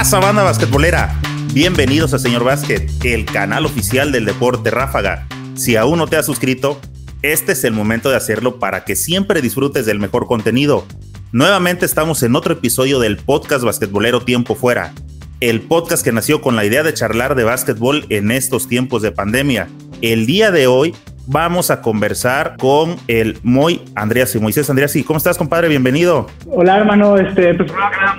pasa, banda basquetbolera? Bienvenidos a Señor Básquet, el canal oficial del deporte ráfaga. Si aún no te has suscrito, este es el momento de hacerlo para que siempre disfrutes del mejor contenido. Nuevamente estamos en otro episodio del podcast basquetbolero Tiempo Fuera, el podcast que nació con la idea de charlar de básquetbol en estos tiempos de pandemia. El día de hoy vamos a conversar con el Moy Andreas y Moisés Andreas. ¿Cómo estás, compadre? Bienvenido. Hola, hermano. Este, pues,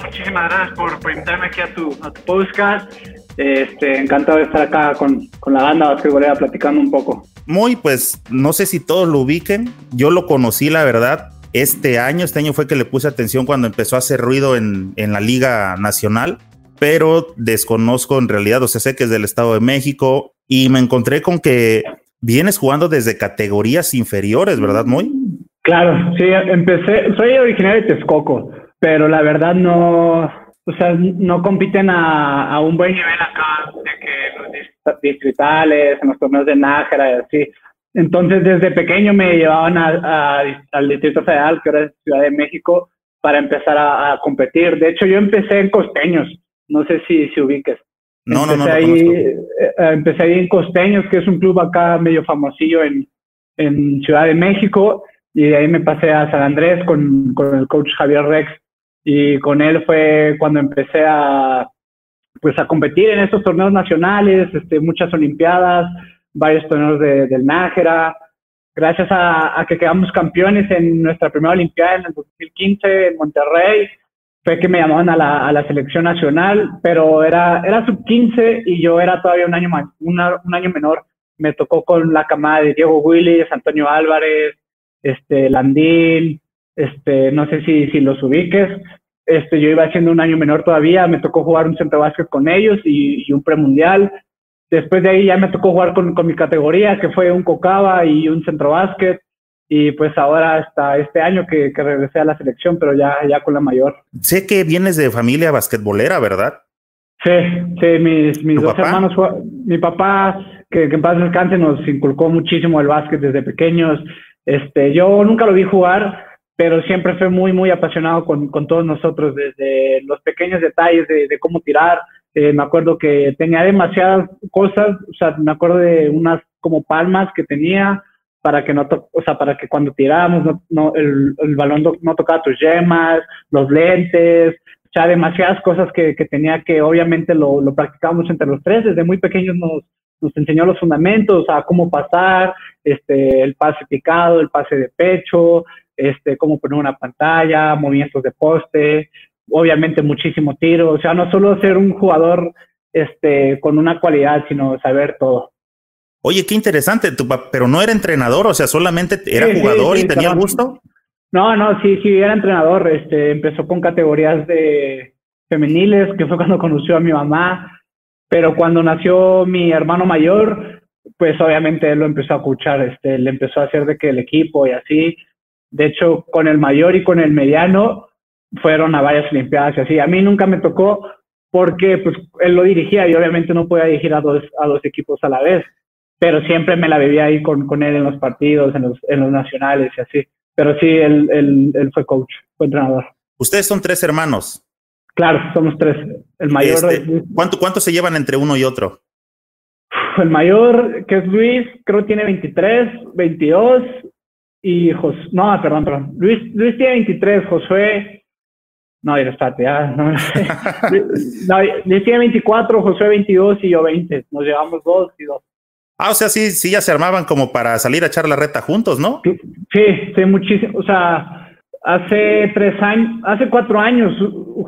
muchísimas gracias por, invitarme aquí a tu, a tu podcast. Este, encantado de estar acá con, con la banda basquetbolera platicando un poco. Muy, pues no sé si todos lo ubiquen. Yo lo conocí, la verdad, este año. Este año fue que le puse atención cuando empezó a hacer ruido en, en la Liga Nacional, pero desconozco en realidad, o sea, sé que es del Estado de México y me encontré con que vienes jugando desde categorías inferiores, ¿verdad, Moy? Claro, sí, empecé, soy originario de Texcoco, pero la verdad no, o sea, no compiten a, un buen nivel acá, de que los distritales, en los torneos de Nájera y así. Entonces, desde pequeño me llevaban al Distrito Federal, que ahora es Ciudad de México, para empezar a, competir. De hecho, yo empecé en Costeños, no sé si, si ubiques. No, no, no. Ahí, eh, eh, empecé ahí en Costeños, que es un club acá medio famosillo en, en Ciudad de México, y de ahí me pasé a San Andrés con, con el coach Javier Rex, y con él fue cuando empecé a pues a competir en estos torneos nacionales, este, muchas olimpiadas, varios torneos de, del Nájera. Gracias a, a, que quedamos campeones en nuestra primera olimpiada en el 2015 en Monterrey, fue que me llamaban a la, a la selección nacional, pero era, era sub-15 y yo era todavía un año, más, un año menor. Me tocó con la camada de Diego Willis, Antonio Álvarez, este, Landín, este, no sé si, si los ubiques. Este, yo iba siendo un año menor todavía, me tocó jugar un centro básquet con ellos y, y un premundial. Después de ahí ya me tocó jugar con, con mi categoría, que fue un cocaba y un centro básquet y pues ahora hasta este año que, que, regresé a la selección, pero ya, ya con la mayor. Sé que vienes de familia basquetbolera, ¿verdad? Sí, sí, mis, mis dos hermanos, mi papá, que, que, en paz descanse, nos inculcó muchísimo el básquet desde pequeños. Este, yo nunca lo vi jugar, pero siempre fue muy, muy apasionado con, con todos nosotros, desde los pequeños detalles de, de cómo tirar. Eh, me acuerdo que tenía demasiadas cosas, o sea, me acuerdo de unas como palmas que tenía, para que no, o sea, para que cuando tiramos no, no el, el, balón no, tocara tus yemas, los lentes, o sea, demasiadas cosas que, que tenía que obviamente lo, lo practicábamos entre los tres, desde muy pequeños nos, nos enseñó los fundamentos, a cómo pasar, este, el pase picado, el pase de pecho, este, cómo poner una pantalla, movimientos de poste, obviamente muchísimo tiro, o sea, no solo ser un jugador este, con una cualidad, sino saber todo. Oye, qué interesante, tu pero no era entrenador, o sea, solamente era jugador y tenía gusto. No, no, sí, sí, era entrenador. Este, empezó con categorías de femeniles, que fue cuando conoció a mi mamá. Pero cuando nació mi hermano mayor, pues obviamente él lo empezó a escuchar, este, le empezó a hacer de que el equipo y así. De hecho, con el mayor y con el mediano fueron a varias olimpiadas y así. A mí nunca me tocó porque pues él lo dirigía y obviamente no podía dirigir a dos, a dos equipos a la vez pero siempre me la vivía ahí con, con él en los partidos, en los, en los nacionales y así. Pero sí, él, él, él, fue coach, fue entrenador. Ustedes son tres hermanos. Claro, somos tres. El mayor. Este, ¿cuánto, ¿Cuánto se llevan entre uno y otro? El mayor, que es Luis, creo que tiene 23, 22. Y Jos no, perdón, perdón. Luis, Luis tiene 23, Josué. No, ya está, ya. No, no, Luis tiene 24, Josué 22 y yo 20. Nos llevamos dos y dos. Ah, o sea, sí, sí, ya se armaban como para salir a echar la reta juntos, ¿no? Sí, sí, muchísimo. O sea, hace tres años, hace cuatro años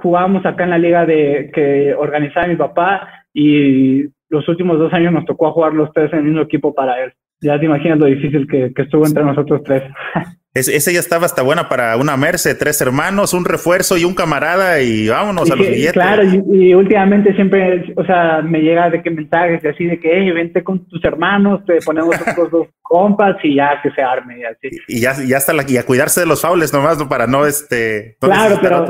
jugábamos acá en la liga de que organizaba mi papá y los últimos dos años nos tocó jugar los tres en el mismo equipo para él. Ya te imaginas lo difícil que, estuvo entre nosotros tres. Es, ese ya estaba hasta buena para una Merce, tres hermanos, un refuerzo y un camarada y vámonos a los billetes. Claro, y, últimamente siempre, o sea, me llega de que mensajes así de que, hey, vente con tus hermanos, te ponemos otros dos compas y ya que se arme y así. Y ya, ya está la, y a cuidarse de los faules nomás, ¿no? Para no, este... claro, pero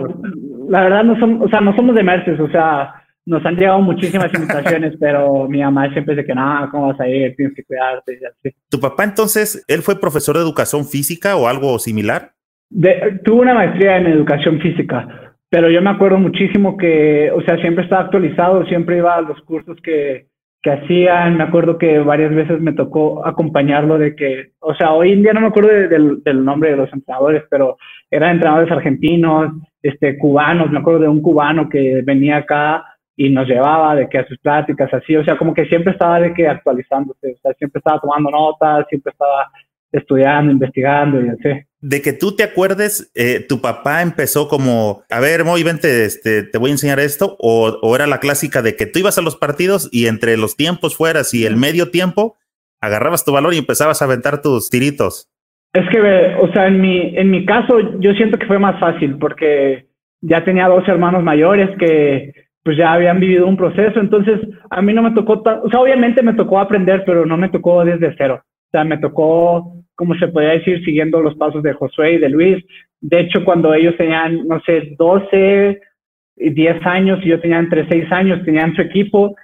la verdad no somos, o sea, no somos de Merces, o sea, nos han llegado muchísimas invitaciones, pero mi mamá siempre dice que no, ¿cómo vas a ir? Tienes que cuidarte y así. ¿Tu papá entonces, él fue profesor de educación física o algo similar? De, tuvo una maestría en educación física, pero yo me acuerdo muchísimo que, o sea, siempre estaba actualizado, siempre iba a los cursos que, que hacían, me acuerdo que varias veces me tocó acompañarlo de que, o sea, hoy en día no me acuerdo del, del, nombre de los entrenadores, pero eran entrenadores argentinos, este, cubanos, me acuerdo de un cubano que venía acá y nos llevaba de que a sus pláticas así, o sea, como que siempre estaba de que actualizándose, o sea, siempre estaba tomando notas, siempre estaba estudiando, investigando y así. De que tú te acuerdes, eh, tu papá empezó como, a ver, muy vente, este, te voy a enseñar esto, o, o, era la clásica de que tú ibas a los partidos y entre los tiempos fueras y el medio tiempo, agarrabas tu valor y empezabas a aventar tus tiritos. Es que, o sea, en mi, en mi caso, yo siento que fue más fácil porque ya tenía dos hermanos mayores que pues ya habían vivido un proceso, entonces a mí no me tocó, o sea, obviamente me tocó aprender, pero no me tocó desde cero. O sea, me tocó como se podría decir, siguiendo los pasos de Josué y de Luis. De hecho, cuando ellos tenían, no sé, 12, 10 años y yo tenía entre 6 años, tenían su equipo.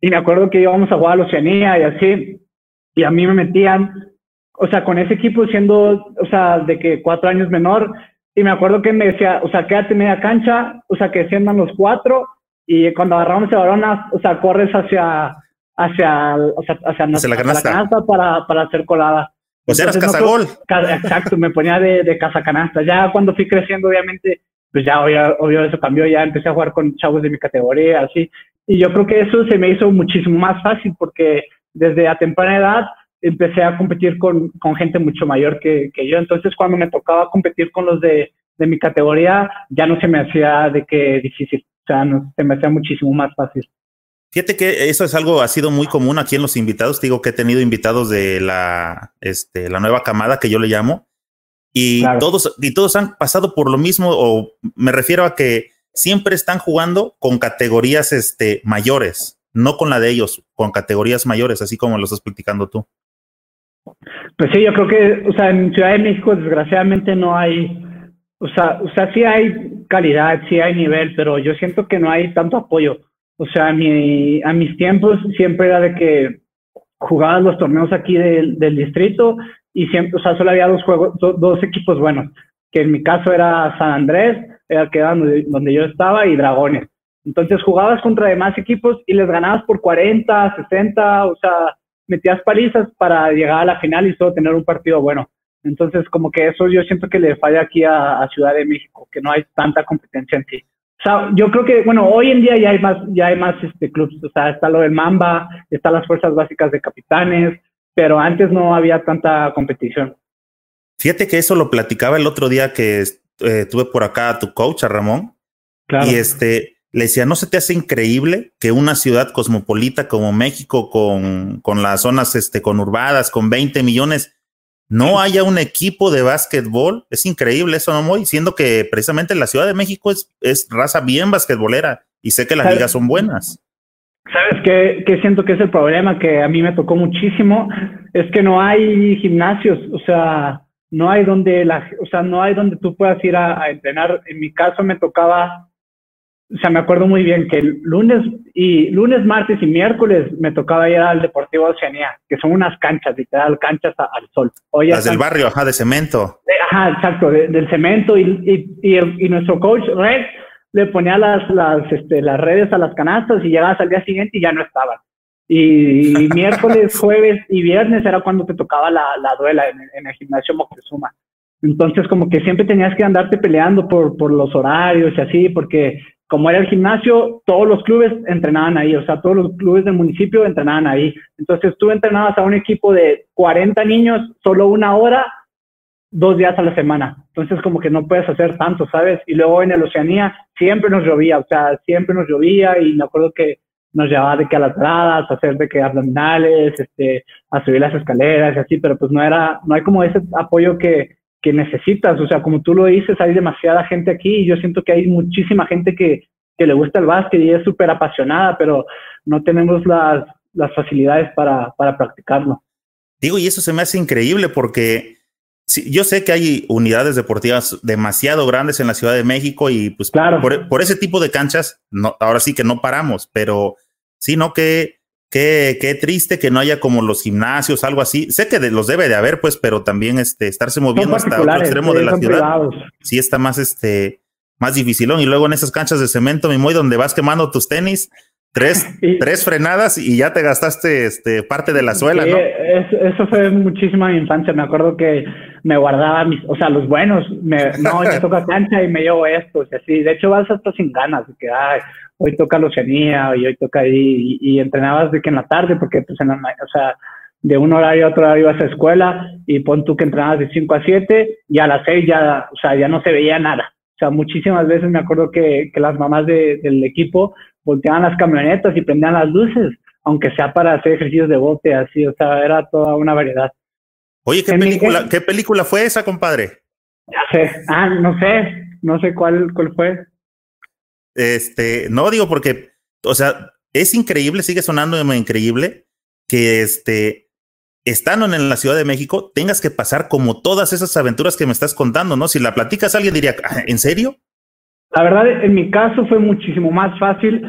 Y me acuerdo que íbamos a jugar a la Oceanía y así. Y a mí me metían, o sea, con ese equipo siendo, o sea, de que cuatro años menor. Y me acuerdo que me decía, o sea, quédate media cancha, o sea, que sientan los cuatro. Y cuando agarramos el balón, o sea, corres hacia, hacia, o sea, hacia, la canasta, para, para hacer colada. Pues eras cazagol. exacto, me ponía de, de cazacanasta. Ya cuando fui creciendo, obviamente, pues ya obvio, obvio, eso cambió, ya empecé a jugar con chavos de mi categoría, así. Y yo creo que eso se me hizo muchísimo más fácil porque desde a temprana edad empecé a competir con, con gente mucho mayor que, que, yo. Entonces, cuando me tocaba competir con los de, de mi categoría, ya no se me hacía de que difícil, o sea, no, se me hacía muchísimo más fácil. Fíjate que eso es algo, ha sido muy común aquí en los invitados. digo que he tenido invitados de la, este, la nueva camada que yo le llamo. Y todos, y todos han pasado por lo mismo, o me refiero a que siempre están jugando con categorías este, mayores, no con la de ellos, con categorías mayores, así como lo estás platicando tú. Pues sí, yo creo que, o sea, en Ciudad de México desgraciadamente no hay, o sea, o sea, sí hay calidad, sí hay nivel, pero yo siento que no hay tanto apoyo. O sea, a, mi, a mis tiempos siempre era de que jugabas los torneos aquí del, del distrito y siempre, o sea, solo había dos juegos, dos equipos buenos, que en mi caso era San Andrés, era que era donde, yo estaba, y Dragones. Entonces jugabas contra demás equipos y les ganabas por 40, 60, o sea, metías palizas para llegar a la final y solo tener un partido bueno. Entonces, como que eso yo siento que le falla aquí a, a Ciudad de México, que no hay tanta competencia en sí. O sea, yo creo que, bueno, hoy en día ya hay más, ya hay más este, clubs, o sea, está lo del Mamba, están las fuerzas básicas de capitanes, pero antes no había tanta competición. Fíjate que eso lo platicaba el otro día que eh, tuve por acá a tu coach, a Ramón, claro. y este, le decía, ¿no se te hace increíble que una ciudad cosmopolita como México, con, con las zonas este, conurbadas, con 20 millones, no haya un equipo de básquetbol. Es increíble eso, ¿no, Moy? Siendo que precisamente la Ciudad de México es, es raza bien basquetbolera y sé que las ligas son buenas. ¿Sabes qué, qué, siento que es el problema que a mí me tocó muchísimo? Es que no hay gimnasios, o sea, no hay donde la, o sea, no hay donde tú puedas ir a, a entrenar. En mi caso me tocaba o sea, me acuerdo muy bien que el lunes y lunes, martes y miércoles me tocaba ir al Deportivo Oceanía, que son unas canchas, literal, canchas al sol. Las del barrio, ajá, de cemento. ajá, exacto, del cemento y, y, y, nuestro coach Red le ponía las, las, este, las redes a las canastas y llegabas al día siguiente y ya no estaban. Y, miércoles, jueves y viernes era cuando te tocaba la, la duela en, en el gimnasio Moctezuma. Entonces, como que siempre tenías que andarte peleando por, por los horarios y así, porque como era el gimnasio, todos los clubes entrenaban ahí, o sea, todos los clubes del municipio entrenaban ahí. Entonces tú entrenabas a un equipo de 40 niños solo una hora, dos días a la semana. Entonces como que no puedes hacer tanto, ¿sabes? Y luego en el Oceanía siempre nos llovía, o sea, siempre nos llovía y me acuerdo que nos llevaba de que a las gradas, hacer de que abdominales, este, a subir las escaleras y así, pero pues no era, no hay como ese apoyo que, que necesitas. O sea, como tú lo dices, hay demasiada gente aquí y yo siento que hay muchísima gente que, que le gusta el básquet y es súper apasionada, pero no tenemos las, las facilidades para, para practicarlo. Digo, y eso se me hace increíble porque yo sé que hay unidades deportivas demasiado grandes en la Ciudad de México y pues claro. por, por, ese tipo de canchas, no, ahora sí que no paramos, pero sino que Qué, qué, triste que no haya como los gimnasios, algo así. Sé que de, los debe de haber, pues, pero también este, estarse moviendo hasta otro extremo de la ciudad. Sí está más, este, más dificilón. Y luego en esas canchas de cemento, mi muy, donde vas quemando tus tenis, tres, tres frenadas y ya te gastaste este, parte de la suela, ¿no? eso fue muchísima mi infancia. Me acuerdo que me guardaba mis, o sea, los buenos, me, no, me toca cancha y me llevo esto, y así. De hecho, vas hasta sin ganas, de que, ay, hoy toca Lucianía y hoy toca ahí, y, entrenabas de que en la tarde, porque pues en la, o sea, de un horario a otro horario ibas a escuela y pon tú que entrenabas de 5 a 7 y a las 6 ya, o sea, ya no se veía nada. O sea, muchísimas veces me acuerdo que, que las mamás del equipo volteaban las camionetas y prendían las luces, aunque sea para hacer ejercicios de bote, así, o sea, era toda una variedad. Oye, ¿qué, película, ¿qué película fue esa, compadre? Ya sé, ah, no sé, no sé cuál, cuál fue. Este, no digo porque, o sea, es increíble, sigue sonando increíble que este, estando en la Ciudad de México, tengas que pasar como todas esas aventuras que me estás contando, ¿no? Si la platicas, alguien diría, ah, ¿en serio? La verdad, en mi caso fue muchísimo más fácil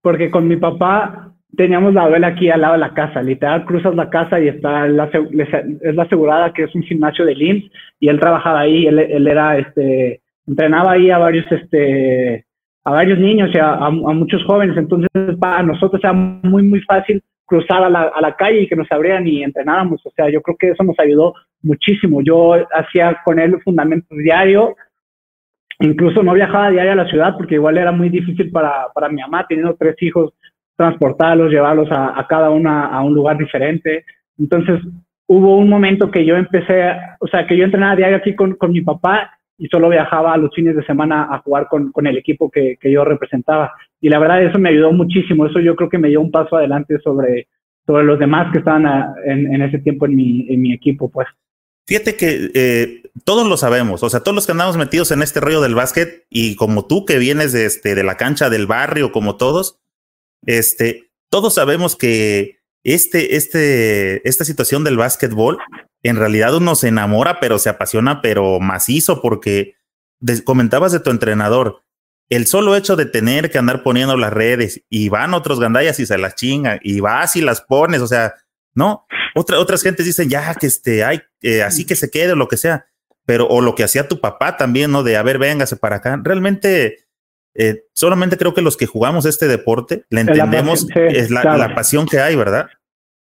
porque con mi papá teníamos la duela aquí al lado de la casa. Literal, cruzas la casa y está la, es la asegurada que es un gimnasio de LIMS y él trabajaba ahí. Él, él era, este, entrenaba ahí a varios, este, a varios niños y a, a, muchos jóvenes. Entonces, para nosotros era muy, muy fácil cruzar a la, a la calle y que nos abrieran y entrenáramos. O sea, yo creo que eso nos ayudó muchísimo. Yo hacía con él fundamentos diario. Incluso no viajaba diario a la ciudad porque igual era muy difícil para, para mi mamá, teniendo tres hijos, transportarlos, llevarlos a, a cada una a un lugar diferente. Entonces, hubo un momento que yo empecé, o sea, que yo entrenaba diario aquí con, con mi papá y solo viajaba a los fines de semana a jugar con, con el equipo que, que, yo representaba. Y la verdad eso me ayudó muchísimo, eso yo creo que me dio un paso adelante sobre, sobre los demás que estaban en, en, ese tiempo en mi, en mi equipo, pues. Fíjate que eh, todos lo sabemos, o sea, todos los que andamos metidos en este rollo del básquet y como tú que vienes de, este, de la cancha del barrio, como todos, este, todos sabemos que este, este, esta situación del básquetbol, en realidad uno se enamora, pero se apasiona, pero macizo, porque comentabas de tu entrenador, el solo hecho de tener que andar poniendo las redes y van otros gandallas y se las chingan y vas y las pones, o sea, no, Otra, otras gentes dicen ya que este, hay, eh, así que se quede o lo que sea, pero o lo que hacía tu papá también, ¿no? De a ver, véngase para acá. Realmente eh, solamente creo que los que jugamos este deporte le entendemos es la, pasión que hay, ¿verdad?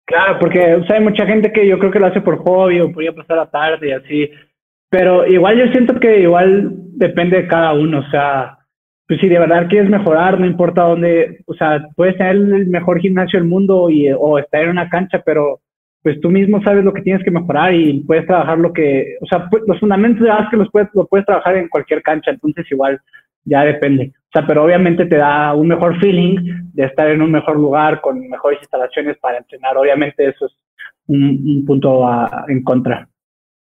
Claro, porque hay mucha gente que yo creo que lo hace por hobby o podría pasar la tarde y así, pero igual yo siento que igual depende de cada uno, o sea, pues si de verdad quieres mejorar, no importa dónde, o sea, puedes tener el mejor gimnasio del mundo y, o estar en una cancha, pero pues tú mismo sabes lo que tienes que mejorar y puedes trabajar lo que, o sea, pues, los fundamentos de que los puedes, lo puedes trabajar en cualquier cancha, entonces igual ya depende. O sea, pero obviamente te da un mejor feeling de estar en un mejor lugar con mejores instalaciones para entrenar. Obviamente eso es un, punto en contra.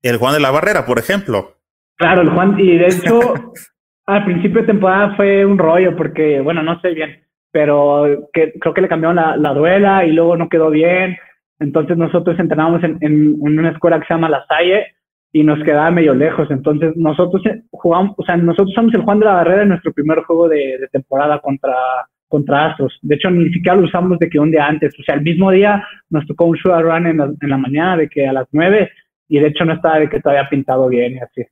El Juan de la Barrera, por ejemplo. Claro, el Juan, y de hecho, al principio de temporada fue un rollo porque, bueno, no sé bien, pero que, creo que le cambiaron la, la duela y luego no quedó bien. Entonces nosotros entrenábamos en, en, en una escuela que se llama La Salle y nos quedaba medio lejos. Entonces nosotros eh, jugamos, o sea, nosotros usamos el Juan de la Barrera en nuestro primer juego de, temporada contra, contra Astros. De hecho, ni siquiera lo usamos de que un día antes. O sea, el mismo día nos tocó un shoot run en la, en la mañana de que a las nueve y de hecho no estaba de que todavía pintado bien y así.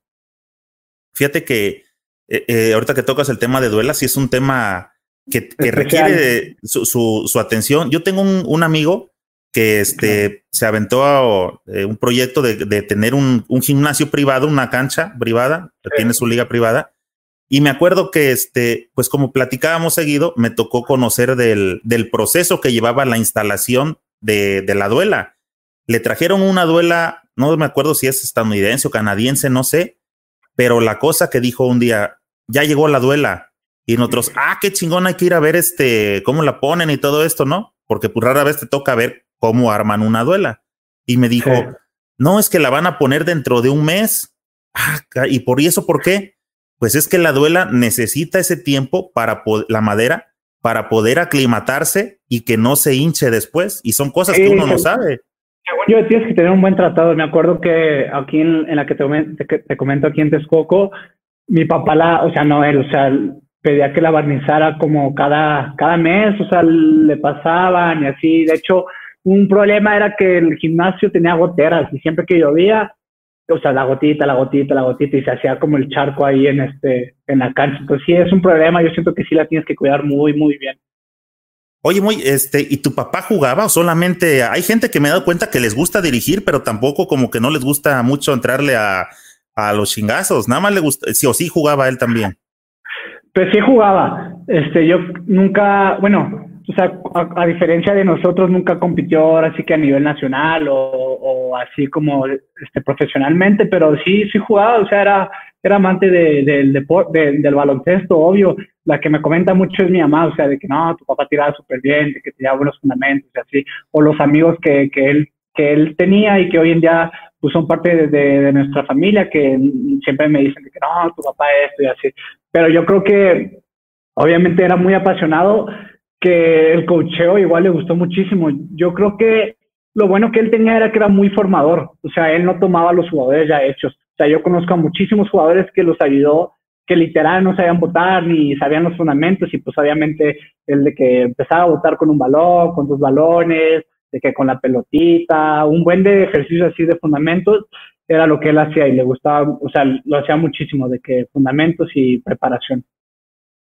Fíjate que eh, eh, ahorita que tocas el tema de duelas, sí es un tema que, requiere su, su, su, atención. Yo tengo un, un amigo que este, se aventó a eh, un proyecto de, de tener un, un, gimnasio privado, una cancha privada, que tiene su liga privada. Y me acuerdo que, este, pues como platicábamos seguido, me tocó conocer del, del proceso que llevaba la instalación de, de, la duela. Le trajeron una duela, no me acuerdo si es estadounidense o canadiense, no sé, pero la cosa que dijo un día, ya llegó la duela. Y nosotros, ah, qué chingón, hay que ir a ver este, cómo la ponen y todo esto, ¿no? Porque pues rara vez te toca ver cómo arman una duela. Y me dijo, no, es que la van a poner dentro de un mes. Ah, ¿Y por eso por qué? Pues es que la duela necesita ese tiempo para la madera para poder aclimatarse y que no se hinche después. Y son cosas que uno no sabe. Yo tienes que tener un buen tratado. Me acuerdo que aquí en, la que te, te, comento aquí en Texcoco, mi papá la, o sea, no él, o sea, pedía que la barnizara como cada, cada mes, o sea, le pasaban y así. De hecho, un problema era que el gimnasio tenía goteras y siempre que llovía, o sea, la gotita, la gotita, la gotita, y se hacía como el charco ahí en este, en la cancha. Entonces sí es un problema, yo siento que sí la tienes que cuidar muy, muy bien. Oye, muy, este, ¿y tu papá jugaba o solamente hay gente que me he dado cuenta que les gusta dirigir, pero tampoco como que no les gusta mucho entrarle a, a los chingazos? Nada más le gusta, sí o sí jugaba él también. Pues sí jugaba. Este, yo nunca, bueno, o sea, a, diferencia de nosotros, nunca compitió ahora sí que a nivel nacional o, así como este, profesionalmente, pero sí, sí jugaba, o sea, era, era amante de, del deporte, del baloncesto, obvio. La que me comenta mucho es mi mamá, o sea, de que no, tu papá tiraba súper bien, de que tenía buenos fundamentos y así, o los amigos que, que, él, que él tenía y que hoy en día pues son parte de, de, nuestra familia, que siempre me dicen que no, tu papá esto y así. Pero yo creo que obviamente era muy apasionado que el cocheo igual le gustó muchísimo. Yo creo que lo bueno que él tenía era que era muy formador, o sea, él no tomaba los jugadores ya hechos. O sea, yo conozco a muchísimos jugadores que los ayudó, que literal no sabían votar ni sabían los fundamentos y pues obviamente el de que empezaba a votar con un balón, con dos balones, de que con la pelotita, un buen de ejercicio así de fundamentos, era lo que él hacía y le gustaba, o sea, lo hacía muchísimo, de que fundamentos y preparación.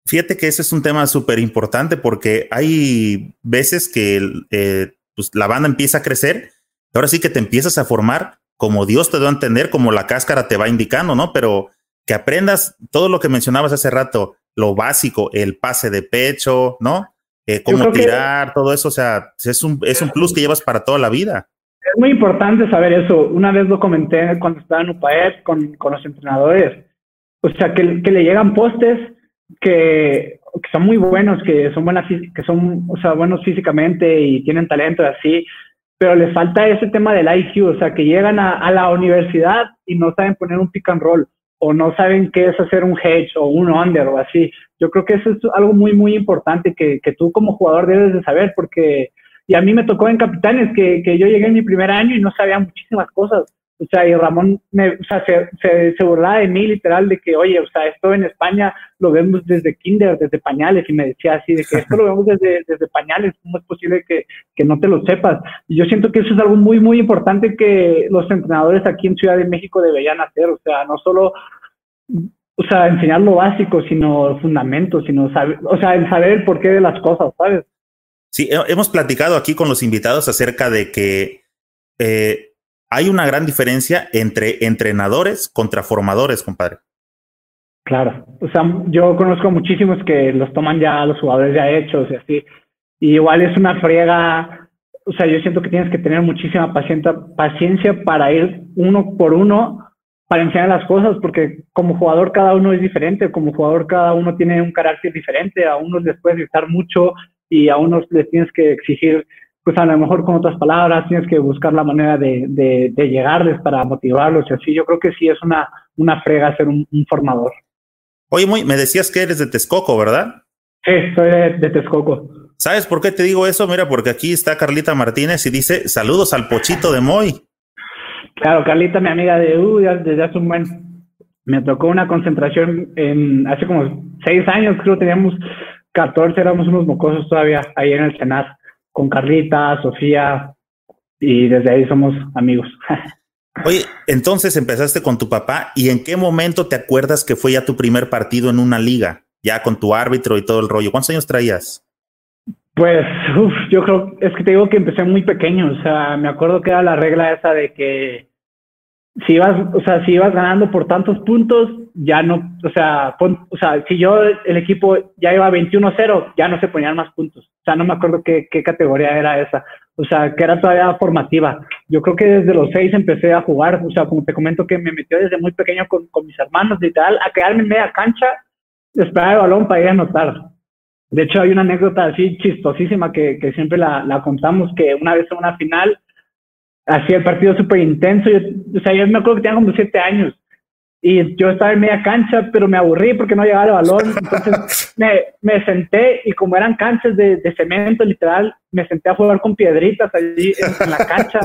Fíjate que ese es un tema súper importante porque hay veces que eh, pues, la banda empieza a crecer, ahora sí que te empiezas a formar como Dios te da a entender, como la cáscara te va indicando, ¿no? Pero que aprendas todo lo que mencionabas hace rato, lo básico, el pase de pecho, ¿no? Eh, cómo tirar, todo eso, o sea, es un, es un plus que llevas para toda la vida. Es muy importante saber eso. Una vez lo comenté cuando estaba en UPAEP con, con los entrenadores. O sea, que, que le llegan postes que, son muy buenos, que son buenas, que son, o sea, buenos físicamente y tienen talento así, pero les falta ese tema del IQ, o sea, que llegan a, la universidad y no saben poner un pick and roll o no saben qué es hacer un hedge o un under o así. Yo creo que eso es algo muy, muy importante que, que tú como jugador debes de saber porque, y a mí me tocó en Capitanes que, que yo llegué en mi primer año y no sabía muchísimas cosas o sea, y Ramón me, o sea, se, se, burlaba de mí literal de que, oye, o sea, esto en España lo vemos desde kinder, desde pañales, y me decía así, de que esto lo vemos desde, desde pañales, ¿cómo es posible que, que no te lo sepas? Y yo siento que eso es algo muy, muy importante que los entrenadores aquí en Ciudad de México deberían hacer, o sea, no solo o sea, enseñar lo básico, sino fundamentos, sino saber, o sea, el saber el porqué de las cosas, ¿sabes? Sí, hemos platicado aquí con los invitados acerca de que eh, hay una gran diferencia entre entrenadores contra formadores, compadre. Claro, o sea, yo conozco muchísimos que los toman ya los jugadores ya hechos y así. Y igual es una friega, o sea, yo siento que tienes que tener muchísima paciencia, paciencia para ir uno por uno para enseñar las cosas, porque como jugador cada uno es diferente, como jugador cada uno tiene un carácter diferente, a unos les puedes gritar mucho y a unos les tienes que exigir pues a lo mejor con otras palabras tienes que buscar la manera de, de, llegarles para motivarlos y así. Yo creo que sí es una, una frega ser un, formador. Oye, muy, me decías que eres de Texcoco, ¿verdad? Sí, soy de, Texcoco. ¿Sabes por qué te digo eso? Mira, porque aquí está Carlita Martínez y dice saludos al pochito de Moy. Claro, Carlita, mi amiga de uh, desde hace un buen. Me tocó una concentración en hace como seis años, creo teníamos 14, éramos unos mocosos todavía ahí en el Senaz con Carlita, Sofía, y desde ahí somos amigos. Oye, entonces empezaste con tu papá y en qué momento te acuerdas que fue ya tu primer partido en una liga, ya con tu árbitro y todo el rollo? ¿Cuántos años traías? Pues, yo creo, es que te digo que empecé muy pequeño, o sea, me acuerdo que era la regla esa de que si ibas, o sea, si ibas ganando por tantos puntos, ya no, o sea, o sea, si yo el equipo ya iba 21-0, ya no se ponían más puntos. O sea, no me acuerdo qué, qué, categoría era esa. O sea, que era todavía formativa. Yo creo que desde los seis empecé a jugar. O sea, como te comento que me metió desde muy pequeño con, con mis hermanos tal, a quedarme en media cancha, esperar el balón para ir a anotar. De hecho, hay una anécdota así chistosísima que, que siempre la, la contamos, que una vez en una final hacía el partido súper intenso. Yo, o sea, yo me acuerdo que tenía como siete años y yo estaba en media cancha, pero me aburrí porque no llegaba el balón. Entonces me, me senté y como eran canchas de, de, cemento, literal, me senté a jugar con piedritas allí en, la cancha.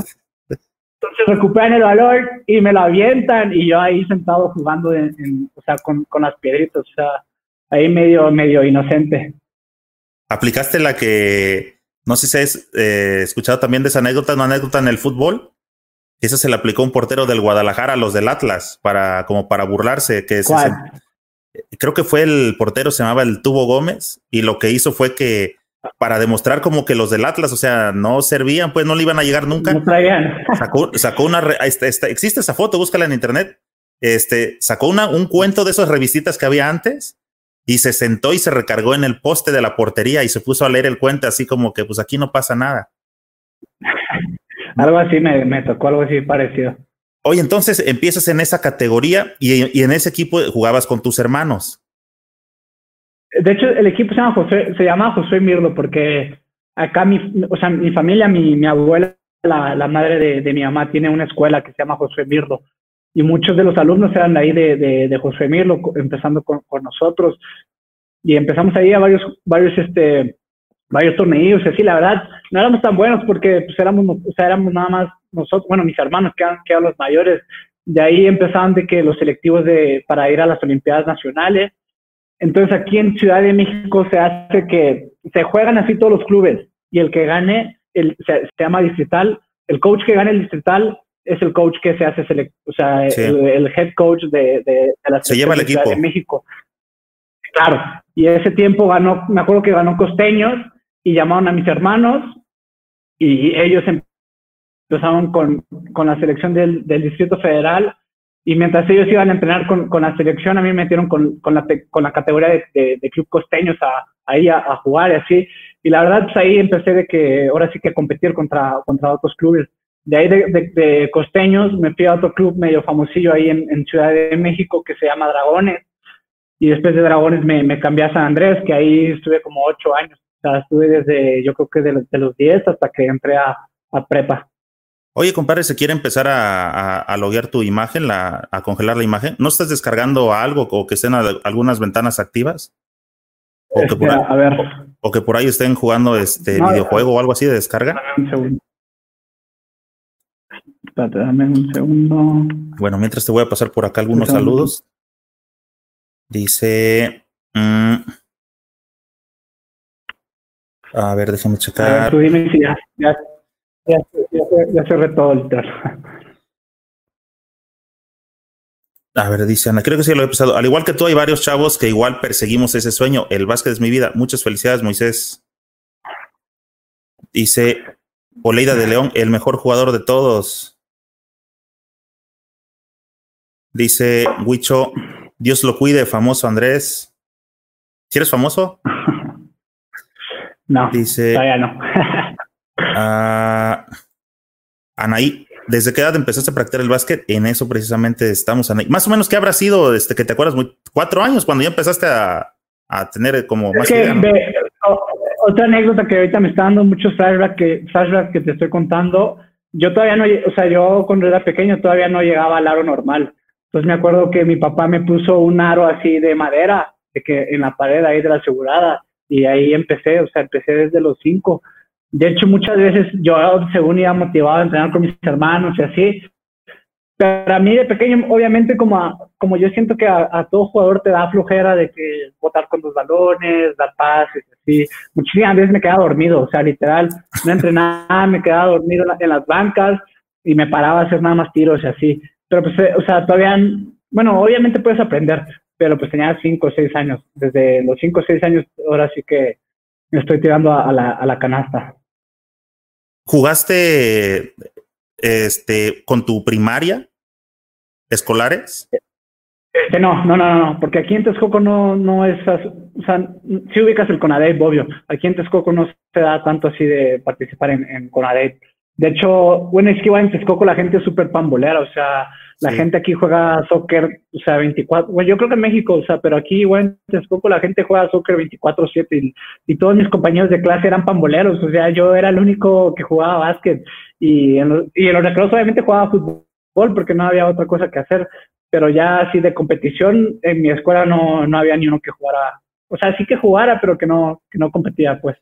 Entonces recuperan el balón y me lo avientan y yo ahí sentado jugando, en, o sea, con, con, las piedritas, o sea, ahí medio, medio inocente. ¿Aplicaste la que no sé si has eh, escuchado también de esa anécdota, una anécdota en el fútbol, Esa se le aplicó un portero del Guadalajara a los del Atlas para como para burlarse, que creo que fue el portero se llamaba el Tubo Gómez y lo que hizo fue que para demostrar como que los del Atlas, o sea, no servían, pues no le iban a llegar nunca. No traían. Sacó, sacó una, existe esa foto, búscala en internet. Este, sacó una, un cuento de esas revistitas que había antes y se sentó y se recargó en el poste de la portería y se puso a leer el cuento así como que pues aquí no pasa nada. algo así me, me, tocó, algo así parecido. Oye, entonces empiezas en esa categoría y, y, en ese equipo jugabas con tus hermanos. De hecho, el equipo se llama José, se llama José Mirlo porque acá mi, o sea, mi familia, mi, mi abuela, la, la madre de, de, mi mamá, tiene una escuela que se llama José Mirlo y muchos de los alumnos eran ahí de, de, de José Mirlo, empezando con, con, nosotros. Y empezamos ahí a varios, varios, este, varios torneos y así, la verdad, no éramos tan buenos porque pues éramos, o sea, éramos nada más nosotros, bueno, mis hermanos que eran, que eran los mayores. De ahí empezaban de que los selectivos de, para ir a las Olimpiadas Nacionales. Entonces aquí en Ciudad de México se hace que se juegan así todos los clubes y el que gane, el, se, se llama distrital, el coach que gane el distrital es el coach que se hace, o sea, el, head coach de, de, la se lleva el equipo. de México. Claro, y ese tiempo ganó, me acuerdo que ganó Costeños y llamaron a mis hermanos y ellos empezaron con, con la selección del, del, Distrito Federal y mientras ellos iban a entrenar con, con la selección, a mí me metieron con, con, la, con la categoría de, de, Club Costeños a, ahí a, a, jugar y así. Y la verdad, pues ahí empecé de que ahora sí que competir contra, contra otros clubes. De ahí de, de, Costeños me fui a otro club medio famosillo ahí en, en, Ciudad de México que se llama Dragones. Y después de Dragones me, me cambié a San Andrés, que ahí estuve como ocho años. O sea, estuve desde, yo creo que de, de los diez hasta que entré a, a, prepa. Oye, compadre, ¿se quiere empezar a, a, a loguear tu imagen, la, a congelar la imagen? ¿No estás descargando algo o que estén algunas ventanas activas? O, este, que por ahí, a ver. o que por ahí estén jugando este no, videojuego o algo así de descarga. Un segundo. Espérate, dame un segundo. Bueno, mientras te voy a pasar por acá algunos saludos. Dice. Mmm, a ver, déjame checar. Ver, dime si ya, ya, ya, ya, ya cerré todo el A ver, dice Ana, creo que sí lo he pensado. Al igual que tú, hay varios chavos que igual perseguimos ese sueño. El básquet es mi vida. Muchas felicidades, Moisés. Dice Oleida de León, el mejor jugador de todos. Dice Huicho, Dios lo cuide, famoso Andrés. ¿Quieres famoso? No, dice, todavía no. uh, Anaí, ¿desde qué edad empezaste a practicar el básquet? En eso precisamente estamos, Anaí. Más o menos, ¿qué habrá sido desde que te acuerdas? Muy, cuatro años, cuando ya empezaste a, a tener como más... Es que, de, otra anécdota que ahorita me está dando muchos flashbacks que, flashback que te estoy contando. Yo todavía no, o sea, yo cuando era pequeño todavía no llegaba al aro normal. Entonces me acuerdo que mi papá me puso un aro así de madera, de que en la pared ahí de la asegurada, y ahí empecé, o sea, empecé desde los cinco. De hecho, muchas veces yo, según iba motivado a entrenar con mis hermanos y así, pero a mí de pequeño, obviamente, como, como yo siento que a, todo jugador te da flojera de que botar con los balones, dar pases, así. Muchísimas veces me quedaba dormido, o sea, literal, no entrenaba, me quedaba dormido en las bancas y me paraba a hacer nada más tiros y así pero pues, o sea, todavía, bueno, obviamente puedes aprender, pero pues tenía cinco o seis años. Desde los cinco o seis años, ahora sí que me estoy tirando a, a, la, a la canasta. ¿Jugaste este, con tu primaria? ¿Escolares? Este, no, no, no, no, porque aquí en Texcoco no, no es, o sea, si ubicas el CONADEP, obvio, aquí en Texcoco no se da tanto así de participar en, en CONADEP. De hecho, bueno, es que igual en Texcoco la gente es súper pambolera, o sea, la sí. gente aquí juega soccer, o sea, 24, bueno, yo creo que en México, o sea, pero aquí igual en Texcoco la gente juega soccer 24-7 y, y, todos mis compañeros de clase eran pamboleros, o sea, yo era el único que jugaba básquet y en, los, y en los recreos obviamente jugaba fútbol porque no había otra cosa que hacer, pero ya así de competición en mi escuela no, no había ni uno que jugara, o sea, sí que jugara, pero que no, que no competía, pues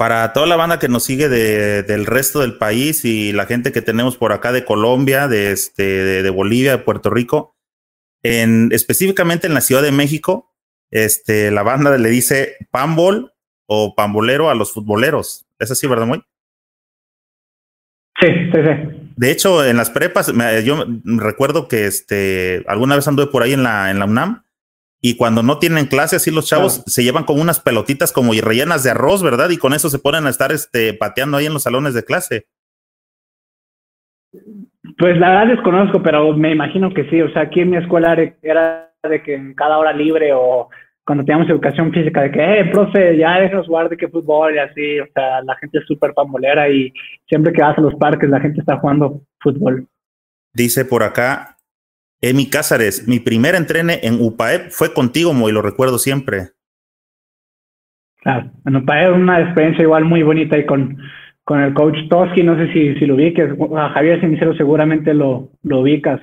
para toda la banda que nos sigue de, del resto del país y la gente que tenemos por acá de Colombia, de, este, de, de Bolivia, de Puerto Rico, en, específicamente en la Ciudad de México, este, la banda le dice pambol o pambolero a los futboleros. ¿Es así, verdad, muy? Sí, sí, sí. De hecho, en las prepas, yo recuerdo que este, alguna vez anduve por ahí en la, en la UNAM y cuando no tienen clase, así los chavos se llevan con unas pelotitas como rellenas de arroz, ¿verdad? Y con eso se ponen a estar este, pateando ahí en los salones de clase. Pues la verdad desconozco, pero me imagino que sí. O sea, aquí en mi escuela era de que en cada hora libre o cuando teníamos educación física, de que, eh, profe, ya déjanos jugar de que fútbol y así. O sea, la gente es súper pambolera y siempre que vas a los parques la gente está jugando fútbol. Dice por acá, Emi Cázares, mi primer entrene en UPAEP fue contigo, y lo recuerdo siempre. Claro, en UPAEP una experiencia igual muy bonita y con, con el coach Toski, no sé si, si lo ubiques, a Javier Ceniceros seguramente lo, lo ubicas.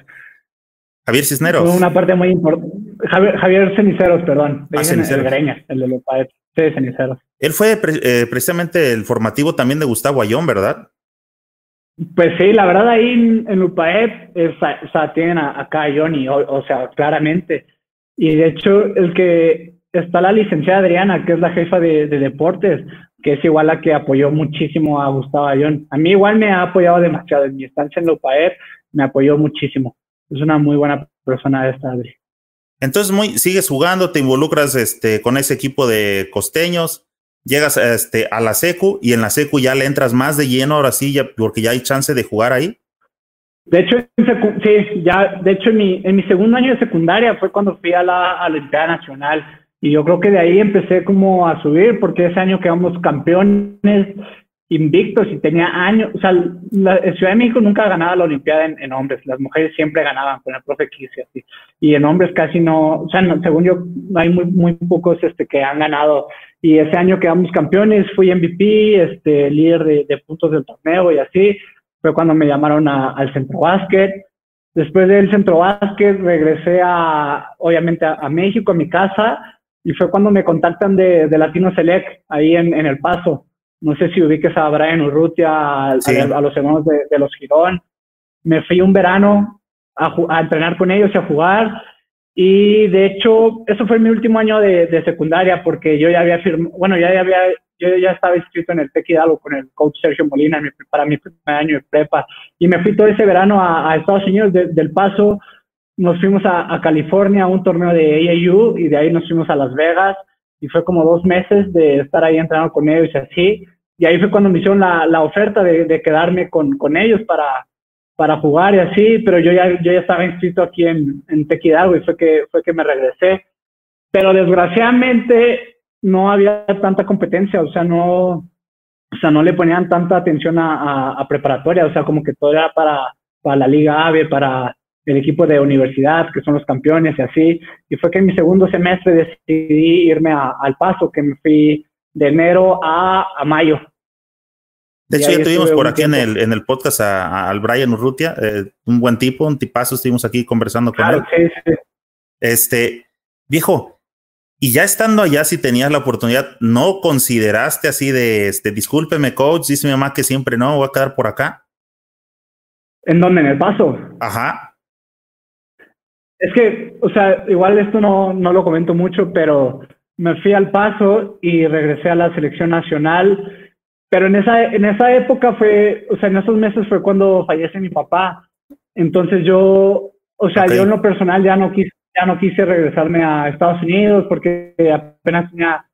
Javier Cisneros. Fue una parte muy importante. Javier, Ceniceros, perdón. Ah, Ceniceros. El, el de UPAEP. Sí, Ceniceros. Él fue eh, precisamente el formativo también de Gustavo Ayón, ¿verdad? Pues sí, la verdad ahí en, en UPAEP o sea, tienen acá a Johnny, o, sea, claramente. Y de hecho, el que está la licenciada Adriana, que es la jefa de, deportes, que es igual la que apoyó muchísimo a Gustavo Ayón. A mí igual me ha apoyado demasiado. En mi estancia en la UPAEP me apoyó muchísimo. Es una muy buena persona esta, Adri. Entonces, muy, sigues jugando, te involucras este, con ese equipo de costeños llegas este, a la secu y en la secu ya le entras más de lleno ahora sí, ya, porque ya hay chance de jugar ahí. De hecho, sí, ya, de hecho en mi, en mi segundo año de secundaria fue cuando fui a la, Olimpiada Nacional. Y yo creo que de ahí empecé como a subir porque ese año quedamos campeones invictos y tenía años, o sea, la Ciudad de México nunca ha ganado la Olimpiada en, hombres, las mujeres siempre ganaban con el profe Kiss y así, y en hombres casi no, o sea, según yo, hay muy, muy pocos este, que han ganado, y ese año quedamos campeones, fui MVP, este, líder de, puntos del torneo y así, fue cuando me llamaron al centro básquet, después del centro básquet regresé a, obviamente, a, México, a mi casa, y fue cuando me contactan de, Latino Select, ahí en, en El Paso, no sé si ubiques a Brian Urrutia, a, los hermanos de, los Girón. Me fui un verano a, entrenar con ellos y a jugar. Y de hecho, eso fue mi último año de, secundaria porque yo ya había firmado, bueno, ya, había, yo ya estaba inscrito en el Tec Hidalgo con el coach Sergio Molina para mi primer año de prepa. Y me fui todo ese verano a, Estados Unidos del Paso. Nos fuimos a, a California a un torneo de AAU y de ahí nos fuimos a Las Vegas y fue como dos meses de estar ahí entrenando con ellos y así. Y ahí fue cuando me hicieron la, la oferta de, de quedarme con, con, ellos para, para jugar y así, pero yo ya, yo ya estaba inscrito aquí en, en y fue que, fue que me regresé. Pero desgraciadamente no había tanta competencia, o sea, no, o sea, no le ponían tanta atención a, a, preparatoria, o sea, como que todo era para, para la Liga AVE, para el equipo de universidad, que son los campeones y así. Y fue que en mi segundo semestre decidí irme al paso, que me fui de enero a, a mayo. De hecho, ya tuvimos por aquí en el, en el podcast al Brian Urrutia, eh, un buen tipo, un tipazo, estuvimos aquí conversando con él. Sí, sí. Este, viejo, y ya estando allá, si tenías la oportunidad, ¿no consideraste así de, este, discúlpeme, coach, dice mi mamá que siempre no, voy a quedar por acá? ¿En dónde? ¿En el paso? Ajá. Es que, o sea, igual esto no, no lo comento mucho, pero me fui al paso y regresé a la selección nacional. Pero en esa, en esa época fue, o sea, en esos meses fue cuando fallece mi papá. Entonces yo, o sea, yo en lo personal ya no quise, ya no quise regresarme a Estados Unidos porque apenas tenía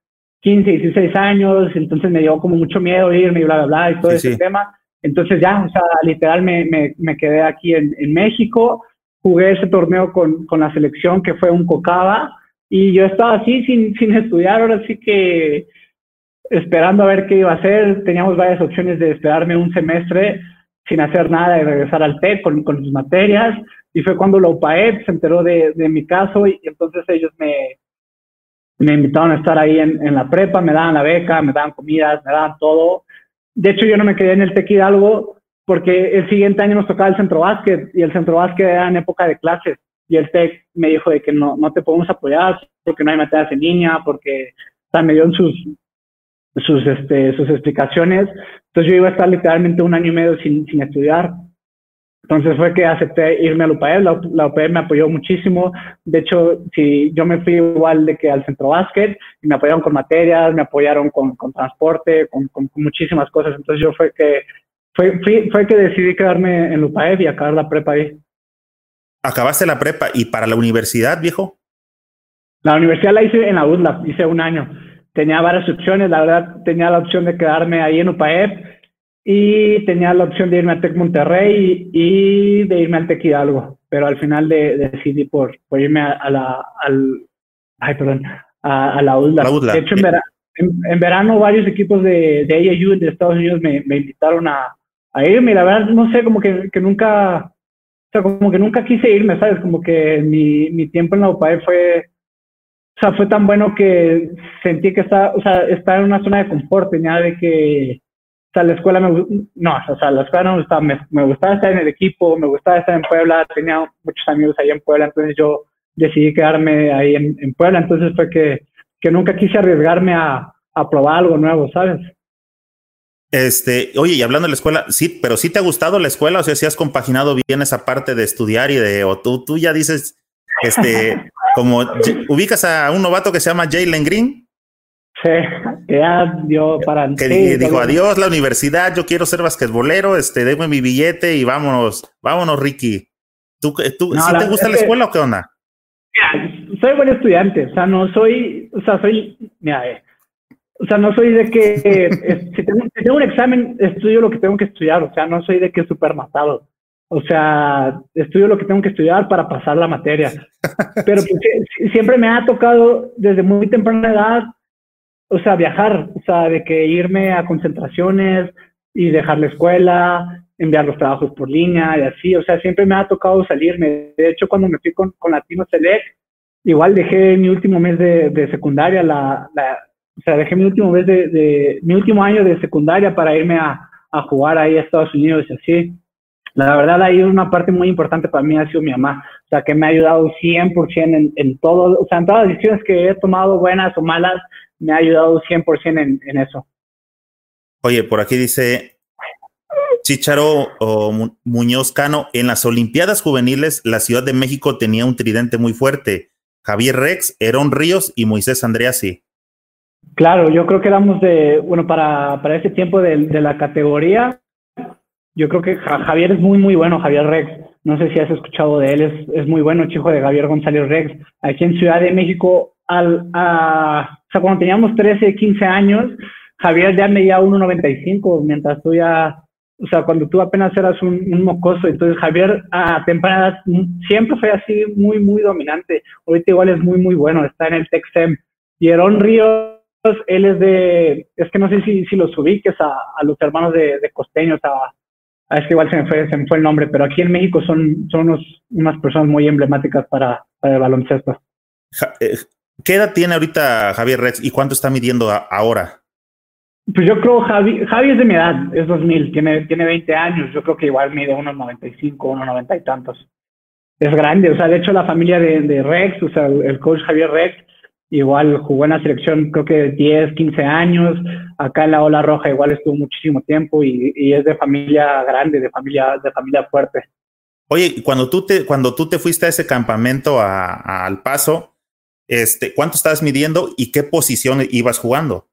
15, 16 años, entonces me dio como mucho miedo irme y bla, bla, bla, y todo ese tema. Entonces ya, o sea, literal me, me, me quedé aquí en, en México jugué ese torneo con, con, la selección que fue un cocaba y yo estaba así sin, sin estudiar, ahora sí que esperando a ver qué iba a hacer, teníamos varias opciones de esperarme un semestre sin hacer nada y regresar al TEC con, con mis materias. Y fue cuando la UPAEP se enteró de, de mi caso y, entonces ellos me, me invitaron a estar ahí en, en, la prepa, me daban la beca, me daban comidas, me daban todo. De hecho, yo no me quedé en el TEC Hidalgo porque el siguiente año nos tocaba el centro básquet y el centro básquet era en época de clases. Y el TEC me dijo de que no, no te podemos apoyar porque no hay materias en línea, porque o me dio sus, sus, este, sus explicaciones. Entonces yo iba a estar literalmente un año y medio sin, sin estudiar. Entonces fue que acepté irme a la UPAEP, la, la me apoyó muchísimo. De hecho, si yo me fui igual de que al centro básquet y me apoyaron con materias, me apoyaron con, con transporte, con, con, muchísimas cosas. Entonces yo fue que fue, fue que decidí quedarme en UPAEF y acabar la prepa ahí. ¿Acabaste la prepa y para la universidad, viejo? La universidad la hice en la UDLA, hice un año. Tenía varias opciones, la verdad tenía la opción de quedarme ahí en UPAEP y tenía la opción de irme a Tec Monterrey y, de irme al Tec Hidalgo, pero al final decidí por, por irme a, la al, ay, perdón, a, la UDLA. De hecho, en, verano varios equipos de, de AAU de Estados Unidos me, me invitaron a, a irme y la verdad no sé, como que, que nunca, o sea, como que nunca quise irme, ¿sabes? Como que mi, mi tiempo en la UPAEP fue o sea, fue tan bueno que sentí que estaba, o sea, estaba en una zona de confort, tenía de que, o sea, la escuela me, no, o sea, la escuela no me gustaba, me, gustaba estar en el equipo, me gustaba estar en Puebla, tenía muchos amigos ahí en Puebla, entonces yo decidí quedarme ahí en, en Puebla, entonces fue que, que nunca quise arriesgarme a, a probar algo nuevo, ¿sabes? Este, oye, y hablando de la escuela, sí, pero sí te ha gustado la escuela, o sea, si has compaginado bien esa parte de estudiar y de, o tú, tú ya dices, este, como ubicas a un novato que se llama Jalen Green. Sí, ya dio para. Que dijo adiós la universidad, yo quiero ser basquetbolero, este, déme mi billete y vámonos, vámonos, Ricky. ¿Tú, tú ¿sí te gusta la escuela o qué onda? Mira, soy buen estudiante, o sea, no soy, o sea, soy, mira, eh, o sea, no soy de que si, tengo, si, tengo, un examen, estudio lo que tengo que estudiar, o sea, no soy de que súper matado. O sea, estudio lo que tengo que estudiar para pasar la materia. Pero pues, siempre me ha tocado desde muy temprana edad, o sea, viajar, o sea, de que irme a concentraciones y dejar la escuela, enviar los trabajos por línea y así. O sea, siempre me ha tocado salirme. De hecho, cuando me fui con, con Latino Select, igual dejé mi último mes de, de secundaria, la, la, o sea, dejé mi último mes de, de, mi último año de secundaria para irme a, a jugar ahí a Estados Unidos y así. La verdad, ahí una parte muy importante para mí ha sido mi mamá, o sea, que me ha ayudado 100% en, en todo, o sea, en todas las decisiones que he tomado, buenas o malas, me ha ayudado 100% en, en eso. Oye, por aquí dice Chicharo o Muñoz Cano, en las Olimpiadas Juveniles, la Ciudad de México tenía un tridente muy fuerte, Javier Rex, Herón Ríos y Moisés Andreasi. Claro, yo creo que éramos de, bueno, para, para ese tiempo de, de la categoría, yo creo que Javier es muy, muy bueno, Javier Rex. No sé si has escuchado de él, es, es muy bueno, chico de Javier González Rex. Aquí en Ciudad de México, al, a, o sea, cuando teníamos 13, 15 años, Javier ya medía 1,95, mientras tú ya, o sea, cuando tú apenas eras un, mocoso. Entonces, Javier a temprana edad siempre fue así, muy, muy dominante. Ahorita igual es muy, muy bueno, está en el Texem. Y Herón Ríos, él es de, es que no sé si, si los ubiques a, a los hermanos de, de Costeños, a es que igual se me, fue, se me fue el nombre, pero aquí en México son, son unos, unas personas muy emblemáticas para, para el baloncesto. Eh, ¿Qué edad tiene ahorita Javier Rex y cuánto está midiendo ahora? Pues yo creo Javi, Javi es de mi edad, es 2000, tiene, tiene 20 años, yo creo que igual mide unos 95, unos 90 y tantos. Es grande, o sea, de hecho la familia de, de Rex, o sea, el coach Javier Rex, igual jugó en la selección creo que 10, 15 años, acá en la Ola Roja igual estuvo muchísimo tiempo y, y es de familia grande, de familia, de familia fuerte. Oye, cuando tú te, cuando tú te fuiste a ese campamento a, al paso, este, ¿cuánto estabas midiendo y qué posición ibas jugando?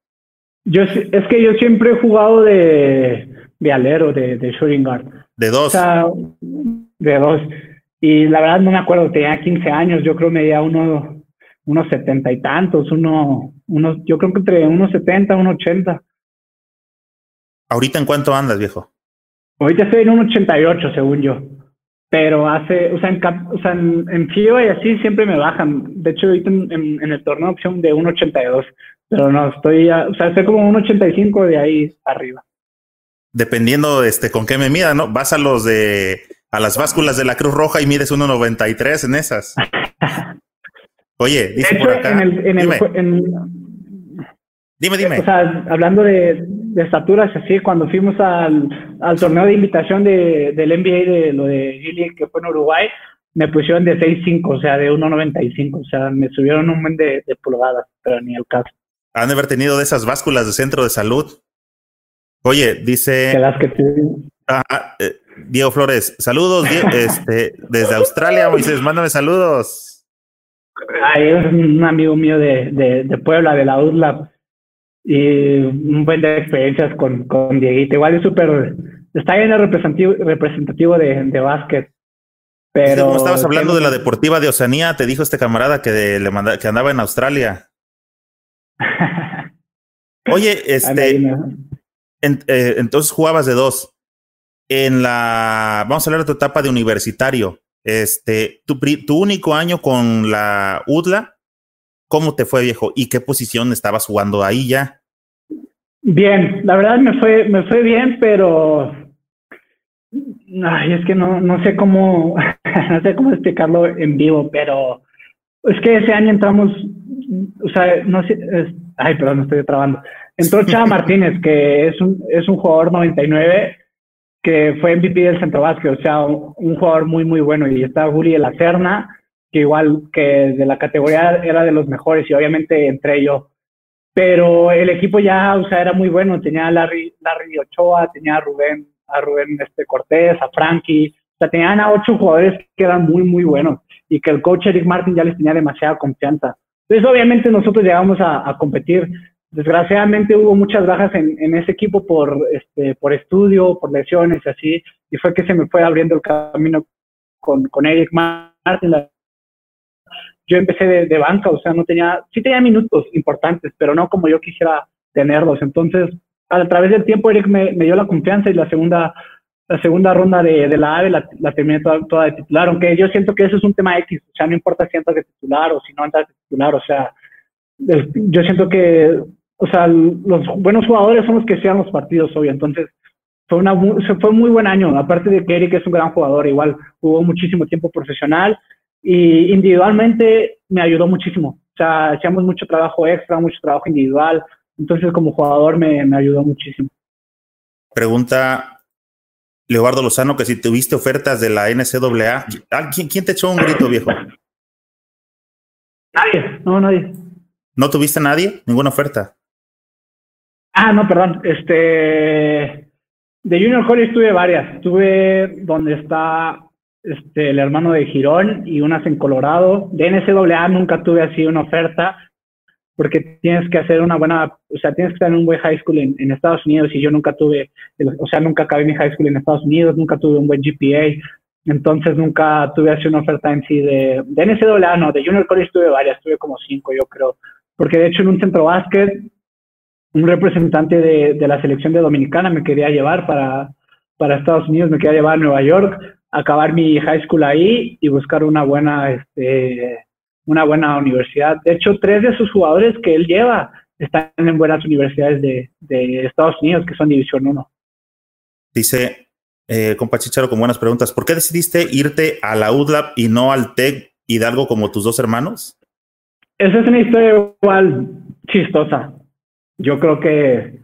Yo es que yo siempre he jugado de, de alero, de, de shooting guard. De dos. O sea, de dos. Y la verdad no me acuerdo, tenía 15 años, yo creo medía uno, unos setenta y tantos, uno, unos, yo creo que entre unos setenta, unos ochenta. ¿Ahorita en cuánto andas, viejo? Ahorita estoy en un 88, según yo. Pero hace, o sea, en, o sea, en, en FIO y así siempre me bajan. De hecho, ahorita en, en, en el torneo opción de un 82. Pero no, estoy, a, o sea, estoy como un 85 de ahí arriba. Dependiendo este, con qué me mida, ¿no? Vas a los de, a las básculas de la Cruz Roja y mides 1.93 en esas. Oye, dice por acá. En el, en dime. El, dime, dime. O sea, hablando de, de estaturas, así, cuando fuimos al, al torneo de invitación de, del NBA de lo de Gili, que fue en Uruguay, me pusieron de 6'5, o sea, de 1.95, o sea, me subieron un buen de, de, pulgadas, pero ni el caso. Han de haber tenido de esas básculas de centro de salud. Oye, dice. las que ah, eh, Diego Flores, saludos este, desde Australia, Moisés, mándame saludos. Ahí es un amigo mío de, de, de Puebla, de la UDLAB, y un buen de experiencias con, con Dieguito. Igual es súper está bien el representativo, representativo de, de básquet. Pero como estabas hablando de la deportiva de Oceanía, te dijo este camarada que, le manda, que andaba en Australia. Oye, este, eh, entonces jugabas de dos. En la, vamos a hablar de tu etapa de universitario. Este, tu, tu único año con la UDLA, ¿cómo te fue, viejo? ¿Y qué posición estabas jugando ahí ya? Bien, la verdad me fue, me fue bien, pero ay, es que no, no sé cómo, no sé cómo explicarlo en vivo, pero es que ese año entramos, o sea, no sé, ay, perdón, me estoy trabando. Entró Chava Martínez, que es un, es un jugador 99 que fue MVP del centro básquet, o sea, un, jugador muy, muy bueno. Y está Guri de la Serna, que igual que de la categoría era de los mejores y obviamente entre ellos. Pero el equipo ya, o sea, era muy bueno. Tenía a Larry, Larry Ochoa, tenía a Rubén, a Rubén este, Cortés, a Frankie. O sea, tenían a ocho jugadores que eran muy, muy buenos y que el coach Eric Martin ya les tenía demasiada confianza. Entonces, obviamente, nosotros llegamos a, a competir desgraciadamente hubo muchas bajas en, en, ese equipo por, este, por estudio, por lesiones y así, y fue que se me fue abriendo el camino con, con Eric Martin. Yo empecé de, banca, o sea, no tenía, sí tenía minutos importantes, pero no como yo quisiera tenerlos. Entonces, a través del tiempo, Eric me, me dio la confianza y la segunda, la segunda ronda de, de la AVE la, la terminé toda, toda, de titular, aunque yo siento que eso es un tema X, o sea, no importa si entras de titular o si no entras de titular, o sea, yo siento que o sea, los buenos jugadores son los que sean los partidos hoy. Entonces, fue, una, fue un muy buen año. Aparte de que Eric es un gran jugador, igual jugó muchísimo tiempo profesional y individualmente me ayudó muchísimo. O sea, hacíamos mucho trabajo extra, mucho trabajo individual. Entonces, como jugador, me, me ayudó muchísimo. Pregunta Leobardo Lozano que si tuviste ofertas de la NCAA. ¿Quién, quién te echó un grito, viejo? Nadie, no, nadie. ¿No tuviste nadie? ¿Ninguna oferta? Ah, no, perdón. Este, de Junior College tuve varias. Tuve donde está este, el hermano de Girón y unas en Colorado. De NCAA nunca tuve así una oferta porque tienes que hacer una buena, o sea, tienes que estar en un buen high school en, en, Estados Unidos y yo nunca tuve, o sea, nunca acabé mi high school en Estados Unidos, nunca tuve un buen GPA, entonces nunca tuve así una oferta en sí de, de NCAA, no, de Junior College tuve varias, tuve como cinco yo creo, porque de hecho en un centro básquet un representante de, de, la selección de Dominicana me quería llevar para, para Estados Unidos, me quería llevar a Nueva York, acabar mi high school ahí y buscar una buena, este, una buena universidad. De hecho, tres de sus jugadores que él lleva están en buenas universidades de, de Estados Unidos, que son División 1. Dice, eh, compa Chicharo, con buenas preguntas, ¿por qué decidiste irte a la UDLAP y no al TEC Hidalgo como tus dos hermanos? Esa es una historia igual chistosa yo creo que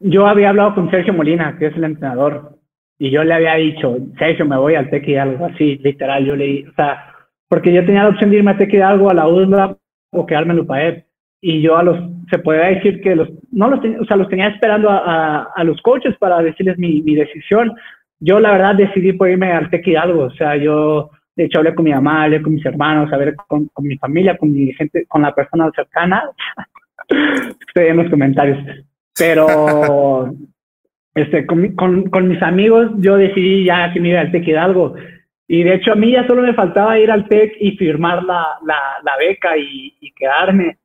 yo había hablado con Sergio Molina, que es el entrenador, y yo le había dicho, Sergio, me voy al Tec y algo así, literal, yo le o sea, porque yo tenía la opción de irme a Tec y algo a la UDLA o quedarme en UPAEP, y yo a los, se podría decir que los, no los, o sea, los tenía esperando a, los coaches para decirles mi, decisión. Yo la verdad decidí por irme al Tec y algo, o sea, yo de hecho hablé con mi mamá, hablé con mis hermanos, ver con, con mi familia, con mi gente, con la persona cercana, estoy en los comentarios. Pero este, con, con, con, mis amigos yo decidí ya que me iba al TEC Hidalgo. Y de hecho a mí ya solo me faltaba ir al TEC y firmar la, la, la beca y, y, quedarme.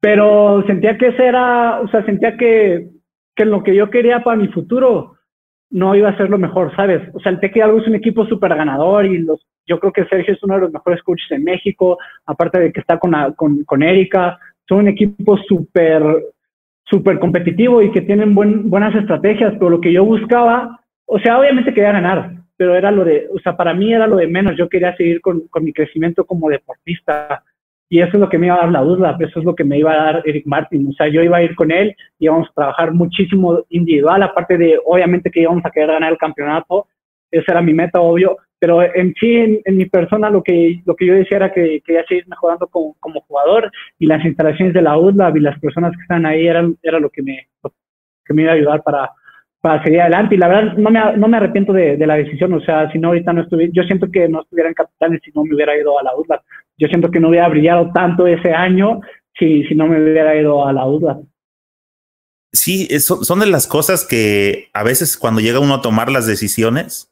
Pero sentía que ese era, o sea, sentía que, que lo que yo quería para mi futuro no iba a ser lo mejor, ¿sabes? O sea, el TEC Hidalgo es un equipo súper ganador y los, yo creo que Sergio es uno de los mejores coaches en México, aparte de que está con, con, con Erika son un equipo súper súper competitivo y que tienen buen, buenas estrategias, pero lo que yo buscaba, o sea, obviamente quería ganar, pero era lo de, o sea, para mí era lo de menos, yo quería seguir con, con mi crecimiento como deportista y eso es lo que me iba a dar la duda, eso es lo que me iba a dar Eric Martin, o sea, yo iba a ir con él, y íbamos a trabajar muchísimo individual, aparte de, obviamente que íbamos a querer ganar el campeonato, esa era mi meta, obvio, pero en sí, en, mi persona, lo que, lo que yo decía era que quería seguir mejorando como, jugador y las instalaciones de la UDLAB y las personas que están ahí eran, era lo que me, que me iba a ayudar para, para seguir adelante. Y la verdad, no me, no me arrepiento de, la decisión. O sea, si no, ahorita no estuviera, yo siento que no estuviera en Capitales si no me hubiera ido a la UDLAB. Yo siento que no hubiera brillado tanto ese año si, si no me hubiera ido a la UDLAB. sí, son de las cosas que a veces cuando llega uno a tomar las decisiones,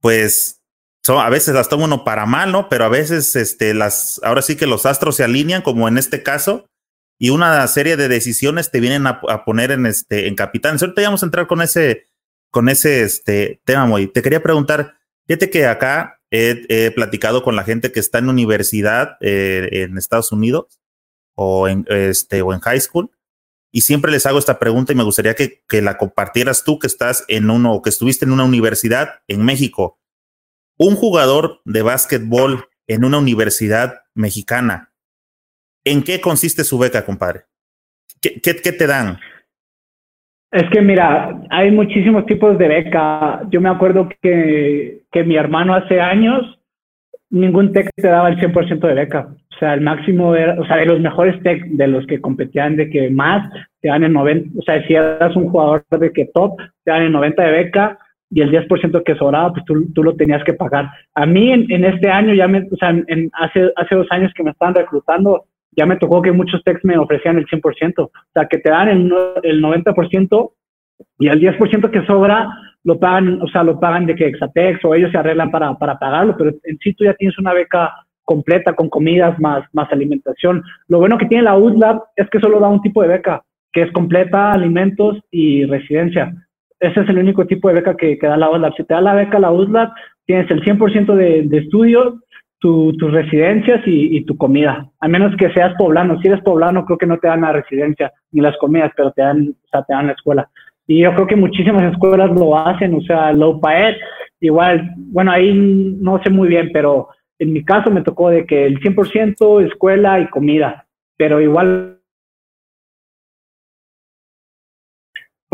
pues son, a veces las toma uno para mal, ¿no? Pero a veces, este, las, ahora sí que los astros se alinean, como en este caso, y una serie de decisiones te vienen a, poner en este, en capitán. Ahorita ya vamos a entrar con ese, con ese este, tema, muy. Te quería preguntar, fíjate que acá he, platicado con la gente que está en universidad eh, en Estados Unidos o en, este, o en high school, y siempre les hago esta pregunta y me gustaría que, que la compartieras tú que estás en uno que estuviste en una universidad en México. Un jugador de básquetbol en una universidad mexicana, ¿en qué consiste su beca, compadre? ¿Qué, qué, qué te dan? Es que mira, hay muchísimos tipos de beca. Yo me acuerdo que, que mi hermano hace años, ningún TEC te daba el 100% de beca. O sea, el máximo era, o sea, de los mejores tech, de los que competían de que más, te dan el 90, o sea, si eras un jugador de que top, te dan el 90 de beca y el 10% que sobraba, pues tú, tú, lo tenías que pagar. A mí en, en, este año, ya me, o sea, en, hace, hace dos años que me estaban reclutando, ya me tocó que muchos techs me ofrecían el 100%, o sea, que te dan el, el 90% y el 10% que sobra lo pagan, o sea, lo pagan de que Exatex o ellos se arreglan para, para pagarlo, pero en sí tú ya tienes una beca completa con comidas más, más alimentación. Lo bueno que tiene la USLAB es que solo da un tipo de beca, que es completa, alimentos y residencia. Ese es el único tipo de beca que, da la USLAB. Si te da la beca la USLAB, tienes el 100% de, de estudios, tus residencias y, tu comida. A menos que seas poblano. Si eres poblano, creo que no te dan la residencia ni las comidas, pero te dan, o sea, te dan la escuela. Y yo creo que muchísimas escuelas lo hacen, o sea, Low Paed, igual, bueno, ahí no sé muy bien, pero en mi caso me tocó de que el 100% escuela y comida, pero igual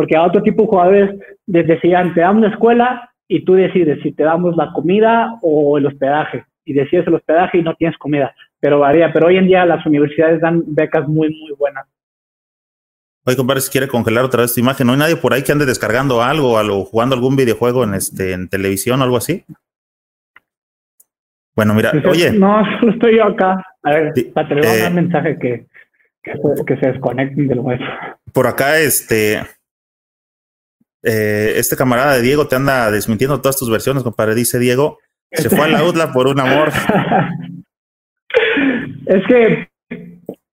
porque a otro tipo de jugadores les decían, te damos la escuela y tú decides si te damos la comida o el hospedaje, y decides el hospedaje y no tienes comida, pero varía, pero hoy en día las universidades dan becas muy, muy buenas. Oye, compadre, si quiere congelar otra vez tu imagen, ¿no hay nadie por ahí que ande descargando algo, o jugando algún videojuego en este en televisión o algo así? Bueno, mira, oye. No, solo estoy yo acá. A ver, para tener un eh, mensaje que, que, se desconecten del web. Por acá, este. Eh, este camarada de Diego te anda desmintiendo todas tus versiones, compadre. Dice Diego, se fue a la UDLA por un amor. es que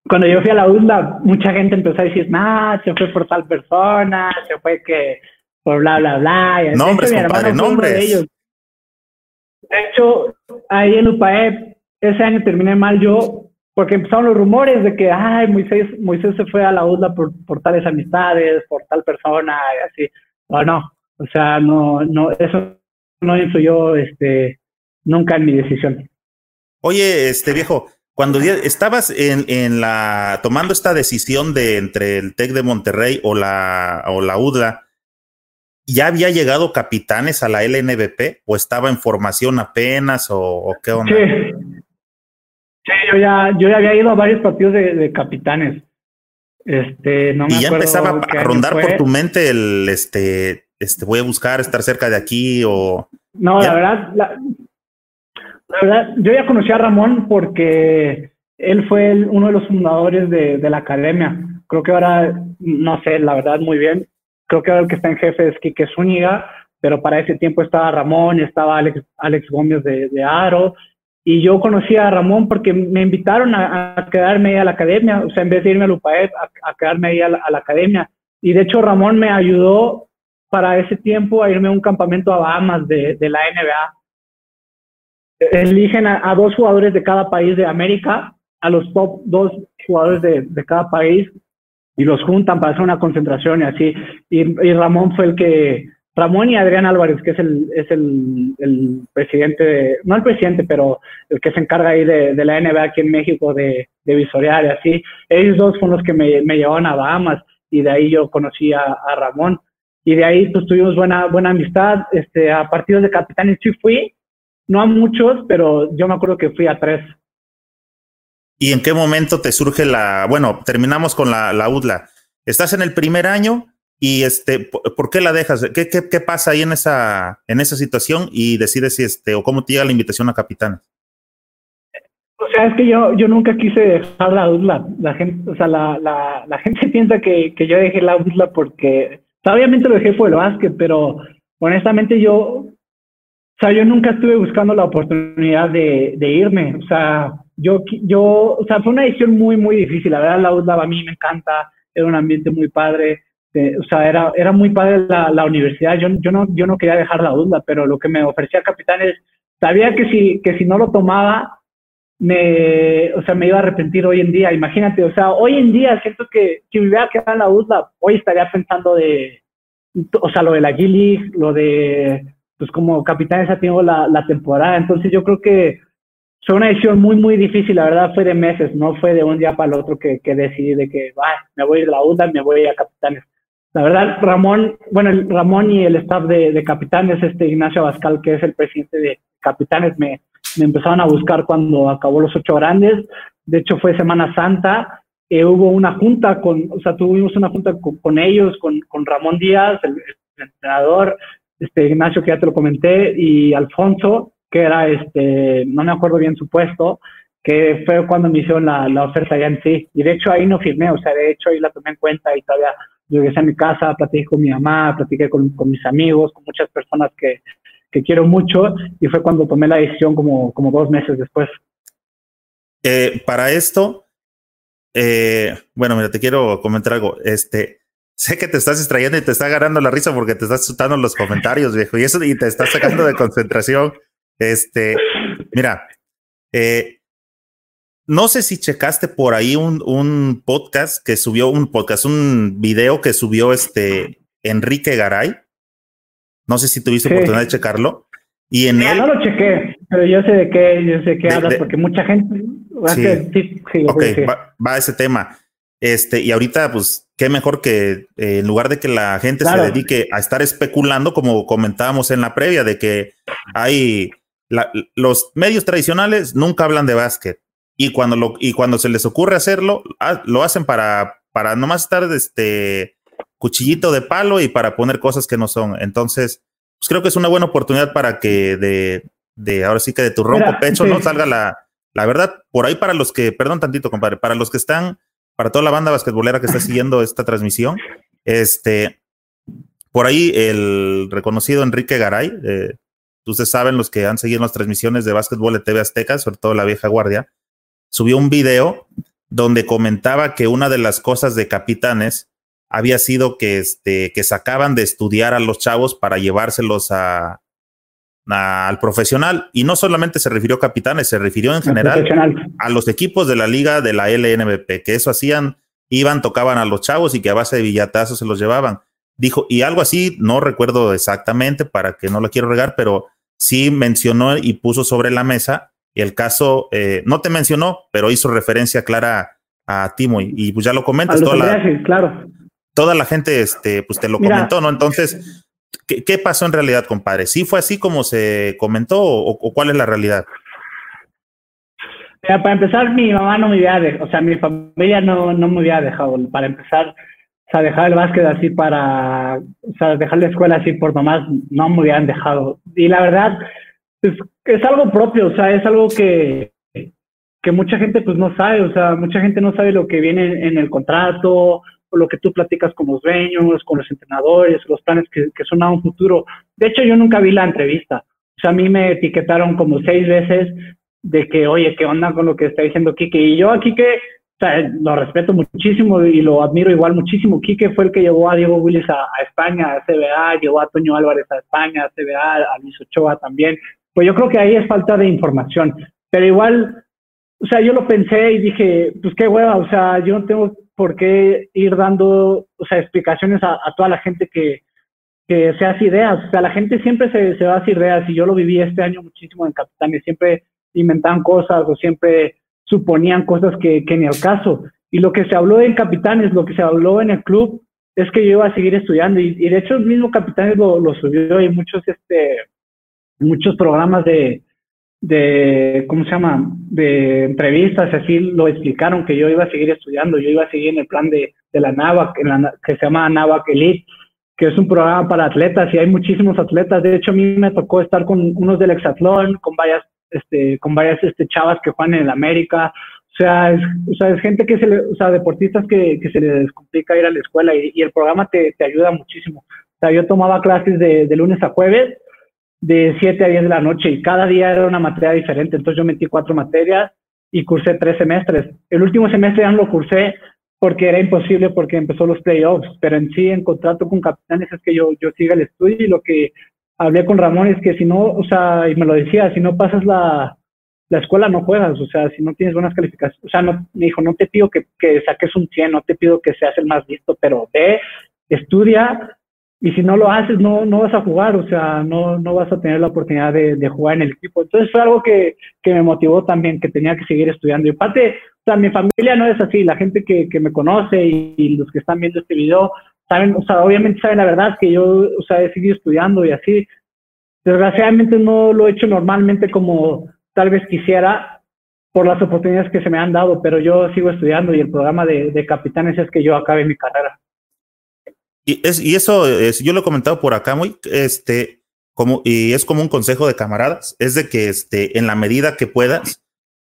cuando yo fui a la UDLA, mucha gente empezó a decir, nah, se fue por tal persona, se fue que por bla, bla, bla. nombres, compadre, nombres. De hecho, ahí en UPAE, ese año terminé mal yo, porque empezaron los rumores de que, ay, Moisés, Moisés se fue a la UDLA por, por tales amistades, por tal persona, y así. No, no, o sea, no, no, eso no influyó este, nunca en mi decisión. Oye, este viejo, cuando estabas en, en la tomando esta decisión de entre el TEC de Monterrey o la o la UDLA, ¿Ya había llegado capitanes a la LNBP o estaba en formación apenas o, qué onda? Sí. sí, yo ya, yo ya había ido a varios partidos de, capitanes. Este, no me y ya empezaba a rondar por tu mente el, este, este, voy a buscar estar cerca de aquí o... No, la verdad, la, verdad, yo ya conocí a Ramón porque él fue uno de los fundadores de, de la academia. Creo que ahora, no sé, la verdad, muy bien. Creo que ahora el que está en jefe es Quique Zúñiga, pero para ese tiempo estaba Ramón, estaba Alex, Alex Gómez de, de Aro, y yo conocí a Ramón porque me invitaron a, quedarme ahí a la academia, o sea, en vez de irme a Lupaet, a, quedarme ahí a la, academia. Y de hecho Ramón me ayudó para ese tiempo a irme a un campamento a Bahamas de, de la NBA. Eligen a, dos jugadores de cada país de América, a los top dos jugadores de, de cada país, y los juntan para hacer una concentración y así. Y, Ramón fue el que, Ramón y Adrián Álvarez, que es el, es el, el presidente, no el presidente, pero el que se encarga ahí de, la NBA aquí en México de, de, visorear y así, ellos dos fueron los que me, me llevaban a Bahamas y de ahí yo conocí a, a Ramón. Y de ahí pues tuvimos buena, buena amistad, este, a partidos de capitanes sí fui, no a muchos, pero yo me acuerdo que fui a tres. ¿Y en qué momento te surge la, bueno, terminamos con la, la UDLA? Estás en el primer año y este, ¿por qué la dejas? ¿Qué, qué, qué pasa ahí en esa, en esa situación y decides si este, o cómo te llega la invitación a Capitanes? O sea, es que yo, yo nunca quise dejar la UDLA. La gente, o sea, la, la, la gente piensa que, que yo dejé la UDLA porque, obviamente lo dejé por el básquet, pero honestamente yo, o sea, yo nunca estuve buscando la oportunidad de, de irme. O sea, yo, yo, o sea, fue una decisión muy, muy difícil. La verdad, la UDLA a mí me encanta, era un ambiente muy padre. O sea, era, era muy padre la, la universidad. Yo, yo, no, yo no quería dejar la UDLA, pero lo que me ofrecía Capitán es, sabía que si, que si no lo tomaba, me, o sea, me iba a arrepentir hoy en día. Imagínate, o sea, hoy en día siento que si me hubiera quedado en la USLA, hoy estaría pensando de, o sea, lo de la G-League, lo de, pues como capitán ha tenido la, la temporada. Entonces yo creo que fue una decisión muy, muy difícil. La verdad fue de meses, no fue de un día para el otro que, que decidí de que, me voy a ir a la USLA, me voy a Capitanes. La verdad, Ramón, bueno, el, Ramón y el staff de, Capitanes, este Ignacio Abascal, que es el presidente de Capitanes, me, me empezaron a buscar cuando acabó los ocho grandes. De hecho, fue Semana Santa. Eh, hubo una junta con, o sea, tuvimos una junta con, ellos, con, con, Ramón Díaz, el, entrenador, este Ignacio, que ya te lo comenté, y Alfonso, que era este, no me acuerdo bien su puesto, que fue cuando me hicieron la, la oferta ya en sí. Y de hecho ahí no firmé, o sea, de hecho ahí la tomé en cuenta y todavía regresé a mi casa, platiqué con mi mamá, platiqué con, con mis amigos, con muchas personas que, que quiero mucho y fue cuando tomé la decisión como, como dos meses después. Eh, para esto, eh, bueno, mira, te quiero comentar algo. Este, sé que te estás extrayendo y te está agarrando la risa porque te estás asustando los comentarios, viejo, y eso y te estás sacando de concentración. Este, mira, eh, no sé si checaste por ahí un, un, podcast que subió, un podcast, un video que subió este Enrique Garay. No sé si tuviste oportunidad de checarlo. Y en él. No lo chequé, pero yo sé de qué, yo sé qué hablas, porque mucha gente. Sí. Sí, ok, va, a ese tema. Este, y ahorita, pues, qué mejor que eh, en lugar de que la gente se dedique a estar especulando, como comentábamos en la previa, de que hay los medios tradicionales nunca hablan de básquet. Y cuando lo, y cuando se les ocurre hacerlo, ah, lo hacen para, para nomás estar este cuchillito de palo y para poner cosas que no son. Entonces, pues creo que es una buena oportunidad para que de, de ahora sí que de tu ronco pecho no salga la, la verdad. Por ahí para los que, perdón tantito, compadre, para los que están, para toda la banda basquetbolera que está siguiendo esta transmisión, este, por ahí el reconocido Enrique Garay, eh, ustedes saben los que han seguido las transmisiones de básquetbol de TV Azteca, sobre todo la vieja guardia, subió un video donde comentaba que una de las cosas de capitanes había sido que, este, que sacaban de estudiar a los chavos para llevárselos a, al profesional. Y no solamente se refirió a capitanes, se refirió en general a los equipos de la liga de la LNBP, que eso hacían, iban, tocaban a los chavos y que a base de billatazos se los llevaban. Dijo, y algo así, no recuerdo exactamente para que no lo quiero regar, pero sí mencionó y puso sobre la mesa el caso, eh, no te mencionó, pero hizo referencia clara a Timo y, pues ya lo comentas. Toda la, claro toda la gente, este, pues te lo comentó, ¿no? Entonces, ¿qué, pasó en realidad, compadre? ¿Sí fue así como se comentó o, cuál es la realidad? Mira, para empezar, mi mamá no me había dejado, o sea, mi familia no, no me había dejado, para empezar, o sea, dejar el básquet así para, o sea, dejar la escuela así por mamás, no me habían dejado. Y la verdad, pues, es algo propio, o sea, es algo que, que mucha gente pues no sabe, o sea, mucha gente no sabe lo que viene en el contrato, lo que tú platicas con los dueños, con los entrenadores, los planes que, son a un futuro. De hecho, yo nunca vi la entrevista. O sea, a mí me etiquetaron como seis veces de que, oye, ¿qué onda con lo que está diciendo Quique? Y yo a Quique, o sea, lo respeto muchísimo y lo admiro igual muchísimo. Quique fue el que llevó a Diego Willis a, España, a CBA, llevó a Toño Álvarez a España, a CBA, a Luis Ochoa también. Pues yo creo que ahí es falta de información. Pero igual, o sea, yo lo pensé y dije, pues qué hueva, o sea, yo no tengo por qué ir dando, o sea, explicaciones a, toda la gente que, que se hace ideas. O sea, la gente siempre se, se va a hacer ideas y yo lo viví este año muchísimo en Capitanes. Siempre inventaban cosas o siempre suponían cosas que, que ni al caso. Y lo que se habló en Capitanes, lo que se habló en el club, es que yo iba a seguir estudiando. Y, y de hecho el mismo Capitanes lo, lo subió y muchos, este, muchos programas de, de, ¿cómo se llama? De entrevistas, así lo explicaron que yo iba a seguir estudiando, yo iba a seguir en el plan de, de la NAVAC, que se llama NAVAC Elite, que es un programa para atletas y hay muchísimos atletas. De hecho, a mí me tocó estar con unos del hexatlón, con varias este, con varias este, chavas que juegan en el América. O sea, es, o sea, es gente que se le, o sea, deportistas que, que se les complica ir a la escuela y, y el programa te, te, ayuda muchísimo. O sea, yo tomaba clases de, de lunes a jueves, de 7 a 10 de la noche y cada día era una materia diferente. Entonces yo metí cuatro materias y cursé tres semestres. El último semestre ya no lo cursé porque era imposible porque empezó los playoffs, pero en sí, en contrato con capitanes es que yo, yo siga el estudio y lo que hablé con Ramón es que si no, o sea, y me lo decía, si no pasas la, la escuela no juegas, o sea, si no tienes buenas calificaciones, o sea, no, me dijo, no te pido que, que saques un 100, no te pido que seas el más listo, pero ve, estudia y si no lo haces, no, no vas a jugar, o sea, no, no vas a tener la oportunidad de, de jugar en el equipo. Entonces fue algo que, que, me motivó también, que tenía que seguir estudiando. Y aparte, o sea, mi familia no es así, la gente que, que me conoce y, y, los que están viendo este video, saben, o sea, obviamente saben la verdad que yo, o sea, he seguido estudiando y así. Desgraciadamente no lo he hecho normalmente como tal vez quisiera por las oportunidades que se me han dado, pero yo sigo estudiando y el programa de, de capitanes es que yo acabe mi carrera. Y, es, y eso es, yo lo he comentado por acá muy, este, como, y es como un consejo de camaradas, es de que este, en la medida que puedas,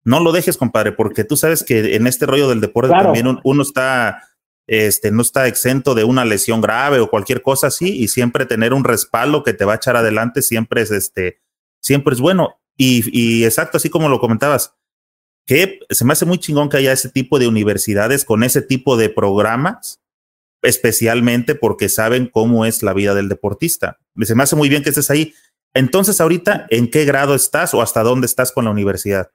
no lo dejes, compadre, porque tú sabes que en este rollo del deporte claro. también un, uno está, este, no está exento de una lesión grave o cualquier cosa así, y siempre tener un respaldo que te va a echar adelante siempre es, este, siempre es bueno. Y, y exacto, así como lo comentabas, que se me hace muy chingón que haya ese tipo de universidades con ese tipo de programas especialmente porque saben cómo es la vida del deportista. Se me hace muy bien que estés ahí. Entonces, ahorita, ¿en qué grado estás o hasta dónde estás con la universidad?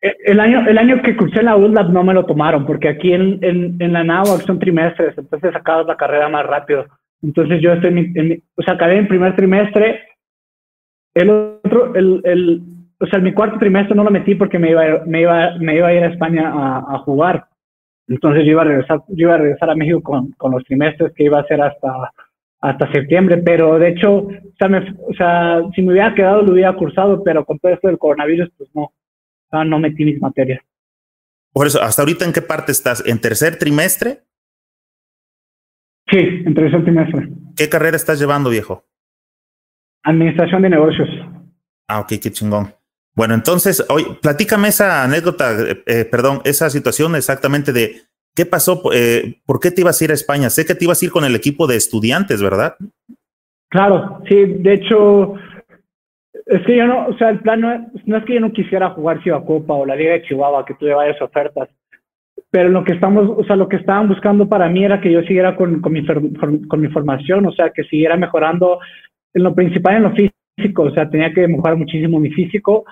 El año, el año que cursé la ULAB no me lo tomaron, porque aquí en, en, en la NAUAC son trimestres, entonces acabas la carrera más rápido. Entonces yo estoy, en, en, o sea, acabé en primer trimestre, el otro, el, el, o sea, mi cuarto trimestre no lo metí porque me iba, me iba, me iba a ir a España a, a jugar. Entonces yo iba a regresar, yo iba a regresar a México con, con los trimestres que iba a hacer hasta, hasta septiembre, pero de hecho, o sea, me, o sea, si me hubiera quedado lo hubiera cursado, pero con todo esto del coronavirus, pues no, no, no metí mis materias. Por eso, ¿hasta ahorita en qué parte estás? ¿En tercer trimestre? Sí, en tercer trimestre. ¿Qué carrera estás llevando, viejo? Administración de negocios. Ah, ok, qué chingón. Bueno, entonces, hoy, platícame esa anécdota, eh, perdón, esa situación exactamente de qué pasó, eh, por qué te ibas a ir a España. Sé que te ibas a ir con el equipo de estudiantes, ¿verdad? Claro, sí, de hecho, es que yo no, o sea, el plan no es, no es que yo no quisiera jugar Ciudad o la Liga de Chihuahua, que tuve varias ofertas, pero lo que estamos, o sea, lo que estaban buscando para mí era que yo siguiera con, mi, con mi formación, o sea, que siguiera mejorando en lo principal, en lo físico, o sea, tenía que mejorar muchísimo mi físico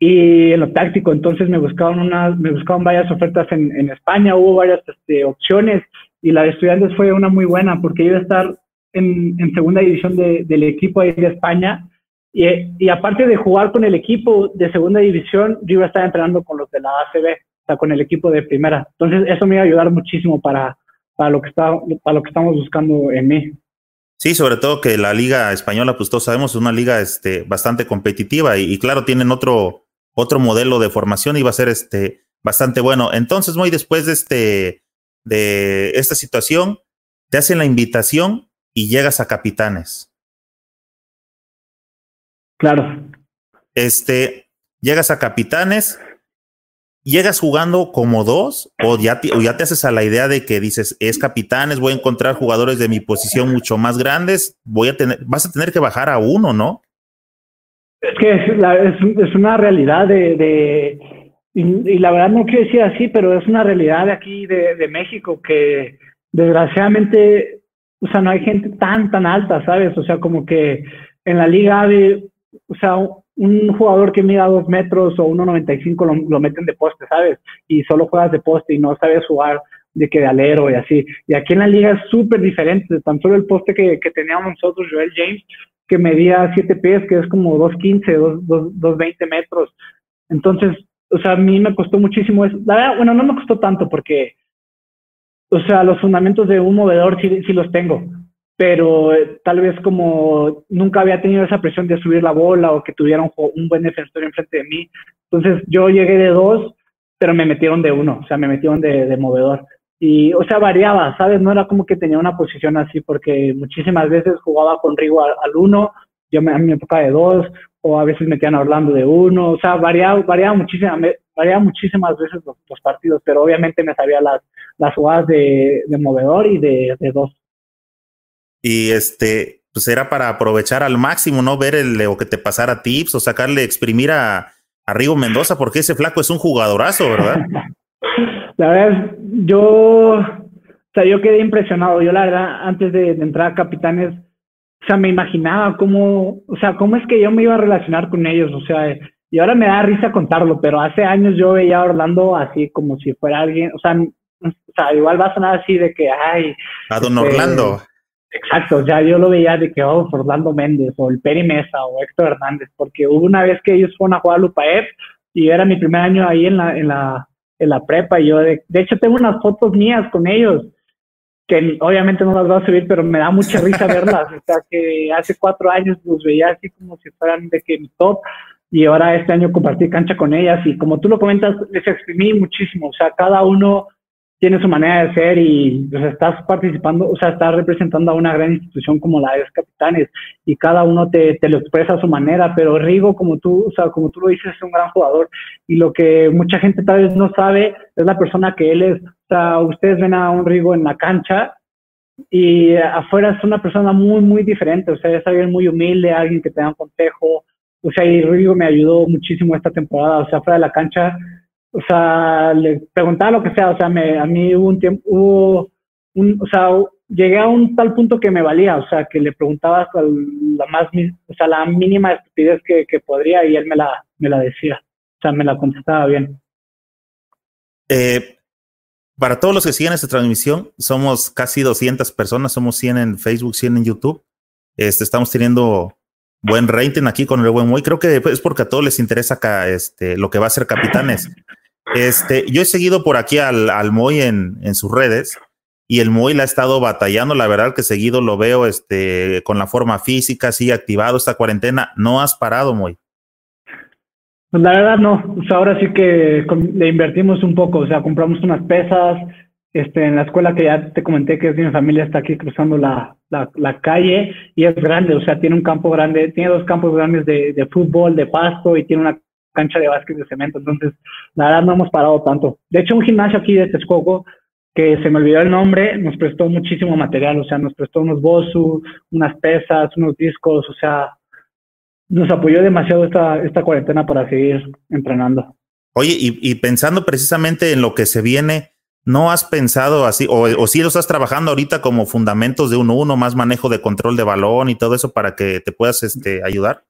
y en lo táctico. Entonces me buscaban unas, me buscaban varias ofertas en, en España, hubo varias este, opciones y la de estudiantes fue una muy buena porque iba a estar en, en segunda división de, del equipo ahí de España y, y, aparte de jugar con el equipo de segunda división, yo iba a estar entrenando con los de la ACB, o sea, con el equipo de primera. Entonces eso me iba a ayudar muchísimo para, para, lo, que está, para lo que estamos buscando en mí. Sí, sobre todo que la liga española, pues todos sabemos, es una liga este, bastante competitiva y claro, tienen otro, otro modelo de formación y va a ser este bastante bueno. Entonces, muy después de este de esta situación, te hacen la invitación y llegas a capitanes. Claro. Este, llegas a capitanes, llegas jugando como dos o ya te, o ya te haces a la idea de que dices, es capitanes, voy a encontrar jugadores de mi posición mucho más grandes, voy a tener, vas a tener que bajar a uno, ¿no? Es que es, la, es, una realidad de, de y, la verdad no quiero decir así, pero es una realidad de aquí de, de México que desgraciadamente, o sea, no hay gente tan, tan alta, ¿sabes? O sea, como que en la liga de, o sea, un jugador que mira dos metros o 1.95 lo, lo meten de poste, ¿sabes? Y solo juegas de poste y no sabes jugar de que de alero y así. Y aquí en la liga es súper diferente. Tan solo el poste que, que teníamos nosotros, Joel James, que medía 7 pies, que es como 2.15, 2.20 metros. Entonces, o sea, a mí me costó muchísimo eso. La verdad, bueno, no me costó tanto porque, o sea, los fundamentos de un movedor sí, sí los tengo, pero eh, tal vez como nunca había tenido esa presión de subir la bola o que tuviera un, un buen defensor enfrente de mí. Entonces, yo llegué de dos, pero me metieron de uno, o sea, me metieron de, de movedor y, o sea, variaba, ¿sabes? No era como que tenía una posición así, porque muchísimas veces jugaba con Rigo al, al uno, yo me, a mí me tocaba de dos, o a veces metían a Orlando de uno, o sea, variaba, variaba, muchísima, variaba muchísimas veces los, partidos, pero obviamente me sabía las, las jugadas de, de movedor y de, de dos. Y este, pues era para aprovechar al máximo, ¿no? Ver el, o que te pasara tips o sacarle, exprimir a, a Rigo Mendoza, porque ese flaco es un jugadorazo, ¿verdad? la verdad, yo, o sea, yo quedé impresionado. Yo, la verdad, antes de, entrar a Capitanes, o sea, me imaginaba cómo, o sea, cómo es que yo me iba a relacionar con ellos, o sea, y ahora me da risa contarlo, pero hace años yo veía a Orlando así como si fuera alguien, o sea, o sea igual va a sonar así de que, ay. A don este, Orlando. Exacto, ya yo lo veía de que, oh, Orlando Méndez o el Peri Mesa o Héctor Hernández, porque hubo una vez que ellos fueron a jugar a Lupaep y era mi primer año ahí en la, en la, en la prepa y yo, de, de hecho, tengo unas fotos mías con ellos que obviamente no las voy a subir, pero me da mucha risa verlas, o sea, que hace cuatro años los veía así como si fueran de que mi top y ahora este año compartí cancha con ellas y como tú lo comentas, les exprimí muchísimo, o sea, cada uno tiene su manera de ser y pues, estás participando, o sea, estás representando a una gran institución como la de los Capitanes y cada uno te, te, lo expresa a su manera, pero Rigo, como tú, o sea, como tú lo dices, es un gran jugador y lo que mucha gente tal vez no sabe es la persona que él es. O sea, ustedes ven a un Rigo en la cancha y afuera es una persona muy, muy diferente, o sea, es alguien muy humilde, alguien que te da un consejo, o sea, y Rigo me ayudó muchísimo esta temporada, o sea, fuera de la cancha o sea, le preguntaba lo que sea, o sea, me, a mí hubo un tiempo, hubo un, o sea, llegué a un tal punto que me valía, o sea, que le preguntaba la más, o sea, la mínima estupidez que, que podría y él me la, me la decía, o sea, me la contestaba bien. Eh, para todos los que siguen esta transmisión, somos casi 200 personas, somos 100 en Facebook, 100 en YouTube. Este, estamos teniendo buen rating aquí con el buen Moy. Creo que es porque a todos les interesa acá, este, lo que va a ser Capitanes. Este, yo he seguido por aquí al, al Moy en, en, sus redes y el Moy la ha estado batallando. La verdad que seguido lo veo este, con la forma física, sigue activado esta cuarentena. ¿No has parado, Moy? Pues la verdad no. ahora sí que le invertimos un poco. O sea, compramos unas pesas. Este, en la escuela que ya te comenté que es mi familia está aquí cruzando la, la, la, calle y es grande, o sea, tiene un campo grande, tiene dos campos grandes de, de fútbol, de pasto y tiene una cancha de básquet de cemento. Entonces, la verdad no hemos parado tanto. De hecho, un gimnasio aquí de Texcoco, que se me olvidó el nombre, nos prestó muchísimo material, o sea, nos prestó unos bosu, unas pesas, unos discos, o sea, nos apoyó demasiado esta, esta cuarentena para seguir entrenando. Oye, y, pensando precisamente en lo que se viene, ¿no has pensado así, o, o sí lo estás trabajando ahorita como fundamentos de uno uno, más manejo de control de balón y todo eso para que te puedas este, ayudar?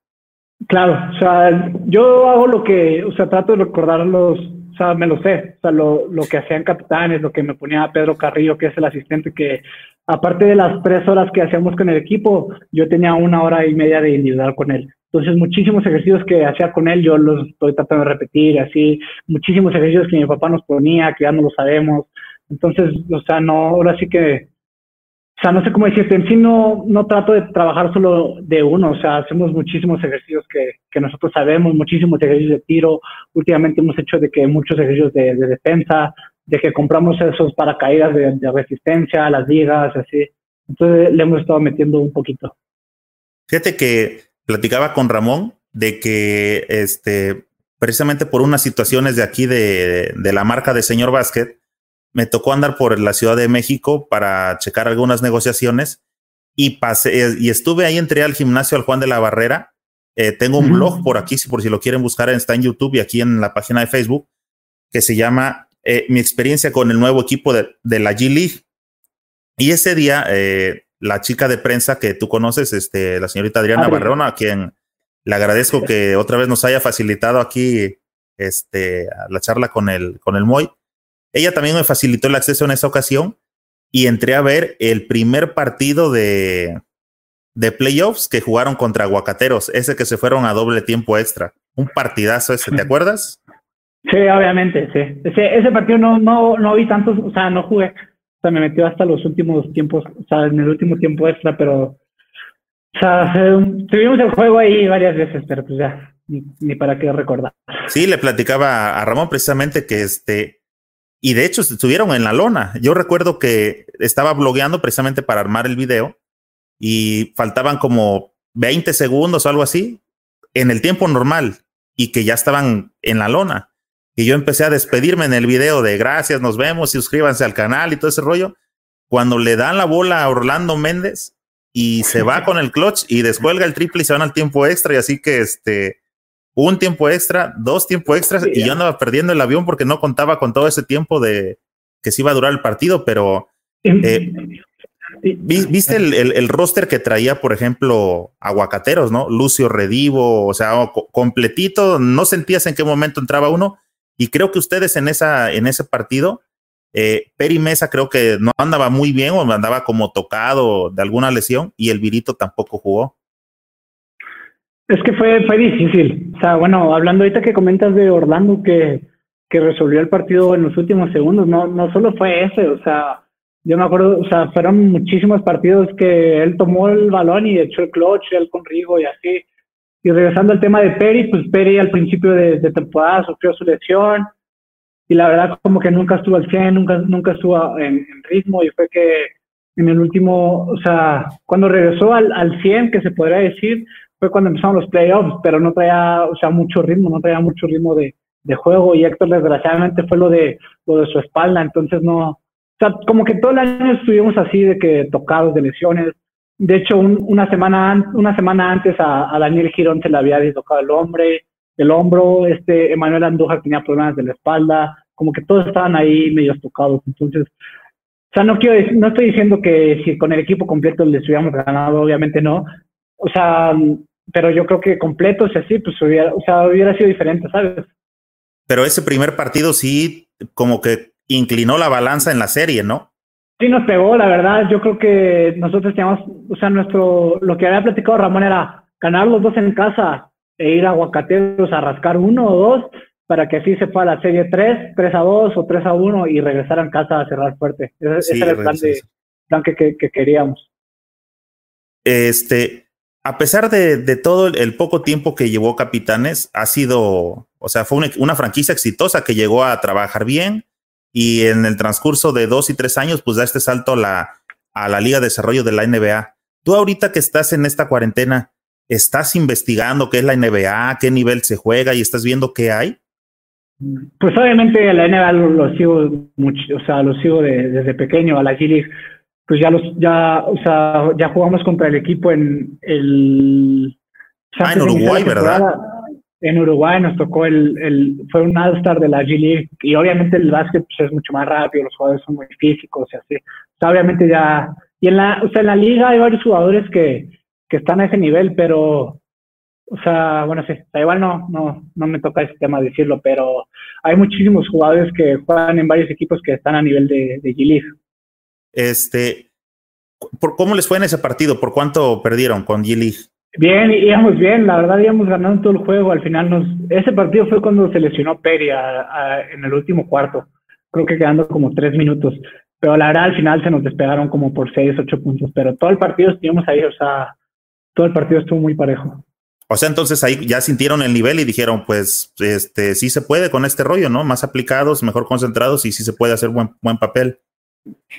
Claro, o sea, yo hago lo que, o sea, trato de recordar los, o sea, me lo sé, o sea, lo, lo que hacían capitanes, lo que me ponía Pedro Carrillo, que es el asistente que, aparte de las tres horas que hacíamos con el equipo, yo tenía una hora y media de individual con él. Entonces, muchísimos ejercicios que hacía con él, yo los estoy tratando de repetir, así, muchísimos ejercicios que mi papá nos ponía, que ya no lo sabemos. Entonces, o sea, no, ahora sí que o sea, no sé cómo decirte, en sí no, no trato de trabajar solo de uno, o sea, hacemos muchísimos ejercicios que, que nosotros sabemos, muchísimos ejercicios de tiro, últimamente hemos hecho de que muchos ejercicios de, de defensa, de que compramos esos paracaídas de, resistencia, las ligas, así, entonces le hemos estado metiendo un poquito. Fíjate que platicaba con Ramón de que este, precisamente por unas situaciones de aquí de, de la marca de Señor Basket, me tocó andar por la Ciudad de México para checar algunas negociaciones y pasé y estuve ahí, entré al gimnasio al Juan de la Barrera. Eh, tengo un blog por aquí, si por si lo quieren buscar, está en YouTube y aquí en la página de Facebook, que se llama eh, Mi experiencia con el nuevo equipo de, de la G League. Y ese día, eh, la chica de prensa que tú conoces, este, la señorita Adriana Barrona, a quien le agradezco que otra vez nos haya facilitado aquí este, la charla con el, con el Moy ella también me facilitó el acceso en esa ocasión y entré a ver el primer partido de, de playoffs que jugaron contra Aguacateros, ese que se fueron a doble tiempo extra. Un partidazo ese, ¿te acuerdas? Sí, obviamente, sí. Ese, ese partido no, no, no vi tantos, o sea, no jugué. O sea, me metió hasta los últimos tiempos, o sea, en el último tiempo extra, pero, o sea, tuvimos el juego ahí varias veces, pero pues ya, ni, ni para qué recordar. Sí, le platicaba a Ramón precisamente que este, y de hecho estuvieron en la lona. Yo recuerdo que estaba blogueando precisamente para armar el video y faltaban como 20 segundos o algo así, en el tiempo normal, y que ya estaban en la lona. Y yo empecé a despedirme en el video de gracias, nos vemos, y suscríbanse al canal y todo ese rollo. Cuando le dan la bola a Orlando Méndez y se va con el clutch y descuelga el triple y se van al tiempo extra, y así que este, un tiempo extra, dos tiempos extras, y yo andaba perdiendo el avión porque no contaba con todo ese tiempo de que se iba a durar el partido, pero eh, ¿Viste el, roster que traía, por ejemplo, Aguacateros, ¿no? Lucio Redivo, o sea, completito, no sentías en qué momento entraba uno. Y creo que ustedes en, esa, en ese partido, eh, Peri Mesa creo que no andaba muy bien o andaba como tocado de alguna lesión y el Virito tampoco jugó. Es que fue, fue difícil. O sea, bueno, hablando ahorita que comentas de Orlando que, que resolvió el partido en los últimos segundos, no, no solo fue ese, o sea, yo me acuerdo, o sea, fueron muchísimos partidos que él tomó el balón y echó el clutch, él con Rigo y así. Y regresando al tema de Peri, pues Peri al principio de, temporada sufrió su lesión y la verdad como que nunca estuvo al 100, nunca, nunca estuvo en, ritmo y fue que en el último, o sea, cuando regresó al, al 100, que se podría decir, fue cuando empezaron los playoffs, pero no traía, o sea, mucho ritmo, no traía mucho ritmo de, juego y Héctor desgraciadamente fue lo de, lo de su espalda, entonces no, o sea, como que todo el año estuvimos así de que tocados de lesiones. De hecho, una, semana, una semana antes a, Daniel Girón se le había dislocado el hombre, el hombro, este Emanuel Andújar tenía problemas de la espalda, como que todos estaban ahí medio tocados. Entonces, o sea, no quiero no estoy diciendo que si con el equipo completo les hubiéramos ganado, obviamente no. O sea, pero yo creo que completo, si así, pues hubiera, o sea, hubiera sido diferente, ¿sabes? Pero ese primer partido sí, como que inclinó la balanza en la serie, ¿no? Sí, nos pegó, la verdad. Yo creo que nosotros teníamos, o sea, nuestro, lo que había platicado Ramón era ganar los dos en casa e ir a Aguacateros a rascar uno o dos para que así se fuera la serie 3, 3 a 2 o 3 a 1 y regresar a casa a cerrar fuerte. Ese, era el plan, de, plan que, que, queríamos. Este, a pesar de, de, todo el poco tiempo que llevó Capitanes, ha sido, o sea, fue una, franquicia exitosa que llegó a trabajar bien, y en el transcurso de dos y tres años, pues da este salto a la, a la Liga de Desarrollo de la NBA. Tú ahorita que estás en esta cuarentena, ¿estás investigando qué es la NBA, qué nivel se juega y estás viendo qué hay? Pues obviamente la NBA lo, sigo mucho, o sea, lo sigo desde pequeño, a la G pues ya los, ya, o sea, ya jugamos contra el equipo en el Ah, en Uruguay, ¿verdad? en Uruguay nos tocó el, el fue un All-Star de la G League y obviamente el básquet pues, es mucho más rápido, los jugadores son muy físicos y así. O sea, obviamente ya, y en la, o sea, en la liga hay varios jugadores que, que están a ese nivel, pero, o sea, bueno, sí, igual no, no, no me toca ese tema decirlo, pero hay muchísimos jugadores que juegan en varios equipos que están a nivel de, de G League. Este, ¿por ¿cómo les fue en ese partido? ¿Por cuánto perdieron con G League? Bien, íbamos bien, la verdad íbamos ganando todo el juego. Al final nos, ese partido fue cuando se lesionó Peri en el último cuarto, creo que quedando como tres minutos. Pero la verdad al final se nos despegaron como por seis, ocho puntos. Pero todo el partido estuvimos ahí, o sea, todo el partido estuvo muy parejo. O sea, entonces ahí ya sintieron el nivel y dijeron, pues, este, sí se puede con este rollo, ¿no? Más aplicados, mejor concentrados y sí se puede hacer buen, buen papel.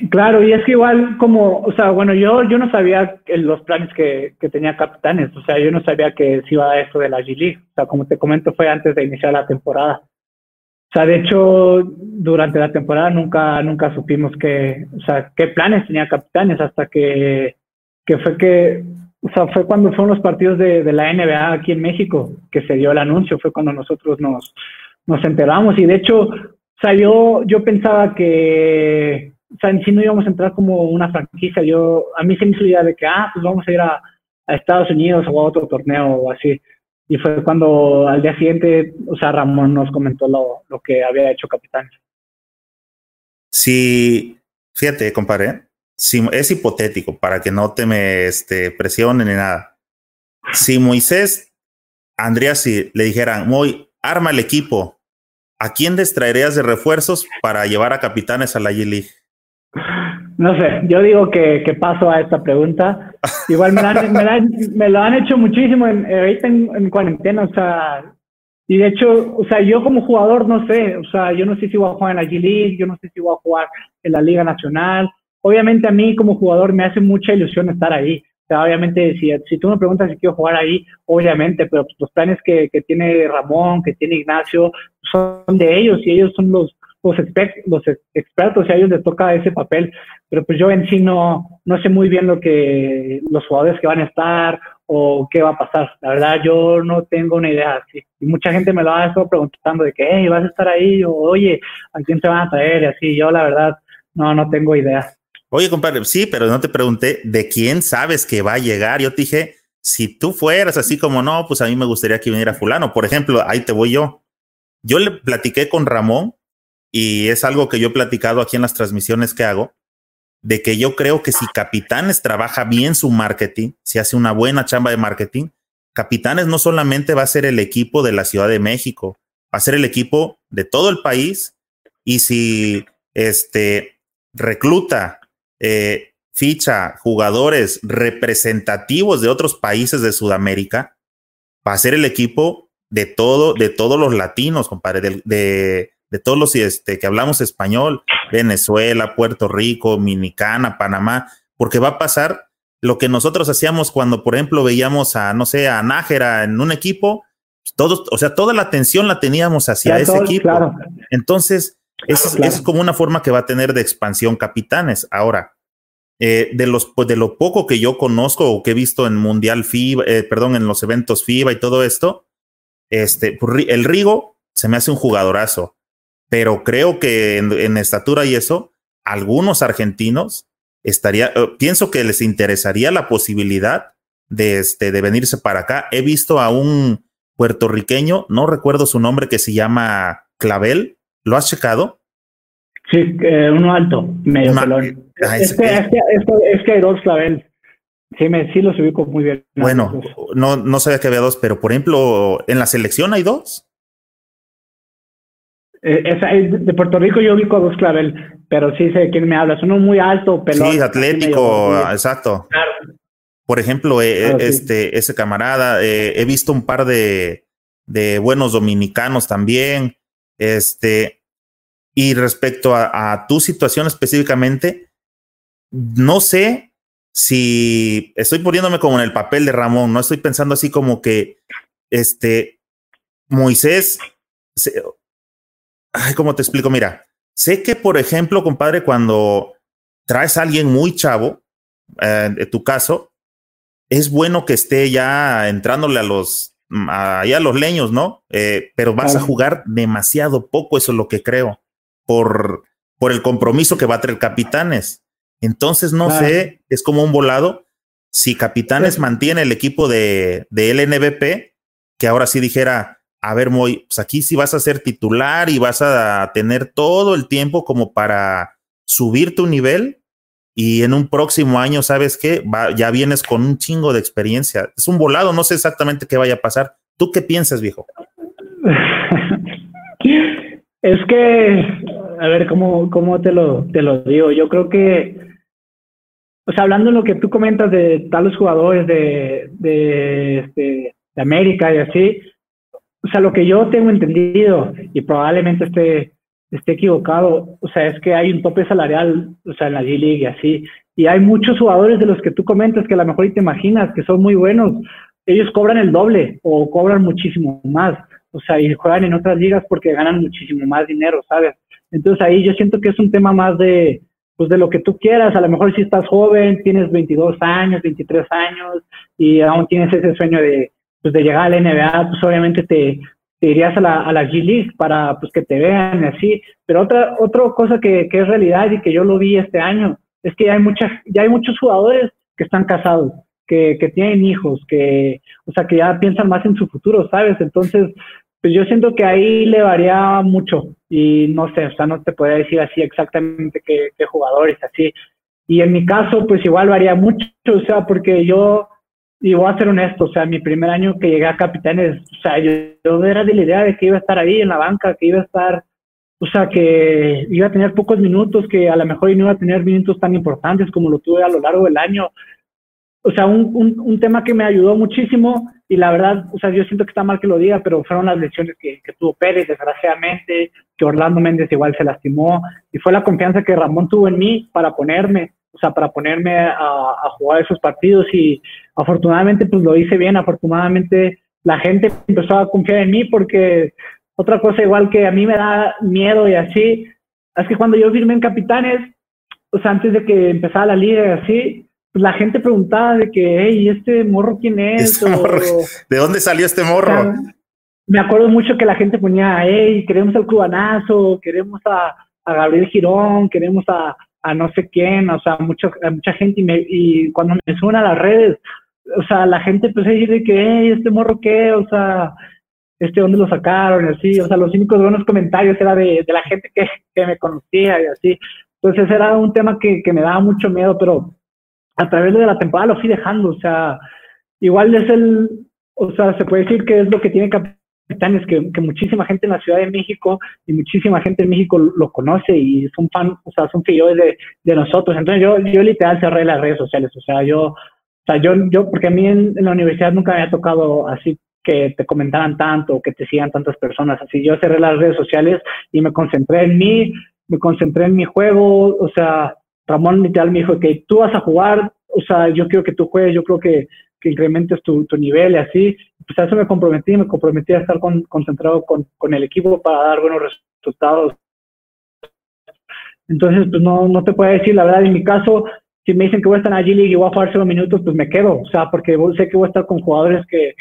Claro, y es que igual como, o sea, bueno, yo, yo no sabía los planes que, tenía Capitanes, o sea, yo no sabía que se iba a esto de la G League, o sea, como te comento fue antes de iniciar la temporada. O sea, de hecho, durante la temporada nunca, nunca supimos que, o sea, qué planes tenía Capitanes hasta que, que fue que, o sea, fue cuando fueron los partidos de, de la NBA aquí en México que se dio el anuncio, fue cuando nosotros nos, nos enteramos y de hecho, o sea, yo, yo pensaba que, o sea, sí no íbamos a entrar como una franquicia. Yo, a mí se me hizo idea de que, ah, pues vamos a ir a, Estados Unidos o a otro torneo o así. Y fue cuando al día siguiente, o sea, Ramón nos comentó lo, lo que había hecho Capitán. Sí, fíjate, compadre, si, es hipotético para que no te me este, presionen ni nada. Si Moisés, Andrea, si le dijeran, muy, arma el equipo, ¿a quién distraerías de refuerzos para llevar a capitanes a la G-League? No sé, yo digo que, que, paso a esta pregunta. Igual me, me, lo han hecho muchísimo en, ahorita en, cuarentena, o sea, y de hecho, o sea, yo como jugador no sé, o sea, yo no sé si voy a jugar en la G-League, yo no sé si voy a jugar en la Liga Nacional. Obviamente a mí como jugador me hace mucha ilusión estar ahí. sea, obviamente, si, si tú me preguntas si quiero jugar ahí, obviamente, pero los planes que, que tiene Ramón, que tiene Ignacio, son de ellos y ellos son los, los, expertos y a ellos les toca ese papel. Pero pues yo en sí no, no sé muy bien lo que los jugadores que van a estar o qué va a pasar. La verdad, yo no tengo una idea. Y mucha gente me lo ha estado preguntando de que, hey, vas a estar ahí, o oye, ¿a quién te van a traer? Y así, yo la verdad, no, no tengo idea. Oye, compadre, sí, pero no te pregunté de quién sabes que va a llegar. Yo te dije, si tú fueras así como no, pues a mí me gustaría que viniera fulano. Por ejemplo, ahí te voy yo. Yo le platiqué con Ramón y es algo que yo he platicado aquí en las transmisiones que hago, de que yo creo que si Capitanes trabaja bien su marketing, si hace una buena chamba de marketing, Capitanes no solamente va a ser el equipo de la Ciudad de México, va a ser el equipo de todo el país y si este recluta, eh, ficha jugadores representativos de otros países de Sudamérica, va a ser el equipo de todo, de todos los latinos, compadre, de, todos los este, que hablamos español, Venezuela, Puerto Rico, Dominicana, Panamá, porque va a pasar lo que nosotros hacíamos cuando, por ejemplo, veíamos a, no sé, a Nájera en un equipo, todos, o sea, toda la atención la teníamos hacia ese equipo. Entonces, es, como una forma que va a tener de expansión capitanes. Ahora, eh, de los pues, de lo poco que yo conozco o que he visto en Mundial FIBA, eh, perdón, en los eventos FIBA y todo esto, este, pues, el Rigo se me hace un jugadorazo pero creo que en, estatura y eso, algunos argentinos estaría, eh, pienso que les interesaría la posibilidad de, este, de venirse para acá. He visto a un puertorriqueño, no recuerdo su nombre, que se llama Clavel. ¿Lo has checado? Sí, eh, uno alto, medio pelón. Ah, es, que, es, que, hay dos Clavel. Sí, me, sí los ubico muy bien. Bueno, no, no sabía que había dos, pero por ejemplo, ¿en la selección hay dos? Eh, de Puerto Rico yo ubico a dos clavel, pero sí sé de quién me hablas. Uno muy alto, pelón. Sí, atlético, exacto. Por ejemplo, eh, eh, este, ese camarada, he visto un par de, de buenos dominicanos también. Este, y respecto a, a, tu situación específicamente, no sé si estoy poniéndome como en el papel de Ramón, no estoy pensando así como que este Moisés ay, ¿cómo te explico? Mira, sé que, por ejemplo, compadre, cuando traes a alguien muy chavo, eh, en tu caso, es bueno que esté ya entrándole a los, a, a los leños, ¿no? Eh, pero vas a jugar demasiado poco, eso es lo que creo, por, por el compromiso que va a traer Capitanes. Entonces, no sé, es como un volado. Si Capitanes mantiene el equipo de, de LNBP, que ahora sí dijera, a ver, Moy, pues aquí sí vas a ser titular y vas a tener todo el tiempo como para subir tu nivel y en un próximo año, ¿sabes qué? ya vienes con un chingo de experiencia. Es un volado, no sé exactamente qué vaya a pasar. ¿Tú qué piensas, viejo? es que, a ver, ¿cómo, cómo te, lo, te lo digo? Yo creo que, o sea, hablando de lo que tú comentas de tales jugadores de, de, este, de América y así, o sea, lo que yo tengo entendido, y probablemente esté, esté equivocado, o sea, es que hay un tope salarial, o sea, en la G-League y así, y hay muchos jugadores de los que tú comentas que a lo mejor y te imaginas que son muy buenos, ellos cobran el doble o cobran muchísimo más, o sea, y juegan en otras ligas porque ganan muchísimo más dinero, ¿sabes? Entonces ahí yo siento que es un tema más de, pues de lo que tú quieras, a lo mejor si estás joven, tienes 22 años, 23 años y aún tienes ese sueño de, pues de llegar a la NBA, pues obviamente te, irías a la, a la G League para pues que te vean y así. Pero otra, otra cosa que, que es realidad y que yo lo vi este año es que ya hay muchas, ya hay muchos jugadores que están casados, que, que tienen hijos, que, o sea, que ya piensan más en su futuro, ¿sabes? Entonces, pues yo siento que ahí le varía mucho y no sé, o sea, no te podría decir así exactamente qué, qué jugadores, así. Y en mi caso, pues igual varía mucho, o sea, porque yo y voy a ser honesto, o sea, mi primer año que llegué a Capitanes, o sea, yo, era de la idea de que iba a estar ahí en la banca, que iba a estar, o sea, que iba a tener pocos minutos, que a lo mejor no iba a tener minutos tan importantes como lo tuve a lo largo del año. O sea, un, un, un tema que me ayudó muchísimo y la verdad, o sea, yo siento que está mal que lo diga, pero fueron las lesiones que, que tuvo Pérez, desgraciadamente, que Orlando Méndez igual se lastimó y fue la confianza que Ramón tuvo en mí para ponerme o sea, para ponerme a, jugar esos partidos y afortunadamente pues lo hice bien, afortunadamente la gente empezó a confiar en mí porque otra cosa igual que a mí me da miedo y así, es que cuando yo firmé en Capitanes, o sea, antes de que empezara la liga y así, pues la gente preguntaba de que, hey, ¿este morro quién es? Este ¿De dónde salió este morro? me acuerdo mucho que la gente ponía, hey, queremos al cubanazo, queremos a, a Gabriel Girón, queremos a, a, no sé quién, o sea, mucho, a mucha gente y, me, y cuando me suena a las redes, o sea, la gente empezó a decir de que, hey, ¿este morro qué? O sea, este, ¿dónde lo sacaron? Y así, o sea, los únicos buenos comentarios era de, de la gente que, que, me conocía y así. Entonces era un tema que, que me daba mucho miedo, pero a través de la temporada lo fui dejando, o sea, igual es el, o sea, se puede decir que es lo que tiene Capitanes, que, que muchísima gente en la Ciudad de México y muchísima gente en México lo conoce y son fan, o sea, son seguidores de, de nosotros. Entonces yo, yo literal cerré las redes sociales, o sea, yo, o sea, yo, yo, porque a mí en, la universidad nunca me había tocado así que te comentaran tanto, que te sigan tantas personas. Así yo cerré las redes sociales y me concentré en mí, me concentré en mi juego, o sea, Ramón literal me dijo que tú vas a jugar, o sea, yo quiero que tú juegues, yo creo que, que incrementes tu, tu, nivel y así. Pues a eso me comprometí, me comprometí a estar con, concentrado con, con, el equipo para dar buenos resultados. Entonces, pues no, no te puedo decir, la verdad, en mi caso, si me dicen que voy a estar en la G-League y voy a jugar cero minutos, pues me quedo, o sea, porque sé que voy a estar con jugadores que,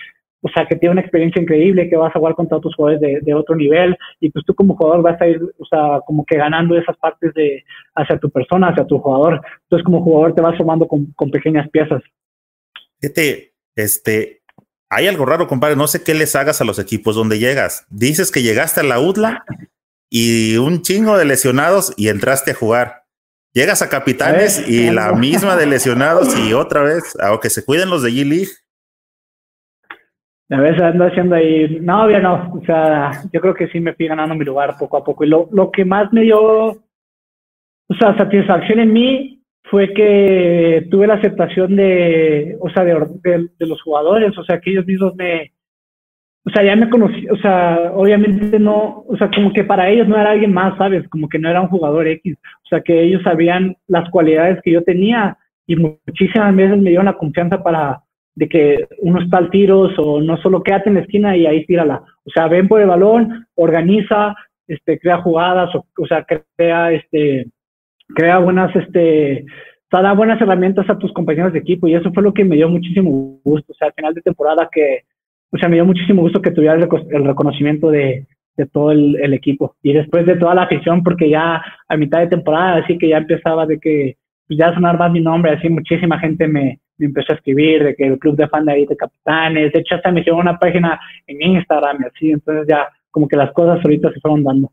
o sea, que tiene una experiencia increíble, que vas a jugar contra otros jugadores de, de, otro nivel y pues tú como jugador vas a ir, o sea, como que ganando esas partes de hacia tu persona, hacia tu jugador. Entonces como jugador te vas formando con, con pequeñas piezas. Este, este, hay algo raro, compadre, no sé qué les hagas a los equipos donde llegas. Dices que llegaste a la UDLA y un chingo de lesionados y entraste a jugar. Llegas a Capitanes y la misma de lesionados y otra vez, aunque se cuiden los de G-League, a veces ando haciendo ahí, no, ya no, o sea, yo creo que sí me fui ganando mi lugar poco a poco. Y lo, lo que más me dio, o sea, satisfacción en mí fue que tuve la aceptación de, o sea, de, de, de los jugadores, o sea, que ellos mismos me, o sea, ya me conocí, o sea, obviamente no, o sea, como que para ellos no era alguien más, ¿sabes? Como que no era un jugador X, o sea, que ellos sabían las cualidades que yo tenía y muchísimas veces me dieron la confianza para, de que uno está al tiros o no solo quédate en la esquina y ahí tírala. O sea, ven por el balón, organiza, este, crea jugadas, o, o sea, crea, este, crea buenas, este, o sea, da buenas herramientas a tus compañeros de equipo y eso fue lo que me dio muchísimo gusto. O sea, al final de temporada que, o sea, me dio muchísimo gusto que tuviera el, el reconocimiento de, de todo el, equipo. Y después de toda la afición, porque ya a mitad de temporada, así que ya empezaba de que pues ya sonar más mi nombre, así muchísima gente me, me empezó a escribir de que el club de fan de ahí de capitanes, de hecho hasta me hicieron una página en Instagram y así, entonces ya como que las cosas ahorita se fueron dando.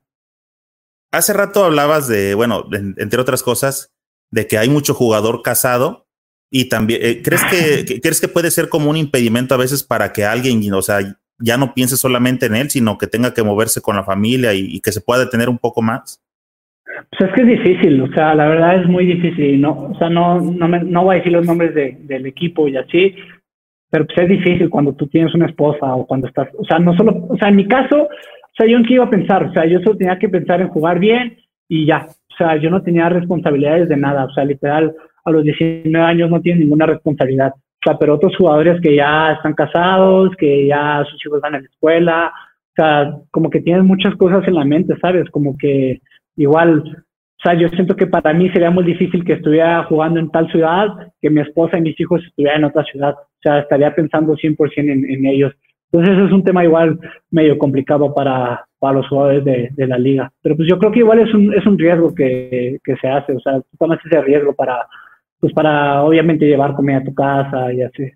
Hace rato hablabas de, bueno, entre otras cosas, de que hay mucho jugador casado y también, eh, ¿crees que, que, ¿crees que puede ser como un impedimento a veces para que alguien, o sea, ya no piense solamente en él, sino que tenga que moverse con la familia y, y que se pueda detener un poco más? Pues es que es difícil, o sea, la verdad es muy difícil, no, o sea, no, no, me, no voy a decir los nombres de, del equipo y así, pero pues es difícil cuando tú tienes una esposa o cuando estás, o sea, no solo, o sea, en mi caso, o sea, yo en qué iba a pensar, o sea, yo solo tenía que pensar en jugar bien y ya, o sea, yo no tenía responsabilidades de nada, o sea, literal, a los 19 años no tienen ninguna responsabilidad, o sea, pero otros jugadores que ya están casados, que ya sus hijos van a la escuela, o sea, como que tienen muchas cosas en la mente, ¿sabes? Como que igual, o sea, yo siento que para mí sería muy difícil que estuviera jugando en tal ciudad, que mi esposa y mis hijos estuvieran en otra ciudad. O sea, estaría pensando 100% en, en ellos. Entonces, es un tema igual medio complicado para, para los jugadores de, de, la liga. Pero pues yo creo que igual es un, es un riesgo que, que se hace. O sea, tú tomas ese riesgo para, pues para obviamente llevar comida a tu casa y así.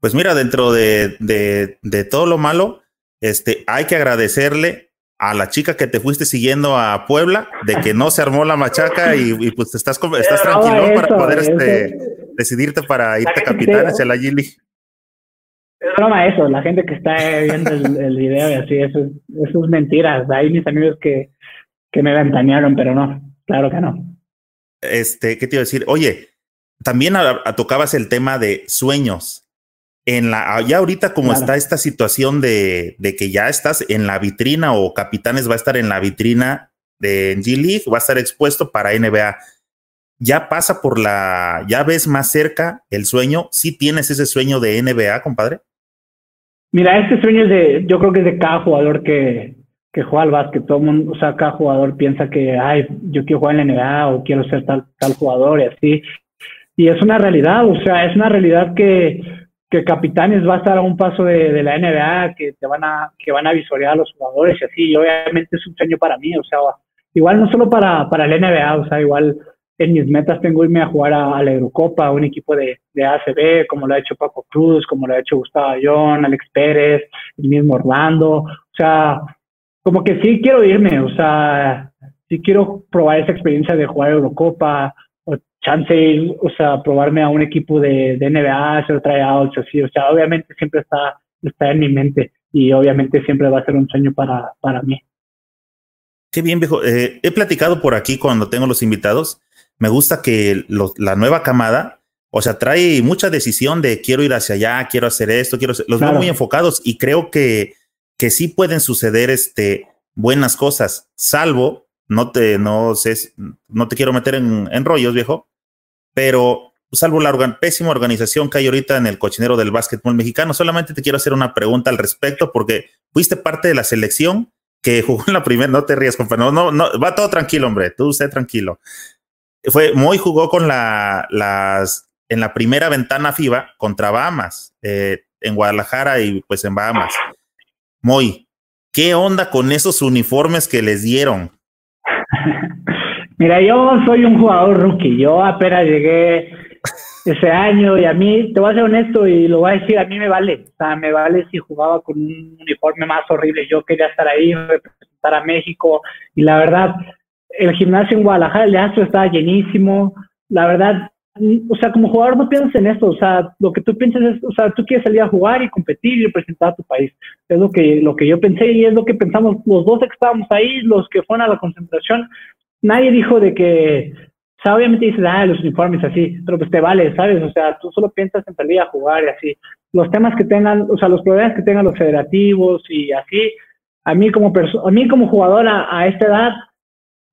Pues mira, dentro de, de, de todo lo malo, este, hay que agradecerle a la chica que te fuiste siguiendo a Puebla de que no se armó la machaca y, y pues estás, estás tranquilo eso, para poder este, decidirte para irte a Capitán hacia la Gili. Es broma eso, la gente que está viendo el, el video y así, eso, eso es mentira. Hay mis amigos que, que me ventanearon, pero no, claro que no. Este, ¿qué te iba a decir? Oye, también a, a, tocabas el tema de sueños en la, ya ahorita como claro. está esta situación de, de, que ya estás en la vitrina o Capitanes va a estar en la vitrina de G League, va a estar expuesto para NBA. ya pasa por la, ya ves más cerca el sueño. ¿Sí tienes ese sueño de NBA, compadre? Mira, este sueño es de, yo creo que es de cada jugador que, que juega al básquet. Todo mundo, o sea, cada jugador piensa que, ay, yo quiero jugar en la NBA o quiero ser tal, tal jugador y así. Y es una realidad, o sea, es una realidad que, que Capitanes va a estar a un paso de, la NBA, que te van a, que van a visorear a los jugadores y así. Y obviamente es un sueño para mí, o sea, igual no solo para, para la NBA, o sea, igual en mis metas tengo irme a jugar a, la Eurocopa, a un equipo de, de ACB, como lo ha hecho Paco Cruz, como lo ha hecho Gustavo Ayón, Alex Pérez, el mismo Orlando. O sea, como que sí quiero irme, o sea, sí quiero probar esa experiencia de jugar Eurocopa, chance, o sea, probarme a un equipo de, de NBA, hacer tryouts, así, o sea, obviamente siempre está, está en mi mente y obviamente siempre va a ser un sueño para, para mí. Qué bien, viejo. Eh, he platicado por aquí cuando tengo los invitados me gusta que la nueva camada, o sea, trae mucha decisión de quiero ir hacia allá, quiero hacer esto, quiero los veo muy enfocados y creo que, que sí pueden suceder este, buenas cosas, salvo, no te, no sé, no te quiero meter en, en rollos, viejo, pero salvo la pésima organización que hay ahorita en el cochinero del básquetbol mexicano, solamente te quiero hacer una pregunta al respecto porque fuiste parte de la selección que jugó en la primera, no te rías, compañero, no, no, va todo tranquilo, hombre, tú esté tranquilo fue, Moy jugó con la, las, en la primera ventana FIBA contra Bahamas, eh, en Guadalajara y pues en Bahamas. Moy, ¿qué onda con esos uniformes que les dieron? Mira, yo soy un jugador rookie, yo apenas llegué ese año y a mí, te voy a ser honesto y lo voy a decir, a mí me vale, o sea, me vale si jugaba con un uniforme más horrible, yo quería estar ahí, representar a México y la verdad, el gimnasio en Guadalajara, el Astro estaba llenísimo. La verdad, o sea, como jugador no piensas en esto, o sea, lo que tú piensas es, o sea, tú quieres salir a jugar y competir y representar a tu país. Es lo que, lo que yo pensé y es lo que pensamos los dos que estábamos ahí, los que fueron a la concentración. Nadie dijo de que, obviamente dices, ah, los uniformes así, pero pues te vale, ¿sabes? O sea, tú solo piensas en salir a jugar y así. Los temas que tengan, o sea, los problemas que tengan los federativos y así, a mí como, a mí como jugadora a esta edad,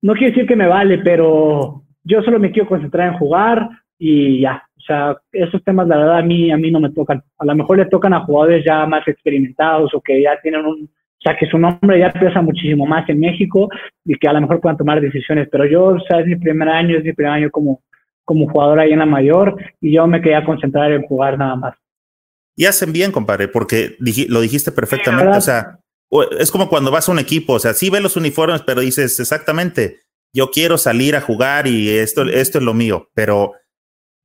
no quiero decir que me vale, pero yo solo me quiero concentrar en jugar y ya. O sea, esos temas, la verdad, a mí, a mí no me tocan. A lo mejor le tocan a jugadores ya más experimentados o que ya tienen un, o sea, que su nombre ya pesa muchísimo más en México y que a lo mejor puedan tomar decisiones. Pero yo, o sea, es mi primer año, es mi primer año como, como jugador ahí en la mayor y yo me quería concentrar en jugar nada más. Y hacen bien, compadre, porque lo dijiste perfectamente. o sea, es como cuando vas a un equipo, o sea, sí ves los uniformes, pero dices exactamente, yo quiero salir a jugar y esto, esto es lo mío, pero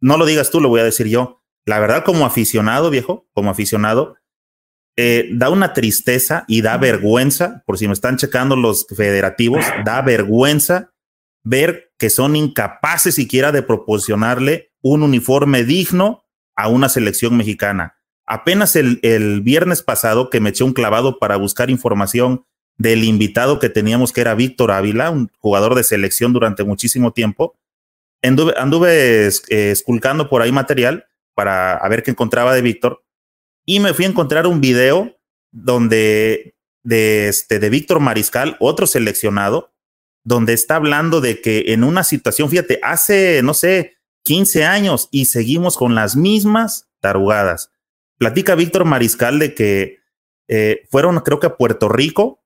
no lo digas tú, lo voy a decir yo. La verdad, como aficionado, viejo, como aficionado, eh, da una tristeza y da vergüenza, por si me están checando los federativos, da vergüenza ver que son incapaces siquiera de proporcionarle un uniforme digno a una selección mexicana. Apenas el, el, viernes pasado que me eché un clavado para buscar información del invitado que teníamos, que era Víctor Ávila, un jugador de selección durante muchísimo tiempo, anduve, anduve eh, esculcando por ahí material para ver qué encontraba de Víctor y me fui a encontrar un video donde de, este, de Víctor Mariscal, otro seleccionado, donde está hablando de que en una situación, fíjate, hace, no sé, 15 años y seguimos con las mismas tarugadas Platica Víctor Mariscal de que eh, fueron, creo que a Puerto Rico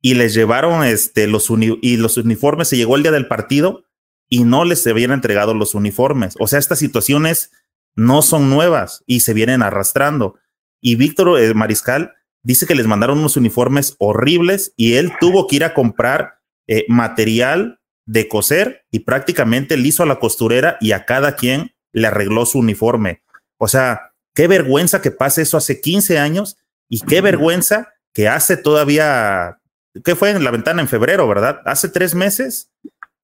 y les llevaron este, los, y los uniformes. Se llegó el día del partido y no les habían entregado los uniformes. O sea, estas situaciones no son nuevas y se vienen arrastrando. Y Víctor eh, Mariscal dice que les mandaron unos uniformes horribles y él tuvo que ir a comprar eh, material de coser y prácticamente le hizo a la costurera y a cada quien le arregló su uniforme. O sea, Qué vergüenza que pase eso hace 15 años y qué vergüenza que hace todavía, ¿qué fue en la ventana en febrero, verdad? Hace tres meses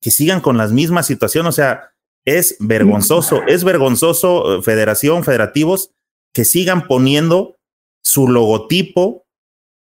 que sigan con las mismas situaciones. O sea, es vergonzoso, es vergonzoso, eh, federación, federativos, que sigan poniendo su logotipo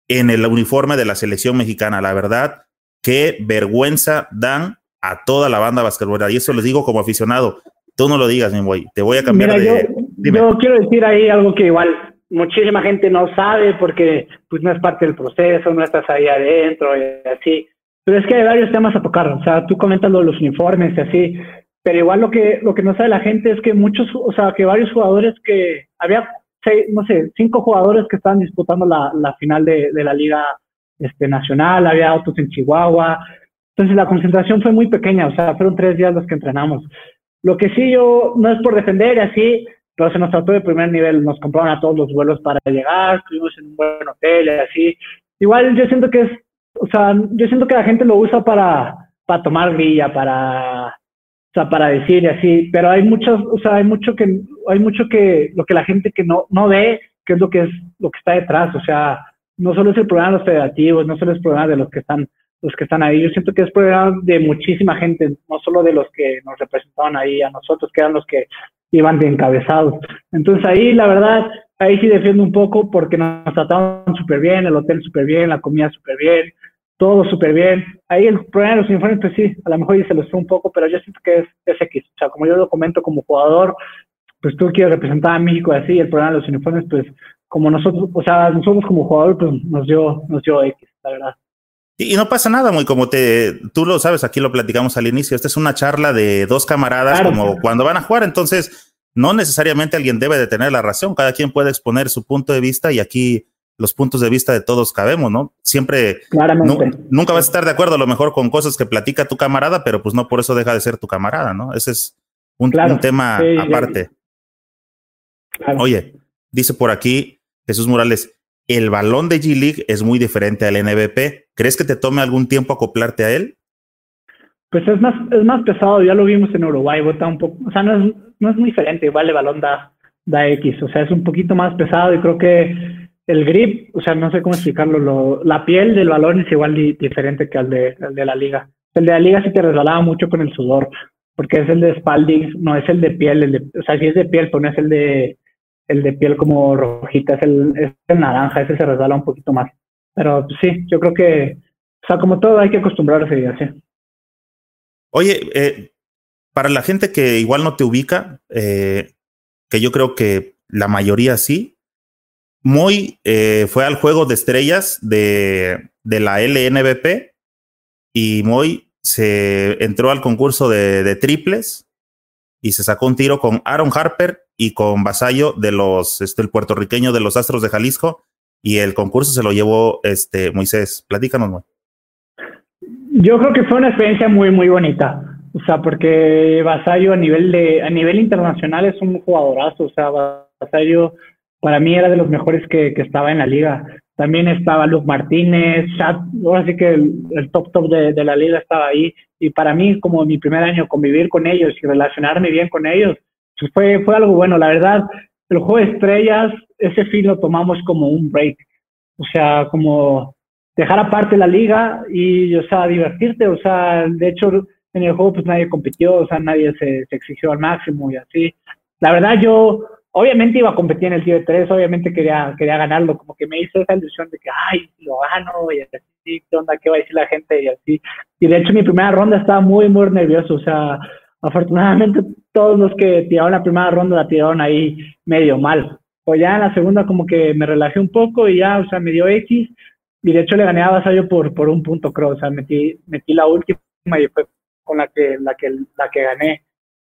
en el uniforme de la selección mexicana. La verdad, qué vergüenza dan a toda la banda basquetbolera. Y eso les digo como aficionado. Tú no lo digas, mi güey. Te voy a cambiar de. Yo quiero decir ahí algo que igual muchísima gente no sabe porque pues no es parte del proceso, no estás ahí adentro y así. Pero es que hay varios temas a tocar. O sea, tú comentas los uniformes y así. pero igual lo que, lo que no sabe la gente es que muchos, o sea, que varios jugadores que había, seis, no sé, cinco jugadores que estaban disputando la, final de, la liga este, nacional, había otros en Chihuahua, entonces la concentración fue muy pequeña, o sea, fueron tres días los que entrenamos. Lo que sí yo, no es por defender así, pero se nos trató de primer nivel, nos compraron a todos los vuelos para llegar, estuvimos en un buen hotel y así. Igual yo siento que es, o sea, yo siento que la gente lo usa para, para tomar villa, para o sea, para decir y así, pero hay muchos, o sea, hay mucho que, hay mucho que, lo que la gente que no, no ve, que es lo que es, lo que está detrás, o sea, no solo es el problema de los federativos, no solo es el problema de los que están, los que están ahí, yo siento que es problema de muchísima gente, no solo de los que nos representaban ahí a nosotros, que eran los que iban de encabezados. Entonces ahí, la verdad, ahí sí defiendo un poco porque nos trataban súper bien, el hotel súper bien, la comida súper bien, todo súper bien. Ahí el problema de los uniformes, pues sí, a lo mejor se los un poco, pero yo siento que es, es X. O sea, como yo lo comento como jugador, pues tú quieres representar a México así, el problema de los uniformes, pues como nosotros, o sea, nosotros como jugador, pues nos dio, nos dio X, la verdad. Y, no pasa nada, muy como te, tú lo sabes, aquí lo platicamos al inicio, esta es una charla de dos camaradas como cuando van a jugar, entonces no necesariamente alguien debe de tener la razón, cada quien puede exponer su punto de vista y aquí los puntos de vista de todos cabemos, ¿no? Siempre, nunca vas a estar de acuerdo a lo mejor con cosas que platica tu camarada, pero pues no por eso deja de ser tu camarada, ¿no? Ese es un, tema aparte. Oye, dice por aquí Jesús Morales, el balón de G-League es muy diferente al NBP. ¿Crees que te tome algún tiempo acoplarte a él? Pues es más, es más pesado, ya lo vimos en Uruguay, bota un poco, o sea, no es, no es muy diferente, igual el balón da, da X, o sea, es un poquito más pesado y creo que el grip, o sea, no sé cómo explicarlo, lo, la piel del balón es igual diferente que el de, de la liga. El de la liga sí te resbalaba mucho con el sudor, porque es el de Spalding, no es el de piel, el de, o sea, sí es de piel, pero no es el de, el de piel como rojita, es el, es el naranja, ese se resbala un poquito más. Pero sí, yo creo que, o sea, como todo hay que acostumbrarse así. Oye, eh, para la gente que igual no te ubica, eh, que yo creo que la mayoría sí, Moy eh, fue al juego de estrellas de, de, la LNBP y Moy se entró al concurso de, triples y se sacó un tiro con Aaron Harper y con Vasallo de los, este, el puertorriqueño de los Astros de Jalisco y el concurso se lo llevó este Moisés. Platícanos, Moy. Yo creo que fue una experiencia muy, muy bonita. O sea, porque Vasallo a nivel de, a nivel internacional es un jugadorazo. O sea, Vasallo para mí era de los mejores que, que estaba en la liga. También estaba Luke Martínez, Chad, ahora sí que el, top top de, de, la liga estaba ahí. Y para mí, como mi primer año, convivir con ellos y relacionarme bien con ellos, pues fue, fue algo bueno. La verdad, el juego de estrellas, ese fin lo tomamos como un break. O sea, como dejar aparte la liga y, o sea, divertirte. O sea, de hecho, en el juego pues nadie compitió, o sea, nadie se, se exigió al máximo y así. La verdad, yo obviamente iba a competir en el tío de tres, obviamente quería, quería ganarlo, como que me hizo esa ilusión de que, ay, lo gano, y así, ¿qué onda? ¿Qué va a decir la gente? Y así. Y de hecho mi primera ronda estaba muy, muy nervioso, o sea, afortunadamente todos los que tiraron la primera ronda la tiraron ahí medio mal. Pues ya en la segunda como que me relajé un poco y ya, o sea, me dio X, y de hecho le gané a Vasallo por, por un punto, creo, o sea, metí, metí la última y fue con la que, la que, la que gané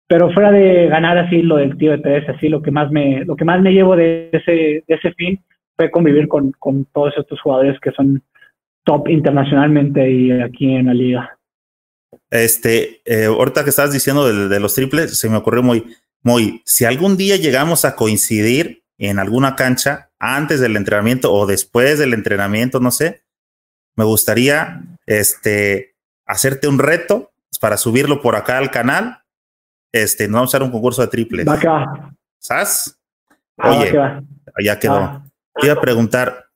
pero fuera de ganar así lo del tío de tres, así lo que más me, lo que más me llevo de ese, de ese fin fue convivir con, con todos estos jugadores que son top internacionalmente y aquí en la liga. Este, eh, ahorita que estabas diciendo de, de, los triples, se me ocurrió muy, muy, si algún día llegamos a coincidir en alguna cancha antes del entrenamiento o después del entrenamiento, no sé, me gustaría este, hacerte un reto para subirlo por acá al canal este, nos vamos a hacer un concurso de triples. Va ¿Sabes? Ah, Oye, ya quedó. Ah. iba a preguntar,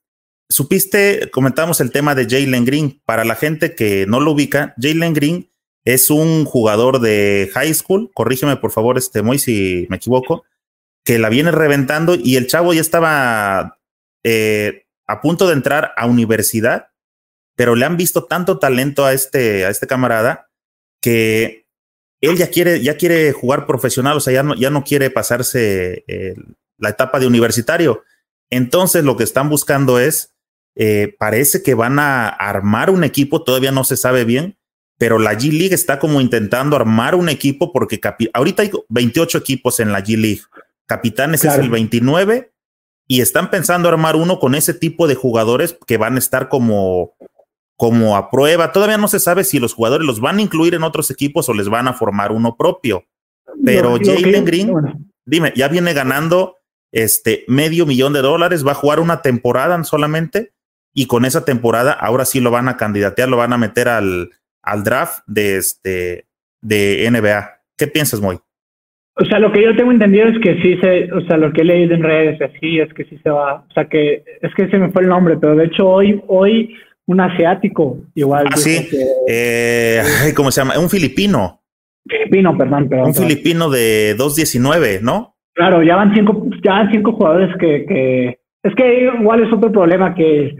supiste, comentamos el tema de Jalen Green. Para la gente que no lo ubica, Jalen Green es un jugador de high school, corrígeme por favor, este Moy, si me equivoco, que la viene reventando y el chavo ya estaba eh, a punto de entrar a universidad, pero le han visto tanto talento a este, a este camarada que él ya quiere, ya quiere jugar profesional, o sea, ya no, ya no quiere pasarse eh, la etapa de universitario. Entonces, lo que están buscando es, eh, parece que van a armar un equipo, todavía no se sabe bien, pero la G League está como intentando armar un equipo porque ahorita hay 28 equipos en la G League. Capitanes es el 29 y están pensando armar uno con ese tipo de jugadores que van a estar como, como a prueba. Todavía no se sabe si los jugadores los van a incluir en otros equipos o les van a formar uno propio. Pero Jalen Green, dime, ya viene ganando este medio millón de dólares, va a jugar una temporada solamente y con esa temporada ahora sí lo van a candidatear, lo van a meter al, al draft de, este, de NBA. ¿Qué piensas, Moy? O sea, lo que yo tengo entendido es que sí se, o sea, lo que he leído en redes así es que sí se va, o sea, que es que se me fue el nombre, pero de hecho hoy, hoy un asiático igual. Ah, sí, eh, ¿cómo se llama? Un filipino. Filipino, perdón, perdón. Un filipino de 2.19, ¿no? Claro, ya van cinco, ya van cinco jugadores que, que, es que igual es otro problema que,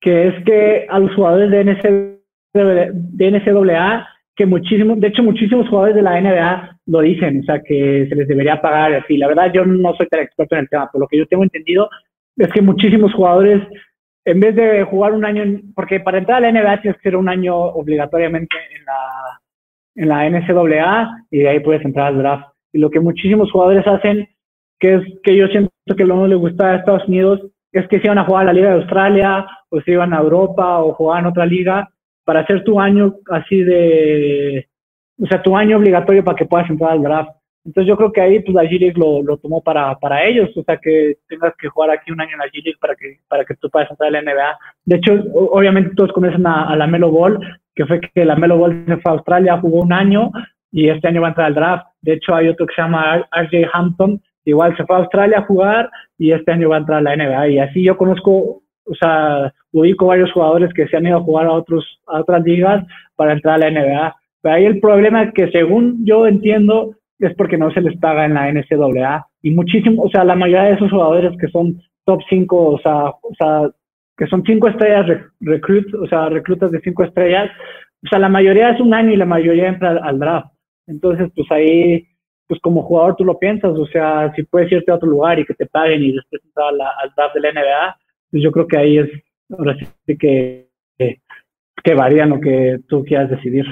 que es que a los jugadores de NCAA de NCAA que muchísimos, de hecho muchísimos jugadores de la NBA lo dicen, o sea, que se les debería pagar así. La verdad yo no soy tan experto en el tema, pero lo que yo tengo entendido es que muchísimos jugadores, en vez de jugar un año, porque para entrar a la NBA tienes que ser un año obligatoriamente en la, en la NCAA y de ahí puedes entrar al draft. Y lo que muchísimos jugadores hacen, que es que yo siento que lo no les gusta a Estados Unidos, es que se iban a jugar a la Liga de Australia o se iban a Europa o jugaban otra liga para hacer tu año así de, o sea, tu año obligatorio para que puedas entrar al draft. Entonces yo creo que ahí pues la G-League lo, lo, tomó para, para ellos, o sea que tengas que jugar aquí un año en la G-League para que, para que tú puedas entrar a la NBA. De hecho, obviamente todos conocen a, la Melo Ball, que fue que la Melo Ball se fue a Australia, jugó un año y este año va a entrar al draft. De hecho hay otro que se llama RJ Hampton, igual se fue a Australia a jugar y este año va a entrar a la NBA. Y así yo conozco o sea, ubico varios jugadores que se han ido a jugar a, otros, a otras ligas para entrar a la NBA. Pero ahí el problema es que según yo entiendo es porque no se les paga en la NCAA y muchísimo, o sea, la mayoría de esos jugadores que son top 5, o sea, o sea, que son 5 estrellas reclut, o sea, reclutas de 5 estrellas, o sea, la mayoría es un año y la mayoría entra al, draft. Entonces, pues ahí, pues como jugador tú lo piensas, o sea, si puedes irte a otro lugar y que te paguen y después entrar al draft de la NBA, pues yo creo que ahí es, ahora sí que, que, varía lo que tú quieras decidir.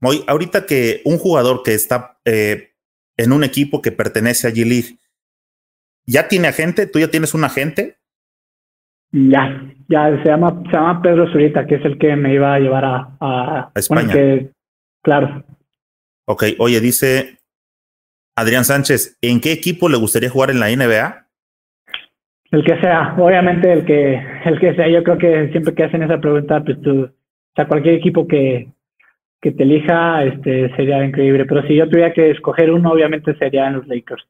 Muy, ahorita que un jugador que está eh, en un equipo que pertenece a G-League, ¿ya tiene agente? ¿Tú ya tienes un agente? Ya, ya se llama, se llama Pedro Zurita, que es el que me iba a llevar a, a, España. claro. Ok, oye, dice Adrián Sánchez, ¿en qué equipo le gustaría jugar en la NBA? El que sea, obviamente el que, el que sea. Yo creo que siempre que hacen esa pregunta, pues tú, o sea, cualquier equipo que, que te elija, este, sería increíble. Pero si yo tuviera que escoger uno, obviamente serían los Lakers.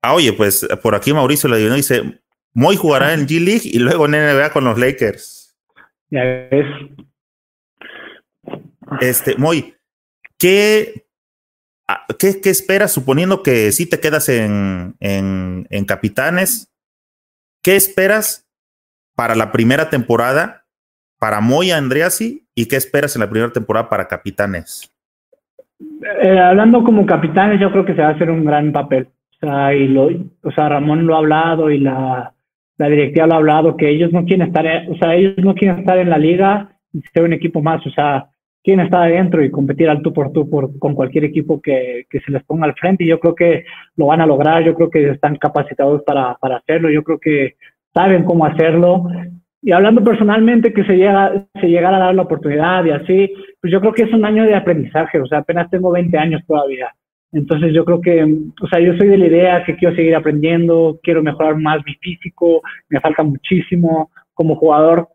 Ah, oye, pues por aquí Mauricio le dice, Moy jugará en G League y luego en NBA con los Lakers. Ya ves. Este, Moy, ¿qué, qué, qué esperas suponiendo que sí te quedas en, en, en Capitanes? ¿Qué esperas para la primera temporada para Moya Andreasi y qué esperas en la primera temporada para Capitanes? Eh, hablando como capitanes, yo creo que se va a hacer un gran papel. O sea, y lo, o sea, Ramón lo ha hablado y la, la directiva lo ha hablado que ellos no quieren estar, o sea, ellos no quieren estar en la liga y ser un equipo más. O sea, quieren estar adentro y competir al tú por tú por, con cualquier equipo que, se les ponga al frente. Y yo creo que lo van a lograr, yo creo que están capacitados para hacerlo, yo creo que saben cómo hacerlo. Y hablando personalmente, que se, llega, se llegara a dar la oportunidad y así, pues yo creo que es un año de aprendizaje, o sea, apenas tengo 20 años todavía. Entonces yo creo que, o sea, yo soy de la idea que quiero seguir aprendiendo, quiero mejorar más mi físico, me falta muchísimo como jugador,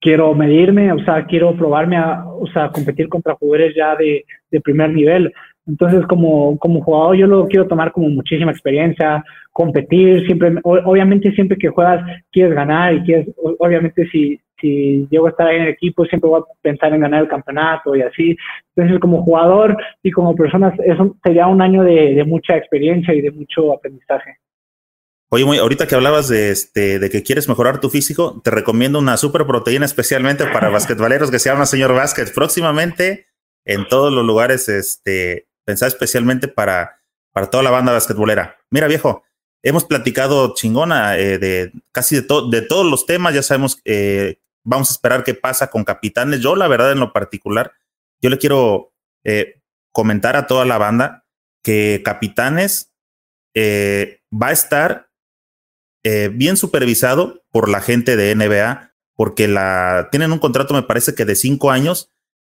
quiero medirme, o sea, quiero probarme a, o sea, competir contra jugadores ya de, de primer nivel. Entonces, como, como jugador, yo lo quiero tomar como muchísima experiencia, competir, siempre, obviamente siempre que juegas quieres ganar y quieres, obviamente si, si llego a estar ahí en el equipo, siempre voy a pensar en ganar el campeonato y así. Entonces, como jugador y como persona, eso sería un año de, de mucha experiencia y de mucho aprendizaje. Oye, ahorita que hablabas de, este, de que quieres mejorar tu físico, te recomiendo una super proteína especialmente para basquetboleros que se llama Señor Básquet. Próximamente en todos los lugares, este, pensada especialmente para, para toda la banda basquetbolera. Mira, viejo, hemos platicado chingona eh, de casi de, de todos los temas. Ya sabemos, eh, vamos a esperar qué pasa con Capitanes. Yo, la verdad, en lo particular, yo le quiero eh, comentar a toda la banda que Capitanes eh, va a estar bien supervisado por la gente de NBA, porque la, tienen un contrato, me parece que de cinco años,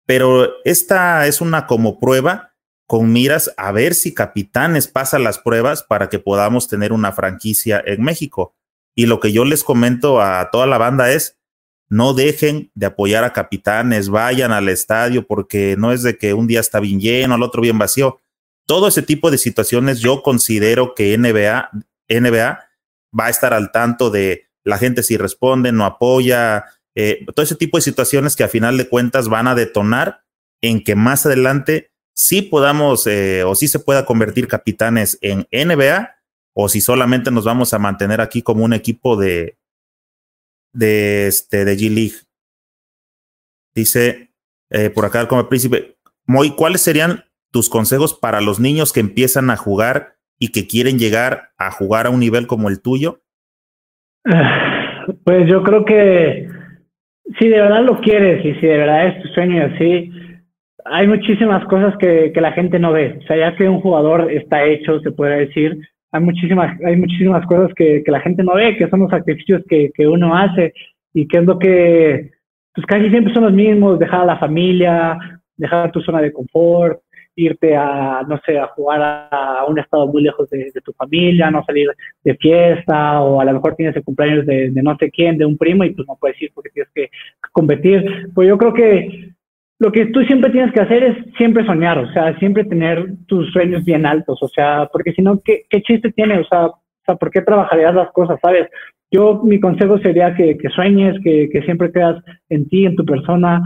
pero esta es una como prueba con miras a ver si Capitanes pasa las pruebas para que podamos tener una franquicia en México. Y lo que yo les comento a toda la banda es, no dejen de apoyar a Capitanes, vayan al estadio porque no es de que un día está bien lleno, al otro bien vacío. Todo ese tipo de situaciones yo considero que NBA, NBA va a estar al tanto de la gente si responde, no apoya, eh, todo ese tipo de situaciones que a final de cuentas van a detonar en que más adelante sí podamos eh, o sí se pueda convertir capitanes en NBA o si solamente nos vamos a mantener aquí como un equipo de de este de G League. Dice eh, por acá como príncipe, Moy, ¿cuáles serían tus consejos para los niños que empiezan a jugar y que quieren llegar a jugar a un nivel como el tuyo? Pues yo creo que si de verdad lo quieres y si de verdad es tu sueño y así, hay muchísimas cosas que, que la gente no ve. O sea, ya que un jugador está hecho, se puede decir, hay muchísimas, hay muchísimas cosas que, que la gente no ve, que son los sacrificios que, que uno hace y que es lo que, pues casi siempre son los mismos, dejar a la familia, dejar tu zona de confort, irte a, no sé, a jugar a, un estado muy lejos de, tu familia, no salir de fiesta, o a lo mejor tienes el cumpleaños de, no sé quién, de un primo, y pues no puedes ir porque tienes que competir. Pues yo creo que lo que tú siempre tienes que hacer es siempre soñar, o sea, siempre tener tus sueños bien altos, o sea, porque si no, ¿qué, ¿qué, chiste tiene? O sea, o sea, ¿por qué trabajarías las cosas, sabes? Yo, mi consejo sería que, que sueñes, que, que siempre creas en ti, en tu persona.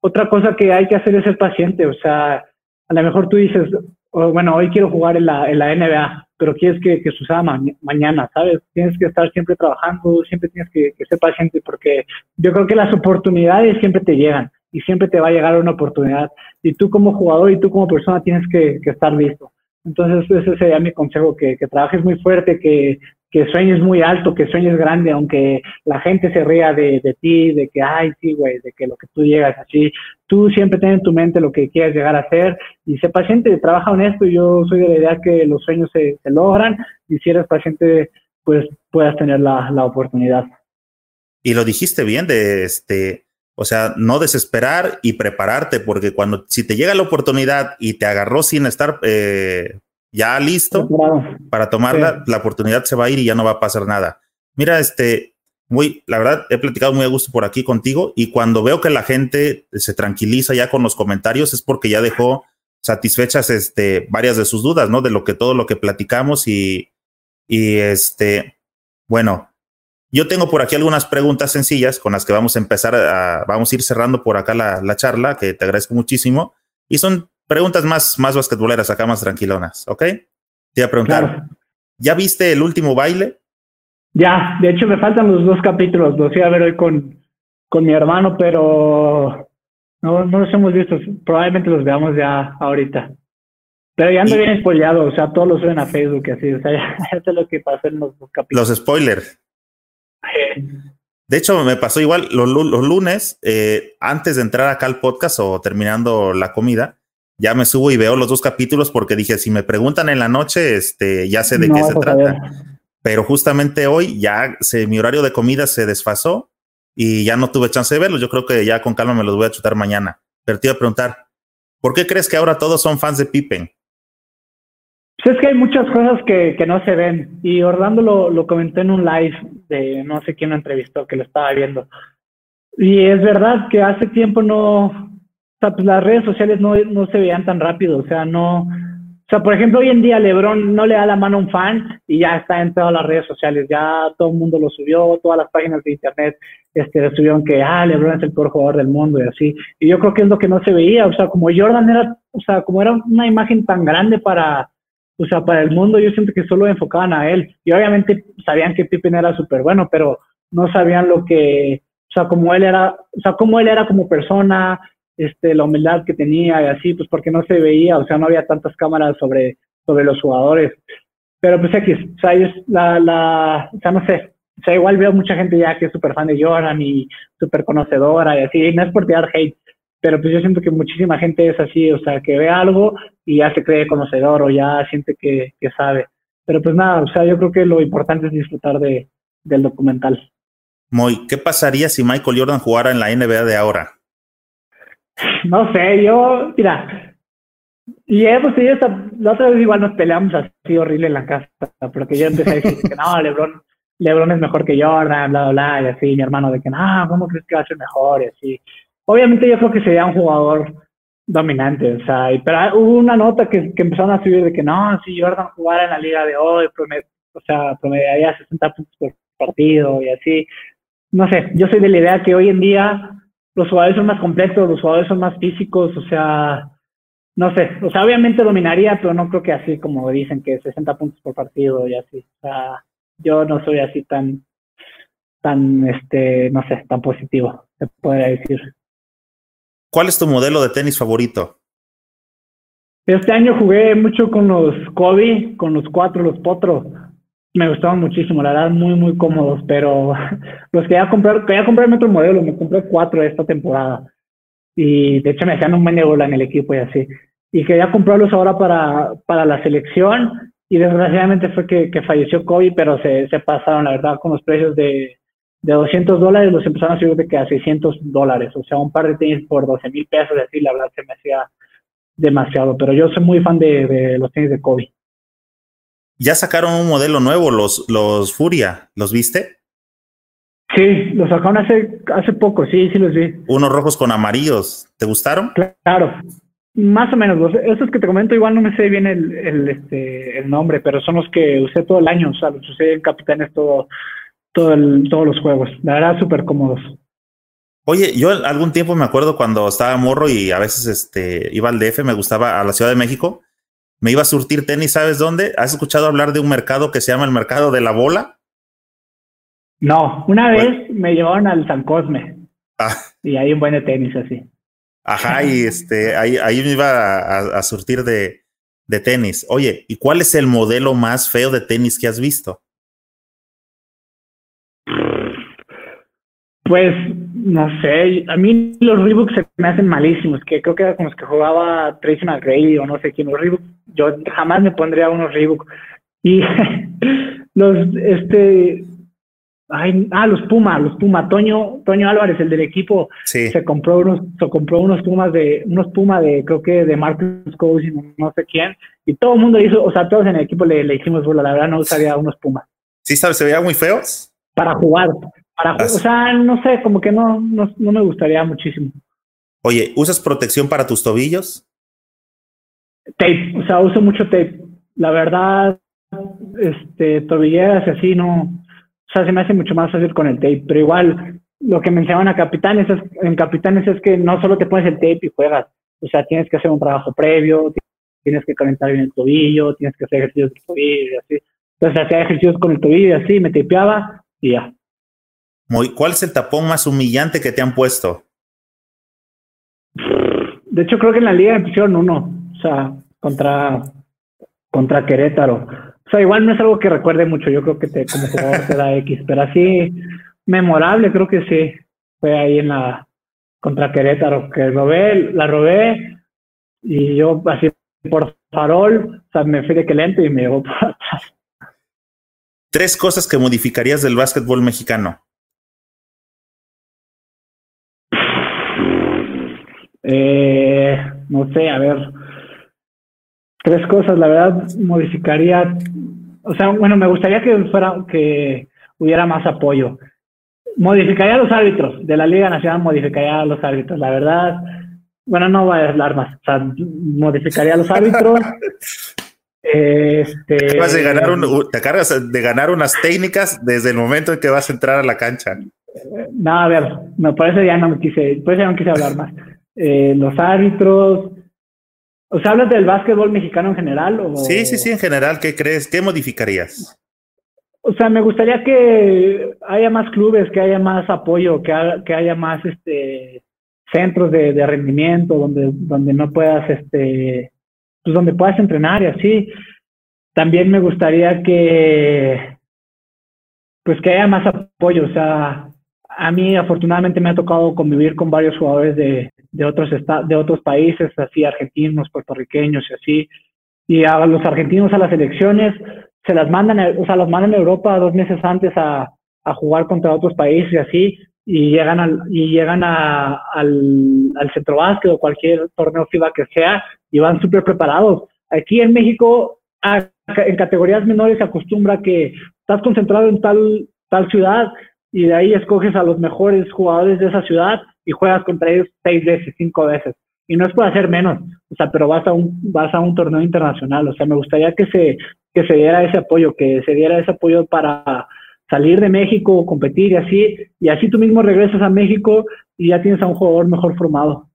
Otra cosa que hay que hacer es ser paciente, o sea, a lo mejor tú dices, oh, bueno, hoy quiero jugar en la, en la NBA, pero quieres que, que suceda mañana, ¿sabes? Tienes que estar siempre trabajando, siempre tienes que, ser paciente, porque yo creo que las oportunidades siempre te llegan y siempre te va a llegar una oportunidad. Y tú como jugador y tú como persona tienes que, estar listo. Entonces, ese sería mi consejo, que, que trabajes muy fuerte, que, que sueñes muy alto, que sueñes grande, aunque la gente se ría de, de ti, de que, ay, sí, güey, de que lo que tú llegas así, tú siempre ten en tu mente lo que quieres llegar a hacer y sé paciente, trabaja honesto. Yo soy de la idea que los sueños se, se logran y si eres paciente, pues puedas tener la, la oportunidad. Y lo dijiste bien de este, o sea, no desesperar y prepararte, porque cuando si te llega la oportunidad y te agarró sin estar eh, ya listo para tomarla, la oportunidad se va a ir y ya no va a pasar nada. Mira, este, muy, la verdad, he platicado muy a gusto por aquí contigo y cuando veo que la gente se tranquiliza ya con los comentarios es porque ya dejó satisfechas este, varias de sus dudas, ¿no? De lo que todo lo que platicamos y, y este, bueno, yo tengo por aquí algunas preguntas sencillas con las que vamos a empezar a, vamos a ir cerrando por acá la, la charla, que te agradezco muchísimo. Y son preguntas más, más basquetboleras, acá más tranquilonas, ¿ok? Te voy a preguntar, ¿ya viste el último baile? Ya, de hecho me faltan los dos capítulos, los voy a ver hoy con, con mi hermano, pero no, no los hemos visto, probablemente los veamos ya ahorita. Pero ya ando bien spoileado, o sea, todos los suben a Facebook y así, o sea, ya, sé lo que pasó en los dos capítulos. Los spoilers. De hecho, me pasó igual los, los lunes, eh, antes de entrar acá al podcast o terminando la comida, ya me subo y veo los dos capítulos porque dije, si me preguntan en la noche, este, ya sé de qué se trata. Pero justamente hoy ya se, mi horario de comida se desfasó y ya no tuve chance de verlos. Yo creo que ya con calma me los voy a chutar mañana. Pero te iba a preguntar, ¿por qué crees que ahora todos son fans de Pippen? Pues es que hay muchas cosas que, que no se ven. Y Orlando lo, lo comentó en un live de no sé quién lo entrevistó, que lo estaba viendo. Y es verdad que hace tiempo no, o sea, pues las redes sociales no, no se veían tan rápido, o sea, no, o sea, por ejemplo, hoy en día LeBron no le da la mano a un fan y ya está en todas las redes sociales, ya todo el mundo lo subió, todas las páginas de internet este, subieron que, ah, LeBron es el peor jugador del mundo y así. Y yo creo que es lo que no se veía, o sea, como Jordan era, o sea, como era una imagen tan grande para, o sea, para el mundo, yo siento que solo enfocaban a él. Y obviamente sabían que Pippen era súper bueno, pero no sabían lo que, o sea, como él era, o sea, cómo él era como persona, este, la humildad que tenía y así, pues porque no se veía, o sea, no había tantas cámaras sobre, sobre los jugadores. Pero pues X, o sea, ellos, la, la, o sea, no sé, O sea, igual veo mucha gente ya que es súper fan de Jordan y súper conocedora y así, no es por tirar hate, pero pues yo siento que muchísima gente es así, o sea, que ve algo y ya se cree conocedor o ya siente que, que sabe. Pero pues nada, o sea, yo creo que lo importante es disfrutar de, del documental. Moy, ¿qué pasaría si Michael Jordan jugara en la NBA de ahora? No sé, yo, mira, y hemos tenido esta, la otra vez igual nos peleamos así horrible en la casa, porque yo empecé a decir que no, Lebron, Lebron es mejor que Jordan, bla, bla, bla, y así, mi hermano de que no, ¿cómo crees que va a ser mejor? Y así. Obviamente yo creo que sería un jugador dominante, o sea, pero hubo una nota que, que empezaron a subir de que no, si Jordan jugara en la liga de hoy, o sea, promediaría 60 puntos por partido y así. No sé, yo soy de la idea que hoy en día los jugadores son más completos, los jugadores son más físicos, o sea, no sé, o sea, obviamente dominaría, pero no creo que así como dicen que 60 puntos por partido y así. O sea, yo no soy así tan, tan, este, no sé, tan positivo, se podría decir. ¿Cuál es tu modelo de tenis favorito? Este año jugué mucho con los Kobe, con los cuatro, los Potro. Me gustaban muchísimo, la verdad, muy, muy cómodos, pero los quería comprar, quería comprarme otro modelo, me compré cuatro esta temporada. Y de hecho me hacían un buen en el equipo y así. Y quería comprarlos ahora para, para la selección y desgraciadamente fue que, que falleció Kobe, pero se, se pasaron, la verdad, con los precios de, de 200 dólares los empezaron a subir de que a 600 dólares, o sea, un par de tenis por 12 mil pesos, así la verdad se me hacía demasiado, pero yo soy muy fan de, de, los tenis de Kobe. Ya sacaron un modelo nuevo, los, los Furia, ¿los viste? Sí, los sacaron hace, hace poco, sí, sí los vi. Unos rojos con amarillos, ¿te gustaron? Claro, más o menos. Los, esos que te comento igual no me sé bien el, el, este, el nombre, pero son los que usé todo el año, o sea, los usé en Capitanes todo, todos los juegos. La verdad, súper cómodos. Oye, yo algún tiempo me acuerdo cuando estaba morro y a veces este, iba al DF, me gustaba a la Ciudad de México, me iba a surtir tenis, ¿sabes dónde? ¿Has escuchado hablar de un mercado que se llama el mercado de la bola? No, una vez me llevaron al San Cosme ah. y hay un buen de tenis así. Ajá, y este, ahí, ahí me iba a, a surtir de, de tenis. Oye, ¿y cuál es el modelo más feo de tenis que has visto? Pues no sé, a mí los Reebok se me hacen malísimos, que creo que era con los que jugaba Tracy McGrady o no sé quién, los Reebok, yo jamás me pondría unos Reebok. Y los, este, ay, ah, los Puma, los Puma, Toño, Toño Álvarez, el del equipo, se compró unos, se compró unos Pumas de, unos Puma de, creo que de Marcus Cousins, no sé quién, y todo el mundo hizo, o sea, todos en el equipo le, le hicimos burla, la verdad no usaría unos Pumas. Sí, ¿sabes? Se veía muy feos. Para jugar, para, o sea, no sé, como que no, no, no me gustaría muchísimo. Oye, ¿usas protección para tus tobillos? Tape, o sea, uso mucho tape. La verdad, este, tobilleras y así no, o sea, se me hace mucho más fácil con el tape, pero igual lo que mencionaban a capitanes es, en capitanes es que no solo te pones el tape y juegas, o sea, tienes que hacer un trabajo previo, tienes que calentar bien el tobillo, tienes que hacer ejercicios de tobillo y así. Entonces hacía ejercicios con el tobillo y así, me tapeaba y ya. ¿Cuál es el tapón más humillante que te han puesto? De hecho, creo que en la liga me pusieron uno, o sea, contra, contra Querétaro. O sea, igual no es algo que recuerde mucho, yo creo que te, como jugador te da X, pero así memorable creo que sí. Fue ahí en la contra Querétaro, que robé, la robé y yo así por farol, o sea, me fui de que lento y me por atrás. Tres cosas que modificarías del básquetbol mexicano. Eh, no sé, a ver, tres cosas, la verdad, modificaría, o sea, bueno, me gustaría que fuera, que hubiera más apoyo. Modificaría a los árbitros de la Liga Nacional, modificaría a los árbitros, la verdad, bueno, no voy a hablar más, o sea, modificaría a los árbitros. Este, de ganar te cargas de ganar unas técnicas desde el momento en que vas a entrar a la cancha. No, a ver, no, por eso ya no me quise, por eso ya no quise hablar más. Eh, los árbitros. O sea, ¿hablas del básquetbol mexicano en general? O... Sí, sí, sí, en general. ¿Qué crees? ¿Qué modificarías? O sea, me gustaría que haya más clubes, que haya más apoyo, que, que haya más este centros de, de, rendimiento donde, donde no puedas, este, pues donde puedas entrenar y así. También me gustaría que pues que haya más apoyo. O sea, a mí afortunadamente me ha tocado convivir con varios jugadores de, de otros de otros países, así argentinos, puertorriqueños y así. Y a los argentinos a las elecciones se las mandan, o sea, los mandan a Europa dos meses antes a, a jugar contra otros países y así, y llegan al, y llegan al, al centro básquet o cualquier torneo FIBA que sea y van súper preparados. Aquí en México, en categorías menores se acostumbra que estás concentrado en tal, tal ciudad y de ahí escoges a los mejores jugadores de esa ciudad y juegas contra ellos seis veces, cinco veces. Y no es por hacer menos, o sea, pero vas a un, vas a un torneo internacional. O sea, me gustaría que se, que se diera ese apoyo, que se diera ese apoyo para salir de México, competir y así, y así tú mismo regresas a México y ya tienes a un jugador mejor formado.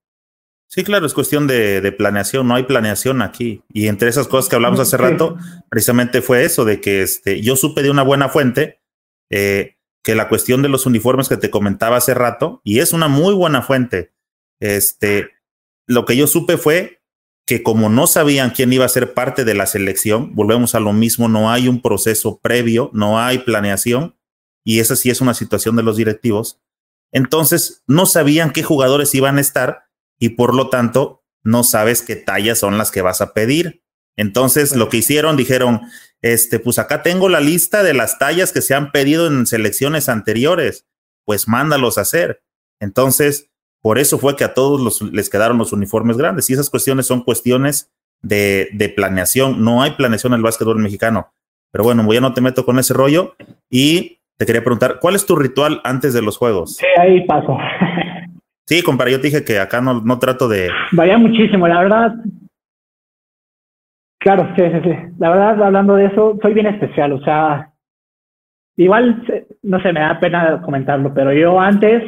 Sí, claro, es cuestión de, planeación, no hay planeación aquí. Y entre esas cosas que hablamos hace rato, precisamente fue eso, de que este, yo supe de una buena fuente eh, que la cuestión de los uniformes que te comentaba hace rato, y es una muy buena fuente, este, lo que yo supe fue que como no sabían quién iba a ser parte de la selección, volvemos a lo mismo, no hay un proceso previo, no hay planeación, y esa sí es una situación de los directivos. Entonces, no sabían qué jugadores iban a estar y por lo tanto, no sabes qué tallas son las que vas a pedir. Entonces, lo que hicieron, dijeron, este, pues acá tengo la lista de las tallas que se han pedido en selecciones anteriores, pues mándalos a hacer. Entonces, por eso fue que a todos los, les quedaron los uniformes grandes. Y esas cuestiones son cuestiones de, de planeación. No hay planeación en el básquetbol mexicano. Pero bueno, ya no te meto con ese rollo. Y te quería preguntar, ¿cuál es tu ritual antes de los juegos? Sí, ahí paso. sí, compadre, yo te dije que acá no, no trato de... Vaya muchísimo, la verdad. Claro, sí, sí, sí. La verdad, hablando de eso, soy bien especial. O sea, igual, no sé, me da pena comentarlo, pero yo antes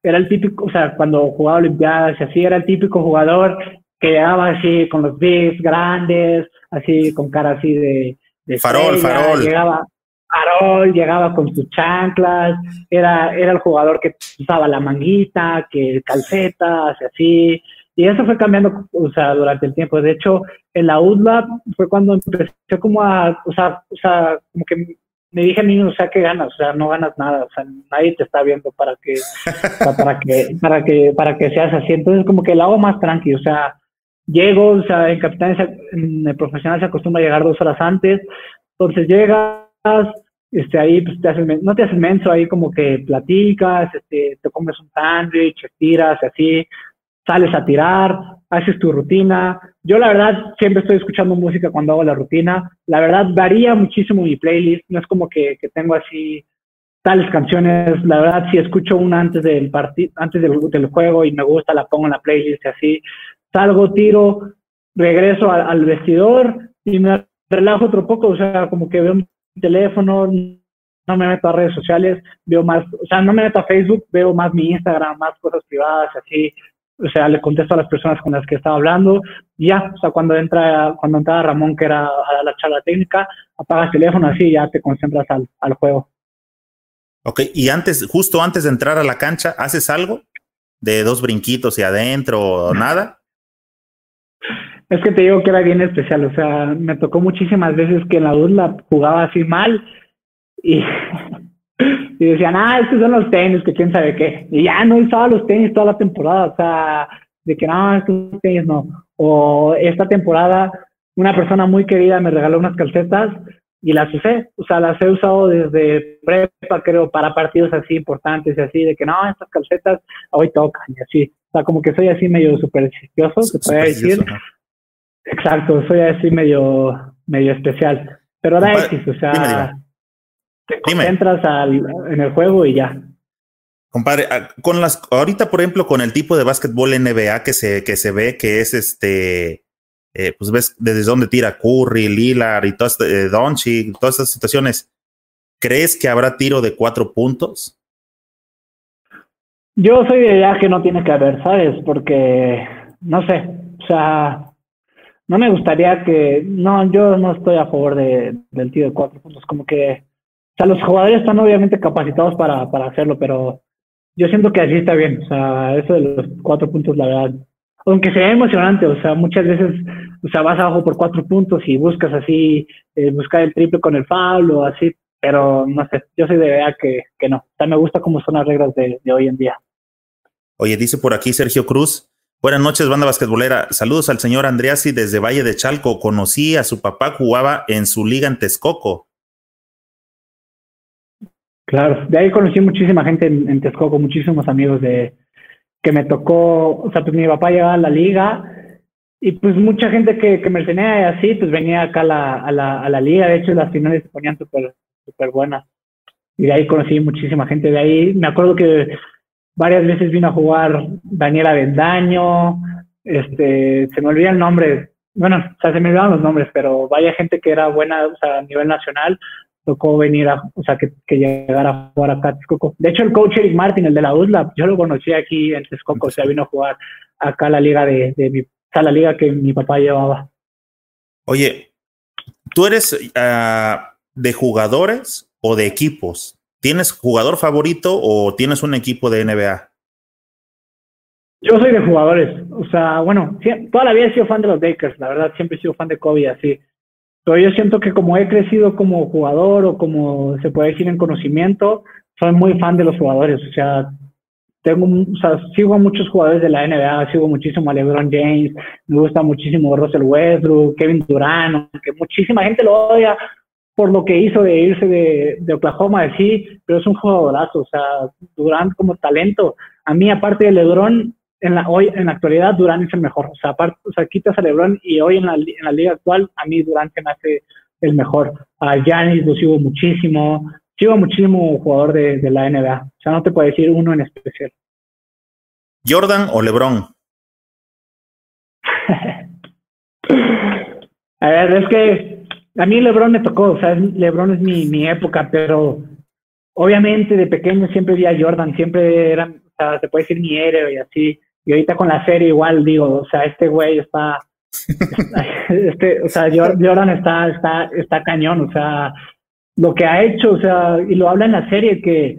era el típico, o sea, cuando jugaba Olimpiadas y así, era el típico jugador que llegaba así con los bigs grandes, así con cara así de... de farol, farol. Llegaba, farol, llegaba con sus chanclas, era, era el jugador que usaba la manguita, que calcetas, y así. Y eso fue cambiando, o sea, durante el tiempo. De hecho, en la UDLA fue cuando empecé como a, o sea, o sea, como que me dije a mí, o sea, ¿qué ganas? O sea, no ganas nada, o sea, nadie te está viendo para que, para que, para que, para que seas así. Entonces, como que lo hago más tranquilo, o sea, llego, o sea, en Capitán, en el profesional se acostumbra a llegar dos horas antes, entonces llegas, este, ahí pues te haces, no te haces menso, ahí como que platicas, este, te comes un sándwich, tiras, así, sales a tirar, haces tu rutina. Yo la verdad siempre estoy escuchando música cuando hago la rutina. La verdad varía muchísimo mi playlist. No es como que, tengo así tales canciones. La verdad si escucho una antes del partido, antes del, juego y me gusta, la pongo en la playlist y así. Salgo, tiro, regreso al vestidor y me relajo otro poco. O sea, como que veo mi teléfono, no me meto a redes sociales, veo más, o sea, no me meto a Facebook, veo más mi Instagram, más cosas privadas, así, o sea, le contesto a las personas con las que estaba hablando, y ya, o sea, cuando entra, cuando entraba Ramón, que era a la charla técnica, apagas el teléfono así y ya te concentras al, al juego. Ok, y antes, justo antes de entrar a la cancha, ¿haces algo? ¿De dos brinquitos y adentro o nada? Es que te digo que era bien especial, o sea, me tocó muchísimas veces que en la la jugaba así mal y y decían, ah, estos son los tenis, que quién sabe qué. Y ya no usaba los tenis toda la temporada, o sea, de que no, estos tenis no. O esta temporada, una persona muy querida me regaló unas calcetas y las usé, o sea, las he usado desde prepa, creo, para partidos así importantes y así, de que no, estas calcetas hoy tocan y así. O sea, como que soy así medio supersticioso, se puede decir. Exacto, soy así medio, medio especial. Pero da X, o sea te concentras en el juego y ya. Compadre, ah, con las, ahorita, por ejemplo, con el tipo de básquetbol NBA que se, que se ve que es este, eh, pues ves desde dónde tira Curry, Lillard y todo este, eh, Donchi, todas estas situaciones, ¿crees que habrá tiro de cuatro puntos? Yo soy de idea que no tiene que haber, ¿sabes? Porque, no sé, o sea, no me gustaría que, no, yo no estoy a favor de, del tiro de cuatro puntos, como que sea, los jugadores están obviamente capacitados para, para hacerlo, pero yo siento que así está bien. O sea, eso de los cuatro puntos, la verdad. Aunque sea emocionante, o sea, muchas veces, o sea, vas abajo por cuatro puntos y buscas así, eh, buscar el triple con el foul así, pero no sé, yo soy de idea que, que no. O sea, me gusta cómo son las reglas de, de hoy en día. Oye, dice por aquí Sergio Cruz. Buenas noches, banda basquetbolera. Saludos al señor Andreasi desde Valle de Chalco. Conocí a su papá, jugaba en su liga en Texcoco. Claro, de ahí conocí muchísima gente en, en Texcoco, muchísimos amigos de que me tocó, o sea, pues mi papá llegaba a la liga y pues mucha gente que, que me tenía y así, pues venía acá a la, a la, a la liga. De hecho, las finales se ponían súper súper buenas. Y de ahí conocí muchísima gente. De ahí me acuerdo que varias veces vino a jugar Daniela Bendaño, este, se me olvida el nombre, bueno, o sea, se me olvidaron los nombres, pero vaya gente que era buena, o sea, a nivel nacional, tocó venir a, o sea, que, que llegara a jugar acá a Texcoco. De hecho, el coach Eric Martin, el de la USLA, yo lo conocí aquí en Texcoco, o sea, vino a jugar acá a la liga de, de mi, o sea, la liga que mi papá llevaba. Oye, tú eres uh, de jugadores o de equipos? ¿Tienes jugador favorito o tienes un equipo de NBA? Yo soy de jugadores. O sea, bueno, toda la vida he sido fan de los Lakers. La verdad, siempre he sido fan de Kobe, así. Pero yo siento que como he crecido como jugador o como se puede decir en conocimiento, soy muy fan de los jugadores. O sea, tengo, o sea, sigo a muchos jugadores de la NBA, sigo muchísimo a LeBron James, me gusta muchísimo Russell Westbrook, Kevin Durant, que muchísima gente lo odia por lo que hizo de irse de, de Oklahoma, sí, pero es un jugadorazo, o sea, Durant como talento. A mí, aparte de LeBron, en la, hoy en la actualidad Durant es el mejor. O sea, aparte, o sea, quitas a LeBron y hoy en la, en la liga actual, a mí Durant se me hace el mejor. A Giannis lo sigo muchísimo, sigo muchísimo jugador de, de la NBA. O sea, no te puedo decir uno en especial. ¿Jordan o LeBron? a ver, es que a mí LeBron me tocó, o sea, LeBron es mi, mi época, pero obviamente de pequeño siempre vi a Jordan, siempre era, o sea, se puede decir mi héroe y así. Y ahorita con la serie igual digo, o sea, este güey está, este, o sea, Jordan está, está, está cañón, o sea, lo que ha hecho, o sea, y lo habla en la serie que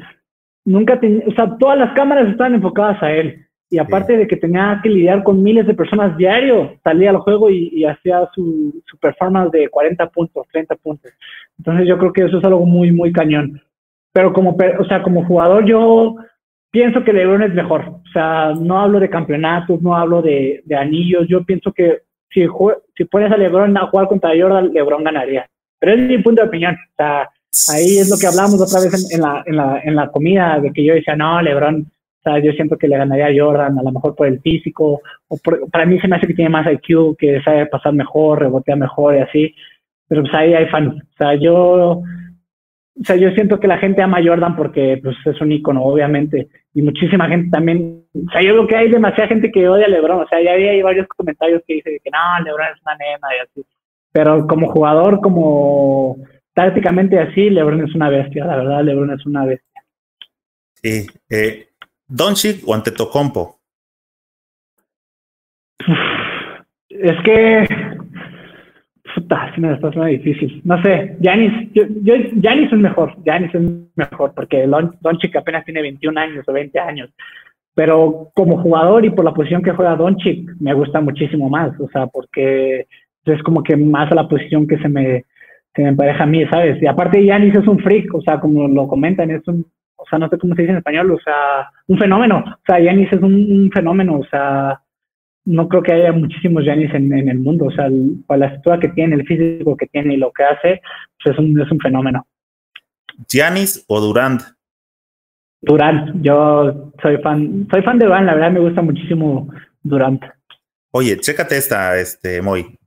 nunca, ten, o sea, todas las cámaras están enfocadas a él. Y aparte sí. de que tenía que lidiar con miles de personas diario, salía al juego y, y hacía su, su, performance de 40 puntos, 30 puntos. Entonces yo creo que eso es algo muy, muy cañón. Pero como, o sea, como jugador yo pienso que LeBron es mejor. O sea, no hablo de campeonatos, no hablo de, de anillos. Yo pienso que si, si pones a LeBron a jugar contra Jordan, LeBron ganaría. Pero es mi punto de opinión. O sea, ahí es lo que hablamos otra vez en, en, la, en, la, en la comida, de que yo decía, no, LeBron o sea, yo siento que le ganaría a Jordan, a lo mejor por el físico, o por, para mí se me hace que tiene más IQ, que sabe pasar mejor, rebotea mejor y así, pero pues ahí hay fans. O sea, yo, o sea, yo siento que la gente ama a Jordan porque pues es un ícono, obviamente, y muchísima gente también, o sea, yo creo que hay demasiada gente que odia a LeBron, o sea, ya hay varios comentarios que dicen que no, LeBron es una nena y así, pero como jugador, como tácticamente así, LeBron es una bestia, la verdad, LeBron es una bestia. Sí, eh, Doncic o Antetokounmpo? Es que puta, si me estás muy difícil. No sé, Giannis, yo, yo, Giannis es mejor, Giannis es mejor porque Doncic apenas tiene 21 años o 20 años. Pero como jugador y por la posición que juega Doncic, me gusta muchísimo más, o sea, porque es como que más a la posición que se me, se me empareja a mí, ¿sabes? Y aparte Giannis es un freak, o sea, como lo comentan, es un o sea, no sé cómo se dice en español, o sea, un fenómeno. O sea, Yanis es un, un, fenómeno, o sea, no creo que haya muchísimos Yanis en, en, el mundo, o sea, el, para la estructura que tiene, el físico que tiene y lo que hace, pues es un, es un fenómeno. ¿Giannis o Durant? Durant, yo soy fan, soy fan de Durant, la verdad me gusta muchísimo Durant. Oye, chécate esta, este, Moy.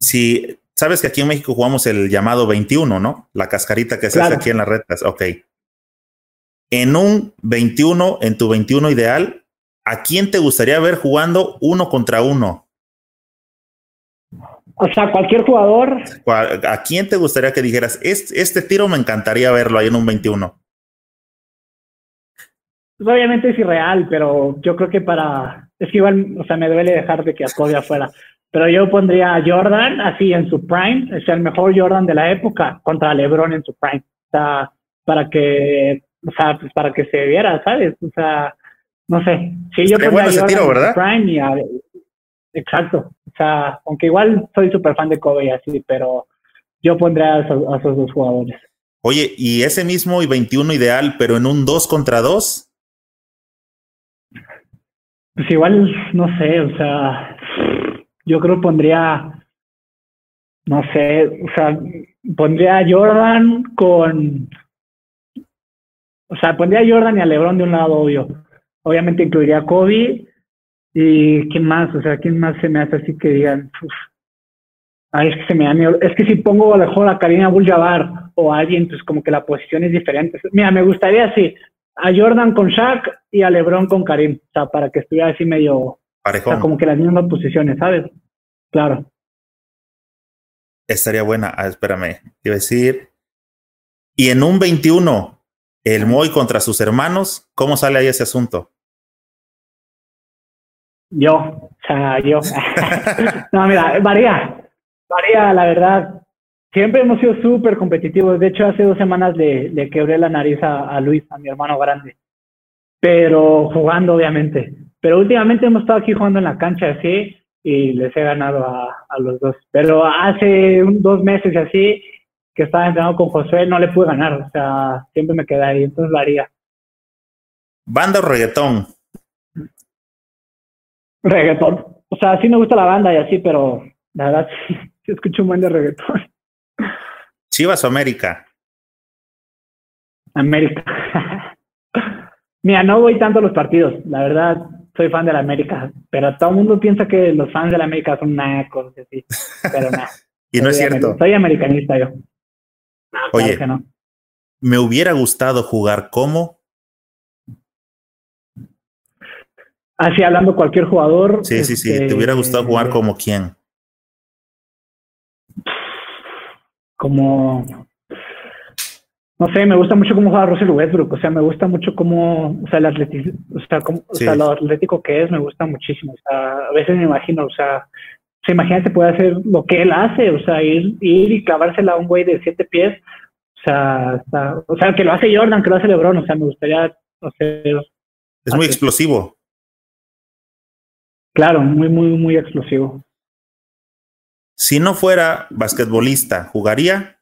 Si sabes que aquí en México jugamos el llamado 21, ¿no? La cascarita que se claro. hace aquí en las retas. Ok en un 21, en tu 21 ideal, ¿a quién te gustaría ver jugando uno contra uno? O sea, cualquier jugador. ¿A quién te gustaría que dijeras, este, este tiro me encantaría verlo ahí en un 21? Pues obviamente es irreal, pero yo creo que para. Es que igual, o sea, me duele dejar de que Kobe afuera. Pero yo pondría a Jordan así en su prime, es el mejor Jordan de la época, contra LeBron en su prime. O sea, para que o sea, pues para que se viera, ¿sabes? O sea, no sé. Sí, yo pondría bueno ese tiro, ¿verdad? Prime y a, exacto. O sea, aunque igual soy súper fan de Kobe y así, pero yo pondría a esos, a esos, dos jugadores. Oye, ¿y ese mismo y 21 ideal, pero en un 2 contra 2? Pues igual, no sé, o sea, yo creo que pondría, no sé, o sea, pondría a Jordan con, o sea, pondría a Jordan y a LeBron de un lado, obvio. Obviamente incluiría a Kobe y quién más, o sea, quién más se me hace así que digan, Ay, es que se me da Es que si pongo a lo mejor a Karina abdul o a alguien, pues como que la posición es diferente. Mira, me gustaría así, a Jordan con Shaq y a LeBron con Karim, o sea, para que estuviera así medio, Parejón. O sea, como que las mismas posiciones, ¿sabes? Claro. Estaría buena. Ah, espérame, iba a decir. Y en un 21, el Moy contra sus hermanos, ¿cómo sale ahí ese asunto? Yo, o sea, yo. no, mira, varía. Varía, la verdad. Siempre hemos sido súper competitivos. De hecho, hace dos semanas le, le quebré la nariz a, Luis, a mi hermano grande. Pero jugando, obviamente. Pero últimamente hemos estado aquí jugando en la cancha así y les he ganado a, a los dos. Pero hace un, dos meses así que estaba entrenando con José, no le pude ganar. O sea, siempre me quedé ahí. Entonces varía. ¿Banda o reggaetón? Reggaetón. O sea, sí me gusta la banda y así, pero la verdad sí escucho un buen de reggaetón. ¿Chivas o América? América. Mira, no voy tanto a los partidos, la verdad, soy fan de la América, pero todo el mundo piensa que los fans de la América son nacos, así, pero nada. y no es cierto. Soy americanista yo. Oye, me hubiera gustado jugar como. Así hablando cualquier jugador. Sí, sí, sí. ¿Te hubiera gustado jugar este, como quién? como no sé, me gusta mucho cómo juega Russell Westbrook, o sea, me gusta mucho cómo, o sea, el atletismo, o sea, o sea, lo atlético que es, me gusta muchísimo, o sea, a veces me imagino, o sea, se imagina puede hacer lo que él hace, o sea, ir, ir y clavársela a un güey de siete pies, o sea, o sea, que lo hace Jordan, que lo hace LeBron, o sea, me gustaría hacer. Es muy explosivo. Claro, muy, muy, muy explosivo. Si no fuera basquetbolista, ¿jugaría?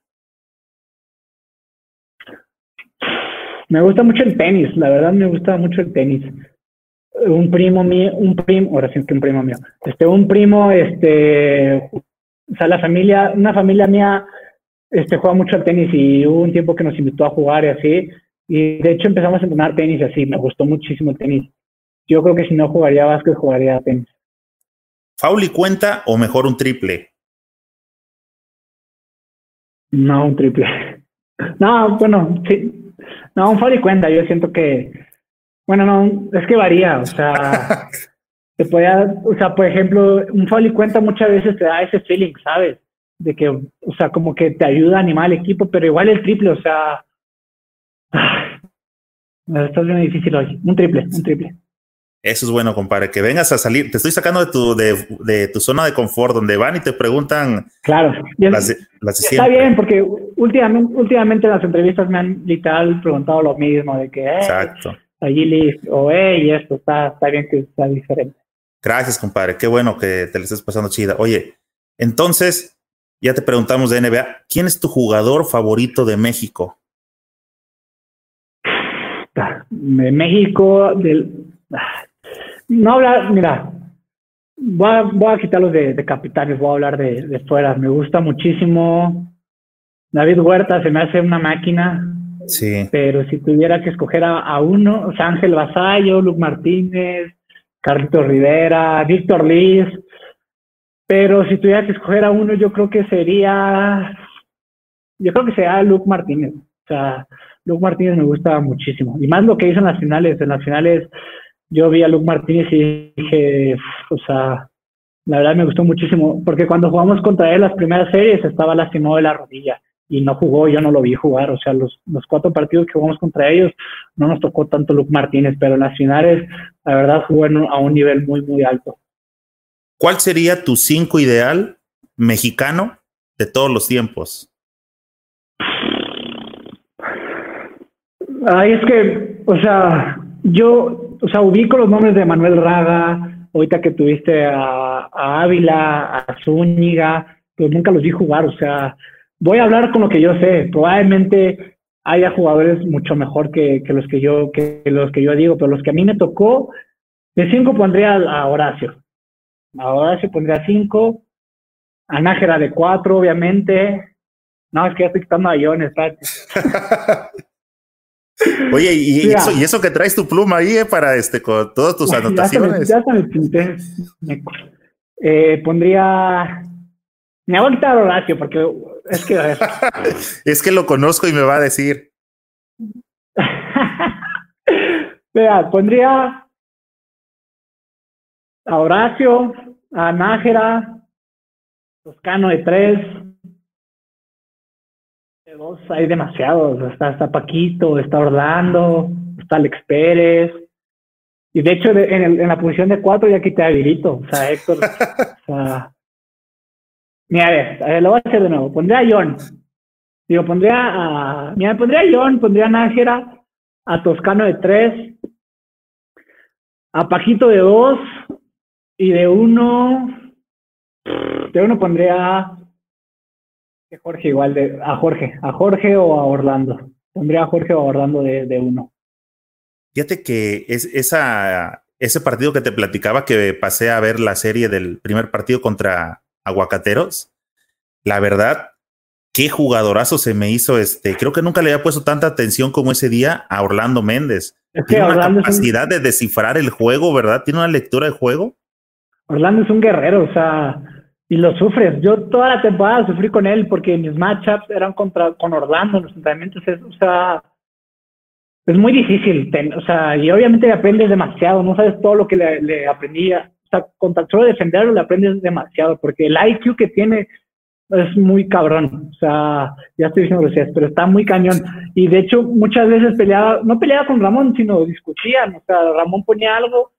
Me gusta mucho el tenis, la verdad me gusta mucho el tenis. Un primo mío, un primo, ahora sí que un primo mío, este, un primo, este, o sea, la familia, una familia mía, este, juega mucho al tenis y hubo un tiempo que nos invitó a jugar y así, y de hecho empezamos a entrenar tenis y así, me gustó muchísimo el tenis. Yo creo que si no jugaría básquet, jugaría tenis. ¿Fauli cuenta o mejor un triple? No, un triple. No, bueno, sí. No, un foul y cuenta. Yo siento que, bueno, no, es que varía. O sea, te podía, o sea, por ejemplo, un foul y cuenta muchas veces te da ese feeling, ¿sabes? De que, o sea, como que te ayuda a animar al equipo, pero igual el triple, o sea, esto es muy difícil hoy. Un triple, un triple. Eso es bueno, compadre. Que vengas a salir. Te estoy sacando de tu, de, tu zona de confort, donde van y te preguntan. Claro. Las, está bien, porque últimamente, últimamente las entrevistas me han literal preguntado lo mismo, de que, eh, Exacto. allí o eh, y esto está, está bien que sea diferente. Gracias, compadre. Qué bueno que te le estés pasando chida. Oye, entonces, ya te preguntamos de NBA. ¿Quién es tu jugador favorito de México? De México, del no hablar, mira, voy a, voy a quitarlos de, de capitales, voy a hablar de, de fuera. Me gusta muchísimo. David Huerta se me hace una máquina. Sí. Pero si tuviera que escoger a, uno, o sea, Ángel Basayo, Luke Martínez, Carlitos Rivera, Víctor Liz. Pero si tuviera que escoger a uno, yo creo que sería. Yo creo que sería Luke Martínez. O sea, Luke Martínez me gusta muchísimo. Y más lo que hizo en las finales. En las finales yo vi a Luke Martínez y dije, o sea, la verdad me gustó muchísimo, porque cuando jugamos contra él las primeras series estaba lastimado de la rodilla y no jugó, yo no lo vi jugar, o sea, los, los cuatro partidos que jugamos contra ellos no nos tocó tanto Luke Martínez, pero en las finales, la verdad, jugó a un nivel muy, muy alto. ¿Cuál sería tu cinco ideal mexicano de todos los tiempos? Ay, es que, o sea, yo, o sea, ubico los nombres de Manuel Raga, ahorita que tuviste a, Ávila, a Zúñiga, pero nunca los vi jugar, o sea, voy a hablar con lo que yo sé. Probablemente haya jugadores mucho mejor que, que los que yo que los que yo digo, pero los que a mí me tocó, de cinco pondría a Horacio. A Horacio pondría cinco. A Nájera de cuatro, obviamente. No, es que ya estoy quitando a Ion, Oye, y, eso, que traes tu pluma ahí eh, para este con todas tus anotaciones. Ya se me, pinté. Eh, pondría. Me voy a quitar a Horacio porque es que. es que lo conozco y me va a decir. Vea, pondría a Horacio, a Nájera, Toscano de tres, dos hay demasiados. Está, está Paquito, está Orlando, está Alex Pérez. Y de hecho, en, en, la posición de cuatro ya quité a Virito. O sea, Héctor. o sea, mira, a ver, lo voy a hacer de nuevo. Pondría a John. Digo, pondría a. Mira, pondría a John, pondría a Nájera, a Toscano de tres, a Paquito de dos, y de uno. De uno pondría Jorge igual de a Jorge, a Jorge o a Orlando. Pondría a Jorge o a Orlando de, de uno. Fíjate que es esa, ese partido que te platicaba que pasé a ver la serie del primer partido contra Aguacateros. La verdad, qué jugadorazo se me hizo este. Creo que nunca le había puesto tanta atención como ese día a Orlando Méndez. Tiene una capacidad de descifrar el juego, ¿verdad? Tiene una lectura de juego. Orlando es un guerrero, o sea, y lo sufres. Yo toda la temporada sufrí con él porque mis matchups eran contra con Orlando, los entrenamientos, o sea, es muy difícil, o sea, y obviamente aprendes demasiado, no sabes todo lo que le, le aprendía, o sea, contra solo defenderlo le aprendes demasiado, porque el IQ que tiene es muy cabrón, o sea, ya estoy diciendo gracias, pero está muy cañón, y de hecho muchas veces peleaba, no peleaba con Ramón, sino discutían, o sea, Ramón ponía algo,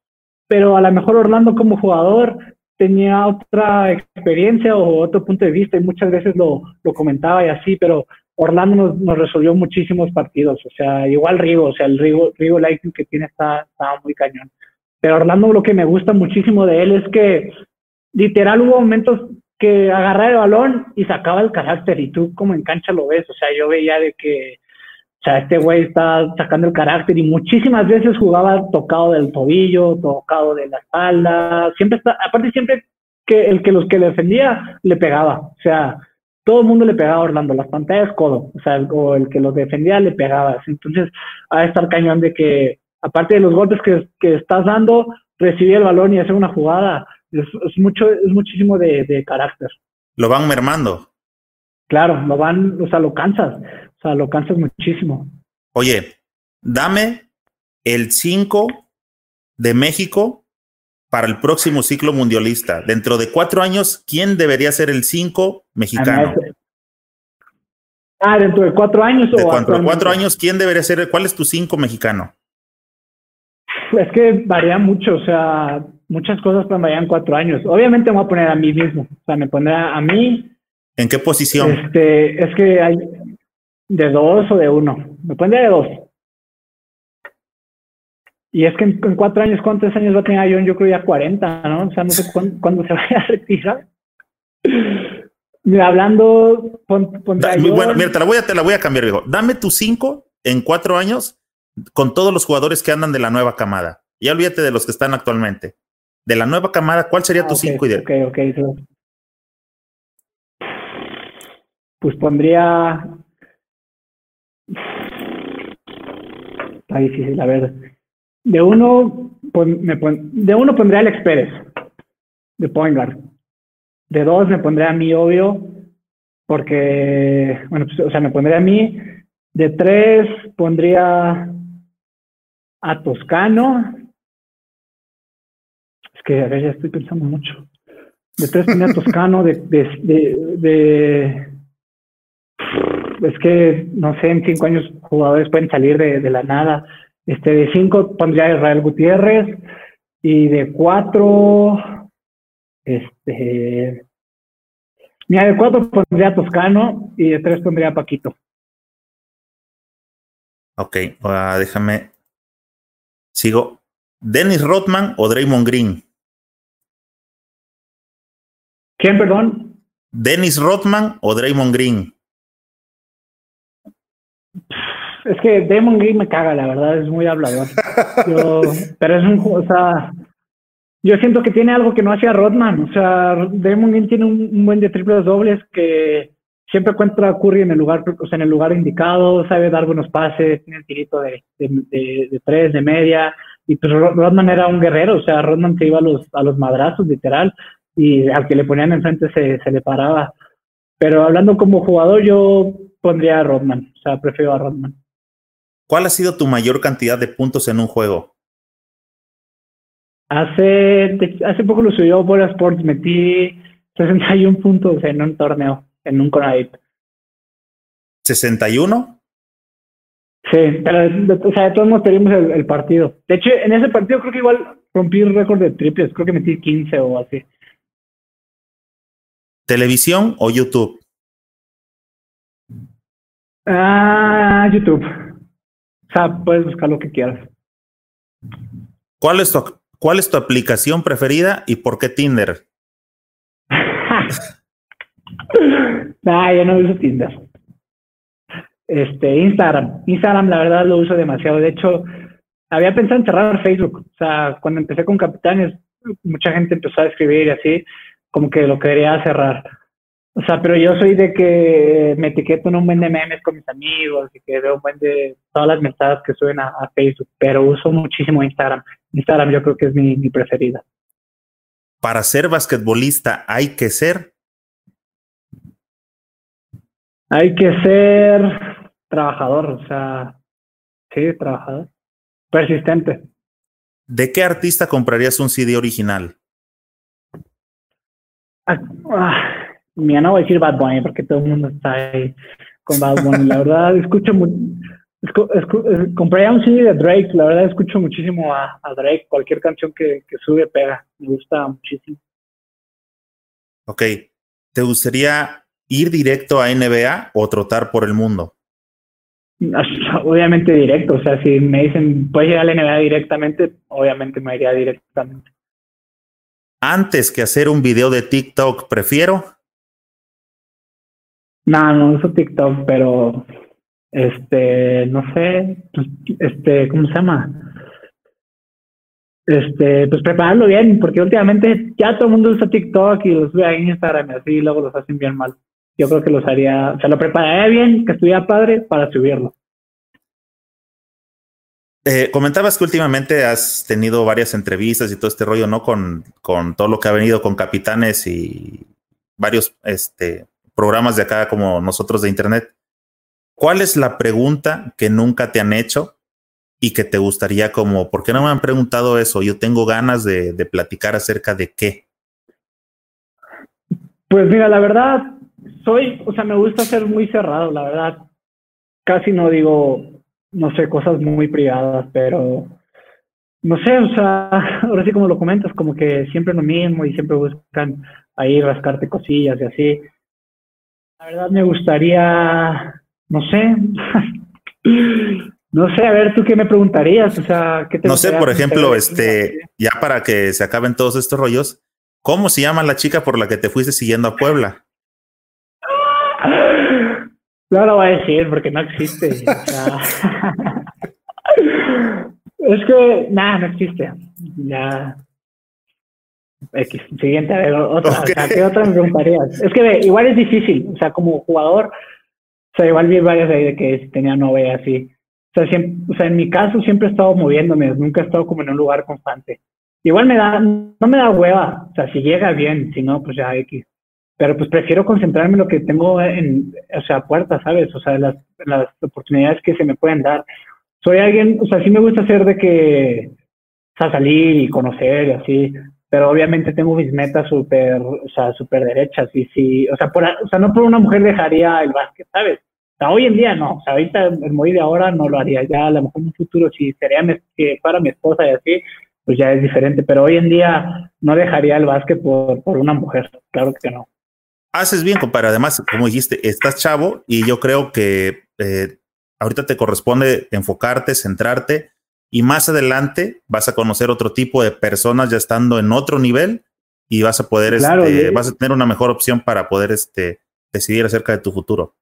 pero a lo mejor Orlando como jugador tenía otra experiencia o otro punto de vista y muchas veces lo, comentaba y así, pero Orlando nos, resolvió muchísimos partidos, o sea, igual Rigo, o sea, el Rigo, Rigo Lightning que tiene está muy cañón. Pero Orlando lo que me gusta muchísimo de él es que literal hubo momentos que agarraba el balón y sacaba el carácter y tú como en cancha lo ves, o sea, yo veía de que o sea, este güey está sacando el carácter y muchísimas veces jugaba tocado del tobillo, tocado de la espalda. Siempre está, aparte siempre que el que los que le defendía le pegaba. O sea, todo el mundo le pegaba a Orlando, las pantallas codo. O sea, el, o el que los defendía le pegaba. Entonces, a estar cañón de que, aparte de los golpes que, que estás dando, recibir el balón y hacer una jugada. Es, es mucho, es muchísimo de, de carácter. Lo van mermando. Claro, lo van, o sea, lo cansas. O sea, lo cansas muchísimo. Oye, dame el 5 de México para el próximo ciclo mundialista. Dentro de cuatro años, ¿quién debería ser el 5 mexicano? Ah, dentro de cuatro años. De cuatro, cuatro años, ¿quién debería ser? ¿Cuál es tu 5 mexicano? Es que varía mucho, o sea, muchas cosas pueden variar en cuatro años. Obviamente me voy a poner a mí mismo, o sea, me pondré a mí. ¿En qué posición? Este, es que hay, de dos o de uno. Pondría de dos. Y es que en, cuatro años, ¿cuántos años va a tener John? Yo creo ya 40, ¿no? O sea, no sé cuándo, se vaya a retirar. Mira, hablando, pon, Bueno, mira, te la, voy a, te la voy a cambiar, viejo. Dame tus cinco en cuatro años con todos los jugadores que andan de la nueva camada. Ya olvídate de los que están actualmente. De la nueva camada, ¿cuál sería tu ah, cinco ideal? Ok, ok. Pues pondría Está difícil, a ver. De uno, pues, me de uno pondría a Alex Pérez, de point De dos me pondría a mí, obvio, porque, bueno, pues, o sea, me pondría a mí. De tres pondría a Toscano. Es que a ver, ya estoy pensando mucho. De tres pondría a Toscano, de, de es que, no sé, en cinco años jugadores pueden salir de, de la nada. Este, de cinco pondría Israel Gutiérrez y de cuatro, este, mira, de cuatro pondría Toscano y de tres pondría Paquito. Ok, uh, déjame, sigo. ¿Dennis Rodman o Draymond Green? ¿Quién, perdón? ¿Dennis Rodman o Draymond Green? Es que Damon Green me caga, la verdad, es muy hablador. pero es un, o sea, yo siento que tiene algo que no hacía Rodman. O sea, Damon Green tiene un, buen de triples dobles que siempre encuentra a Curry en el lugar, o sea, en el lugar indicado, sabe dar buenos pases, tiene el tirito de, de, tres, de media. Y pues Rodman era un guerrero, o sea, Rodman se iba a los, a los madrazos, literal, y al que le ponían enfrente se, se le paraba. Pero hablando como jugador, yo pondría a Rodman, o sea, prefiero a Rodman. ¿Cuál ha sido tu mayor cantidad de puntos en un juego? Hace, hace poco lo subió por Sports, metí 61 puntos en un torneo, en un Conadip. ¿61? Sí, pero o sea, de todos modos perdimos el, el, partido. De hecho, en ese partido creo que igual rompí el récord de triples, creo que metí 15 o así. ¿Televisión o YouTube? Ah, YouTube. O sea, puedes buscar lo que quieras. ¿Cuál es tu, cuál es tu aplicación preferida y por qué Tinder? nah, yo no uso Tinder. Este, Instagram. Instagram, la verdad, lo uso demasiado. De hecho, había pensado en cerrar Facebook. O sea, cuando empecé con Capitanes, mucha gente empezó a escribir y así, como que lo quería cerrar. O sea, pero yo soy de que me etiqueto en un buen de memes con mis amigos y que veo un buen de todas las mensajes que suben a, Facebook, pero uso muchísimo Instagram. Instagram yo creo que es mi, mi preferida. Para ser basquetbolista hay que ser. Hay que ser trabajador, o sea, sí, trabajador. Persistente. ¿De qué artista comprarías un CD original? Ah, ah mira, no voy a decir Bad Bunny porque todo el mundo está ahí con Bad Bunny. La verdad, escucho compraría un CD de Drake. La verdad, escucho muchísimo a, Drake. Cualquier canción que, que, sube pega. Me gusta muchísimo. Ok. ¿Te gustaría ir directo a NBA o trotar por el mundo? Obviamente directo. O sea, si me dicen, puedes ir a la NBA directamente, obviamente me iría directamente. Antes que hacer un video de TikTok, prefiero no, no uso TikTok, pero este, no sé, pues, este, ¿cómo se llama? Este, pues prepararlo bien, porque últimamente ya todo el mundo usa TikTok y los ve a Instagram y así, y luego los hacen bien mal. Yo creo que los haría, o sea, lo prepararía bien, que estuviera padre para subirlo. Eh, comentabas que últimamente has tenido varias entrevistas y todo este rollo, ¿no? Con, con todo lo que ha venido con capitanes y varios este, programas de acá como nosotros de Internet. ¿Cuál es la pregunta que nunca te han hecho y que te gustaría como, ¿por qué no me han preguntado eso? Yo tengo ganas de, platicar acerca de qué. Pues mira, la verdad, soy, o sea, me gusta ser muy cerrado, la verdad. Casi no digo, no sé, cosas muy privadas, pero no sé, o sea, ahora sí como lo comentas, como que siempre lo mismo y siempre buscan ahí rascarte cosillas y así. Verdad me gustaría, no sé, no sé, a ver, ¿tú qué me preguntarías? O sea, ¿qué te No sé, por ejemplo, este, ya para que se acaben todos estos rollos, ¿cómo se llama la chica por la que te fuiste siguiendo a Puebla? No lo voy a decir porque no existe. es que, nada, no existe. Ya, siguiente, a ver, otra. ¿Qué otra me preguntarías? Es que igual es difícil, o sea, como jugador, o sea, igual vi varias ahí de que tenía novia así. O sea, siempre, o sea, en mi caso siempre he estado moviéndome, nunca he estado como en un lugar constante. Igual me da, no me da hueva, o sea, si llega bien, si no, pues ya X. Pero pues prefiero concentrarme en lo que tengo en, o sea, puertas, ¿sabes? O sea, las, las oportunidades que se me pueden dar. Soy alguien, o sea, sí me gusta hacer de que, o sea, salir y conocer y así, pero obviamente tengo mis metas súper, o sea, súper derechas y si, o sea, por, o sea, no por una mujer dejaría el básquet, ¿sabes? O sea, hoy en día no, o sea, ahorita el muy de ahora no lo haría, ya a lo mejor en un futuro si sería que fuera mi esposa y así, pues ya es diferente, pero hoy en día no dejaría el básquet por, por una mujer, claro que no. Haces bien, compadre, además, como dijiste, estás chavo y yo creo que eh, ahorita te corresponde enfocarte, centrarte y más adelante vas a conocer otro tipo de personas ya estando en otro nivel y vas a poder, este, vas a tener una mejor opción para poder este, decidir acerca de tu futuro.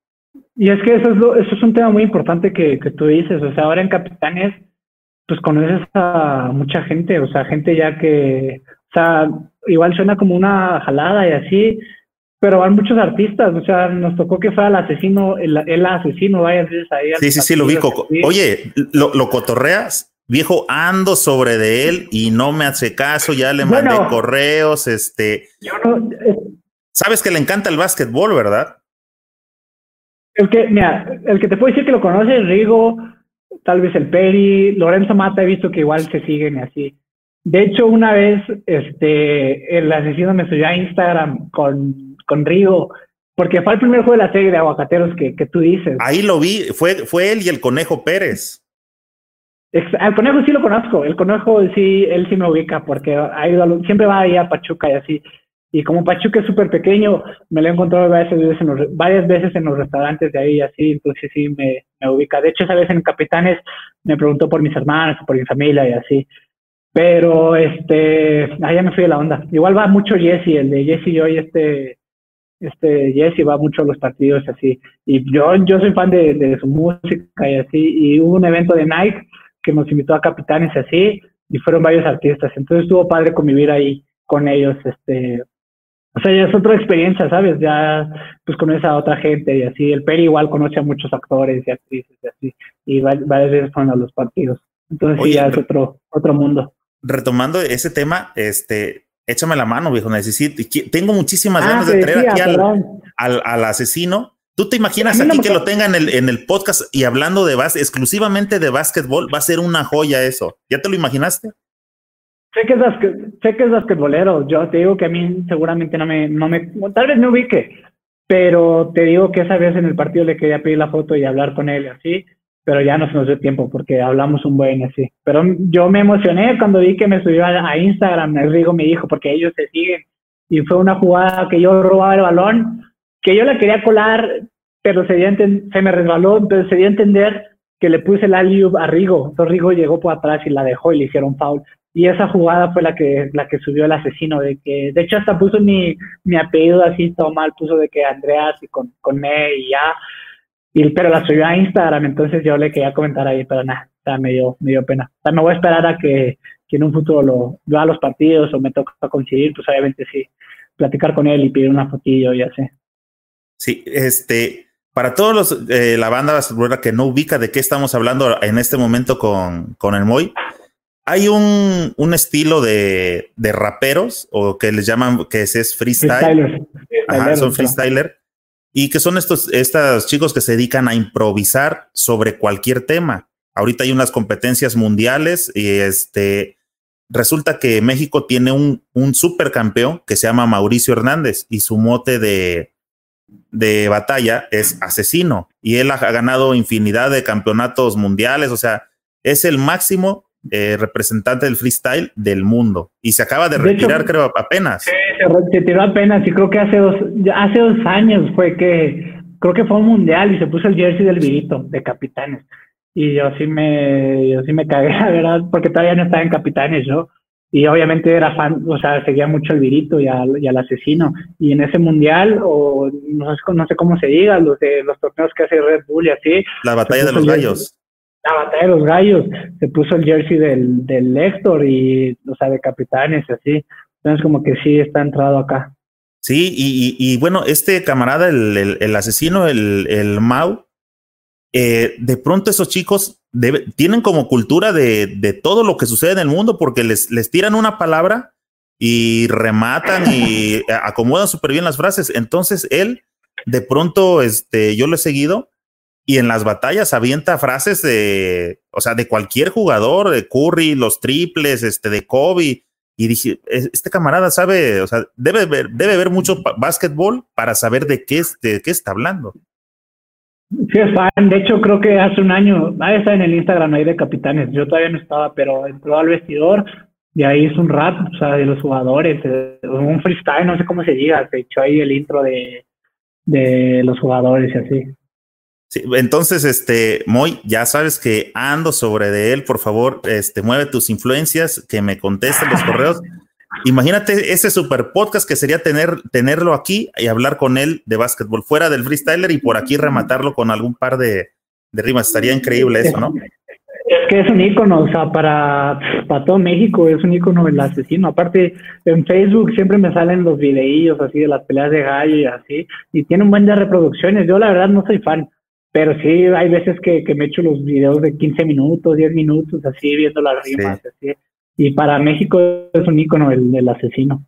Y es que eso es, eso es un tema muy importante que, que tú dices, o sea, ahora en Capitanes, pues conoces a mucha gente, o sea, gente ya que, o sea, igual suena como una jalada y así, pero van muchos artistas, o sea, nos tocó que fuera el asesino, el, el asesino varias veces ahí. Sí, sí, sí, lo vi. Oye, ¿lo, ¿lo, cotorreas? Viejo, ando sobre de él y no me hace caso, ya le mandé correos, este... Sabes que le encanta el básquetbol, ¿verdad? El que, mira, el que te puedo decir que lo conoce es Rigo, tal vez el Peri, Lorenzo Mata, he visto que igual se siguen y así. De hecho, una vez, este, el asesino me subió a Instagram con, con Rigo, porque fue el primer juego de la serie de aguacateros que, que tú dices. Ahí lo vi, fue, fue él y el Conejo Pérez. El conejo sí lo conozco, el conejo sí, él sí me ubica porque ha siempre va ahí a Pachuca y así. Y como Pachuca es súper pequeño, me lo he encontrado varias veces, en los, varias veces en los restaurantes de ahí y así, entonces sí me, me, ubica. De hecho, esa vez en Capitanes me preguntó por mis hermanos, por mi familia y así. Pero, este, allá me fui de la onda. Igual va mucho Jesse, el de Jesse y hoy, este, este Jesse va mucho a los partidos así. Y yo, yo soy fan de, de su música y así. Y hubo un evento de Nike que nos invitó a Capitanes y así, y fueron varios artistas. Entonces estuvo padre convivir ahí con ellos, este, o sea, ya es otra experiencia, ¿sabes? Ya pues conoces a otra gente y así. El Peri igual conoce a muchos actores y actrices y así. Y varias veces fueron a los partidos. Entonces sí, ya es otro, otro mundo. Retomando ese tema, este, échame la mano, viejo. Necesito, tengo muchísimas ah, ganas de traer aquí al, al, asesino ¿Tú te imaginas aquí que lo tengan en el, en el podcast y hablando de básquet, exclusivamente de básquetbol? Va a ser una joya eso. ¿Ya te lo imaginaste? Sé que es, sé que es basquetbolero. Yo te digo que a mí seguramente no me, no me, tal vez me ubique, pero te digo que esa vez en el partido le quería pedir la foto y hablar con él así, pero ya no se nos dio tiempo porque hablamos un buen así. Pero yo me emocioné cuando vi que me subió a, a Instagram, el Rigo me dijo, porque ellos se siguen, y fue una jugada que yo robaba el balón que yo la quería colar, pero se, se me resbaló, entonces se dio a entender que le puse el alley a Rigo. Entonces Rigo llegó por atrás y la dejó y le hicieron foul. Y esa jugada fue la que, la que subió el asesino, de que, de hecho hasta puso mi, mi apellido así todo mal, puso de que Andreas y con, con E y ya, y, pero la subió a Instagram, entonces yo le quería comentar ahí, pero nada, o sea, me dio, me dio pena. O sea, me voy a esperar a que, que en un futuro lo vea los partidos o me toca coincidir, pues obviamente sí, platicar con él y pedir una fotillo y así. Sí, este, para todos los, eh, la banda que no ubica de qué estamos hablando en este momento con, con el Moy, hay un, un estilo de, de, raperos o que les llaman que es, es freestyle. Ajá, son freestyler. Y que son estos, estos chicos que se dedican a improvisar sobre cualquier tema. Ahorita hay unas competencias mundiales y este resulta que México tiene un, un supercampeón que se llama Mauricio Hernández y su mote de, de batalla es asesino. Y él ha ganado infinidad de campeonatos mundiales, o sea, es el máximo eh, representante del freestyle del mundo. Y se acaba de, retirar, creo, apenas. Sí, se retiró apenas y creo que hace dos, hace dos años fue que, creo que fue un mundial y se puso el jersey del Virito de capitanes. Y yo sí me, yo sí me cagué, la verdad, porque todavía no estaba en capitanes yo y obviamente era fan, o sea, seguía mucho al virito y al, y al asesino. Y en ese mundial, o no sé, no sé cómo se diga, los de los torneos que hace Red Bull y así. La batalla de los gallos. La batalla de los gallos. Se puso el jersey del, del Héctor y, o sea, de capitanes y así. Entonces, como que sí está entrado acá. Sí, y, y, bueno, este camarada, el, el, el asesino, el, el Mau, eh, de pronto esos chicos tienen como cultura de, de, todo lo que sucede en el mundo porque les, les tiran una palabra y rematan y acomodan súper bien las frases. Entonces él, de pronto, este, yo lo he seguido y en las batallas avienta frases de, o sea, de cualquier jugador, de Curry, los triples, este, de Kobe. Y dije, este camarada sabe, o sea, debe ver, debe ver mucho básquetbol para saber de qué, de qué está hablando. Sí, es fan. De hecho, creo que hace un año, ahí está en el Instagram ahí de capitanes. Yo todavía no estaba, pero entró al vestidor y ahí hizo un rap, o sea, de los jugadores, un freestyle, no sé cómo se diga. Se echó ahí el intro de, de los jugadores y así. Sí, entonces, este, Moy, ya sabes que ando sobre de él, por favor, este, mueve tus influencias, que me contesten los correos Imagínate ese super podcast que sería tener, tenerlo aquí y hablar con él de básquetbol fuera del freestyler y por aquí rematarlo con algún par de, de rimas. Estaría increíble eso, ¿no? Es que es un ícono, o sea, para, para todo México es un ícono el asesino. Aparte, en Facebook siempre me salen los videillos así de las peleas de gallo y así, y tiene un buen de reproducciones. Yo la verdad no soy fan, pero sí hay veces que, que me echo los videos de 15 minutos, 10 minutos, así viendo las rimas, así. Y para México es un ícono el, el asesino.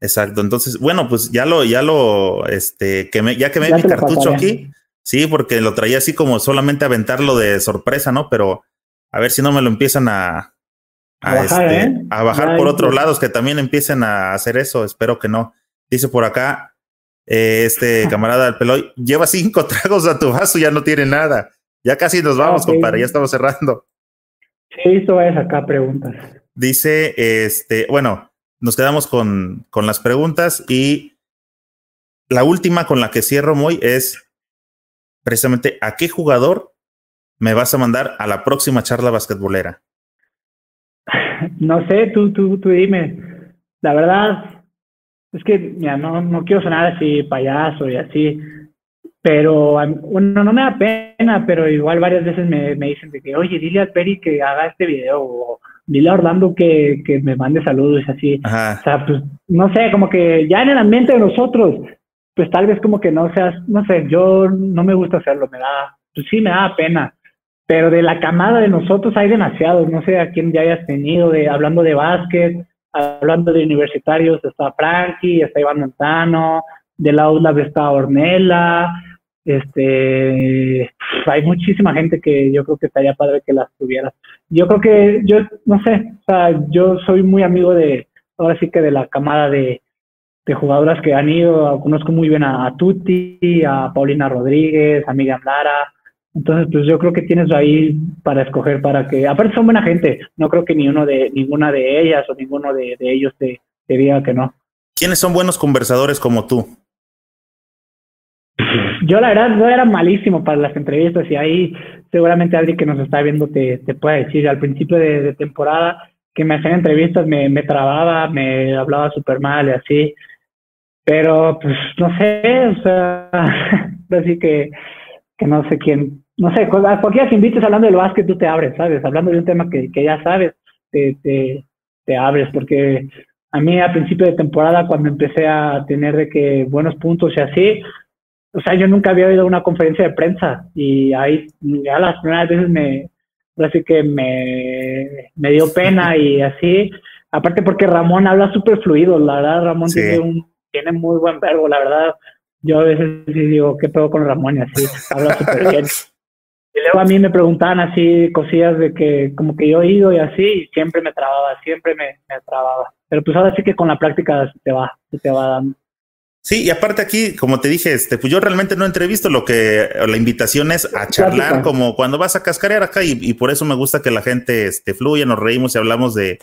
Exacto, entonces, bueno, pues ya lo, ya lo, este, que me, ya que me mi cartucho aquí, sí, porque lo traía así como solamente aventarlo de sorpresa, ¿no? Pero a ver si no me lo empiezan a, a, bajar, este, ¿eh? a bajar por otros lados que también empiecen a hacer eso. Espero que no. Dice por acá, eh, este camarada del Peloy, lleva cinco tragos a tu vaso, ya no tiene nada. Ya casi nos vamos, compadre, ya estamos cerrando. Sí, esto es acá preguntas. Dice, este, bueno, nos quedamos con, con las preguntas y la última con la que cierro muy es precisamente a qué jugador me vas a mandar a la próxima charla basquetbolera? No sé, tú, tú, tú dime. La verdad, es que ya no, no quiero sonar así payaso y así, pero bueno, no me da pena, pero igual varias veces me, me dicen de que, oye, dile al Peri que haga este video, o dile a Orlando que, que me mande saludos y así. O sea, pues, no sé, como que ya en el ambiente de nosotros, pues tal vez como que no seas, no sé, yo no me gusta hacerlo, me da, pues sí me da pena pero de la camada de nosotros hay demasiados, no sé a quién ya hayas tenido, de, hablando de básquet, hablando de universitarios, está Frankie, está Iván Montano, de la ULAB está Ornella, este, hay muchísima gente que yo creo que estaría padre que las tuvieras. Yo creo que, yo, no sé, o sea, yo soy muy amigo de, ahora sí que de la camada de, jugadoras que han ido, conozco muy bien a, a Tuti, a Paulina Rodríguez, a Miriam Lara, entonces, pues yo creo que tienes ahí para escoger para que, aparte son buena gente, no creo que ni uno de, ninguna de ellas o ninguno de, ellos te, diga que no. ¿Quiénes son buenos conversadores como tú? Yo la verdad no era malísimo para las entrevistas y ahí seguramente alguien que nos está viendo te, te puede decir al principio de, temporada que me hacían entrevistas, me, me trababa, me hablaba súper mal y así, pero pues no sé, o sea, así que que no sé quién, no sé, a cualquiera que invites hablando del básquet, tú te abres, ¿sabes? Hablando de un tema que, que ya sabes, te, te, te, abres, porque a mí a principio de temporada, cuando empecé a tener de que buenos puntos y así, o sea, yo nunca había oído una conferencia de prensa y ahí ya las primeras veces me, así que me, me dio pena y así, aparte porque Ramón habla súper fluido, la verdad Ramón tiene, un, tiene muy buen verbo, la verdad, yo a veces sí digo, ¿qué pedo con Ramón? Y así, habla súper bien. Y luego a mí me preguntaban así cosillas de que como que yo he ido y así, y siempre me trababa, siempre me, me trababa. Pero pues ahora sí que con la práctica se te va, se te va dando. Sí, y aparte aquí, como te dije, este, pues yo realmente no entrevisto, lo que la invitación es a charlar como cuando vas a cascarear acá y, y, por eso me gusta que la gente este, fluya, nos reímos y hablamos de,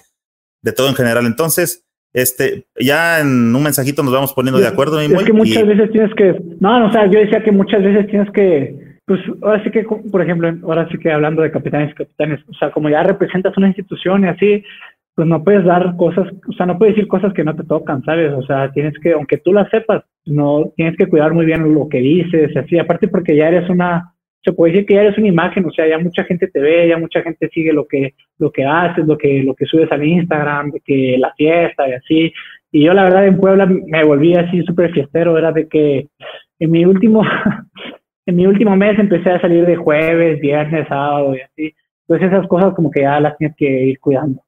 de todo en general. Entonces, este, ya en un mensajito nos vamos poniendo de acuerdo. Es que muchas veces tienes que, no, no, o sea, yo decía que muchas veces tienes que, pues ahora sí que, por ejemplo, ahora sí que hablando de capitanes y capitanes, o sea, como ya representas una institución y así, pues no puedes dar cosas, o sea, no puedes decir cosas que no te tocan, ¿sabes? O sea, tienes que, aunque tú las sepas, no, tienes que cuidar muy bien lo que dices, así, aparte porque ya eres una, se puede decir que ya eres una imagen, o sea, ya mucha gente te ve, ya mucha gente sigue lo que, lo que haces, lo que, lo que subes al Instagram, de que la fiesta y así. Y yo la verdad en Puebla me volví así súper fiestero, era de que en mi último, en mi último mes empecé a salir de jueves, viernes, sábado y así. Entonces esas cosas como que ya las tienes que ir cuidando.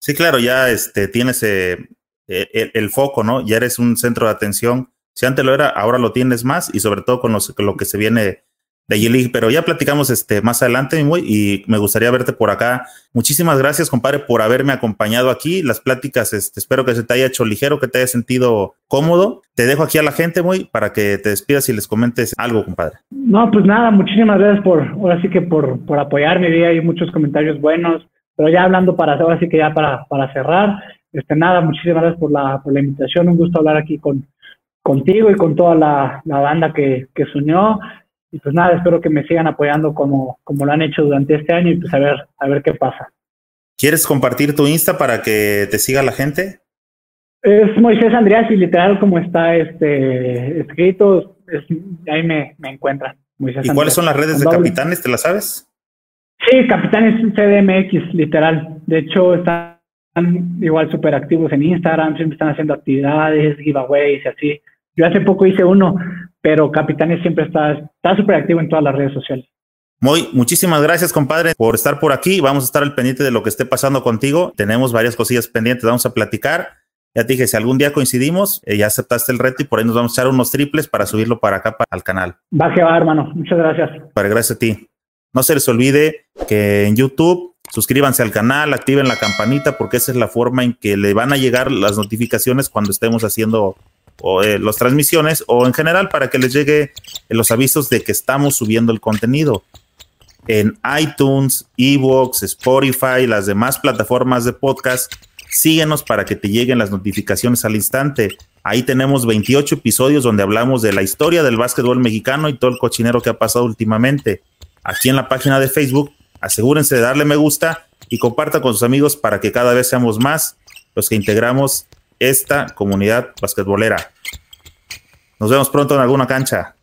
Sí, claro, ya este, tienes eh, el, el, foco, ¿no? Ya eres un centro de atención. Si antes lo era, ahora lo tienes más y sobre todo con, los, lo que se viene de G pero ya platicamos este más adelante, y me gustaría verte por acá. Muchísimas gracias, compadre, por haberme acompañado aquí. Las pláticas, este, espero que se te haya hecho ligero, que te haya sentido cómodo. Te dejo aquí a la gente, muy, para que te despidas y les comentes algo, compadre. No, pues nada, muchísimas gracias por, ahora sí que por, por apoyarme, vi hay muchos comentarios buenos, pero ya hablando para, ahora sí que ya para, para cerrar, este, nada, muchísimas gracias por la, por la invitación, un gusto hablar aquí con, contigo y con toda la, la banda que, que se unió y pues nada, espero que me sigan apoyando como, como lo han hecho durante este año y pues a ver, a ver qué pasa. ¿Quieres compartir tu Insta para que te siga la gente? Es Moisés Andreas y literal como está este escrito, ahí me, me encuentran. ¿Y cuáles son las redes de capitanes? ¿Te las sabes? Sí, capitanes CDMX, literal. De hecho, están igual súper activos en Instagram, siempre están haciendo actividades, giveaways y así. Yo hace poco hice uno, pero Capitanes siempre está está súper activo en todas las redes sociales. Muy, muchísimas gracias, compadre, por estar por aquí. Vamos a estar al pendiente de lo que esté pasando contigo. Tenemos varias cosillas pendientes, vamos a platicar. Ya te dije, si algún día coincidimos, eh, ya aceptaste el reto y por ahí nos vamos a echar unos triples para subirlo para acá, para, al canal. Va que va, hermano. Muchas gracias. Para gracias a ti. No se les olvide que en YouTube suscríbanse al canal, activen la campanita porque esa es la forma en que le van a llegar las notificaciones cuando estemos haciendo eh, las transmisiones o en general para que les llegue los avisos de que estamos subiendo el contenido en iTunes, Evox, Spotify, las demás plataformas de podcast. Síguenos para que te lleguen las notificaciones al instante. Ahí tenemos 28 episodios donde hablamos de la historia del básquetbol mexicano y todo el cochinero que ha pasado últimamente. Aquí en la página de Facebook, asegúrense de darle me gusta y comparta con sus amigos para que cada vez seamos más los que integramos esta comunidad basquetbolera. Nos vemos pronto en alguna cancha.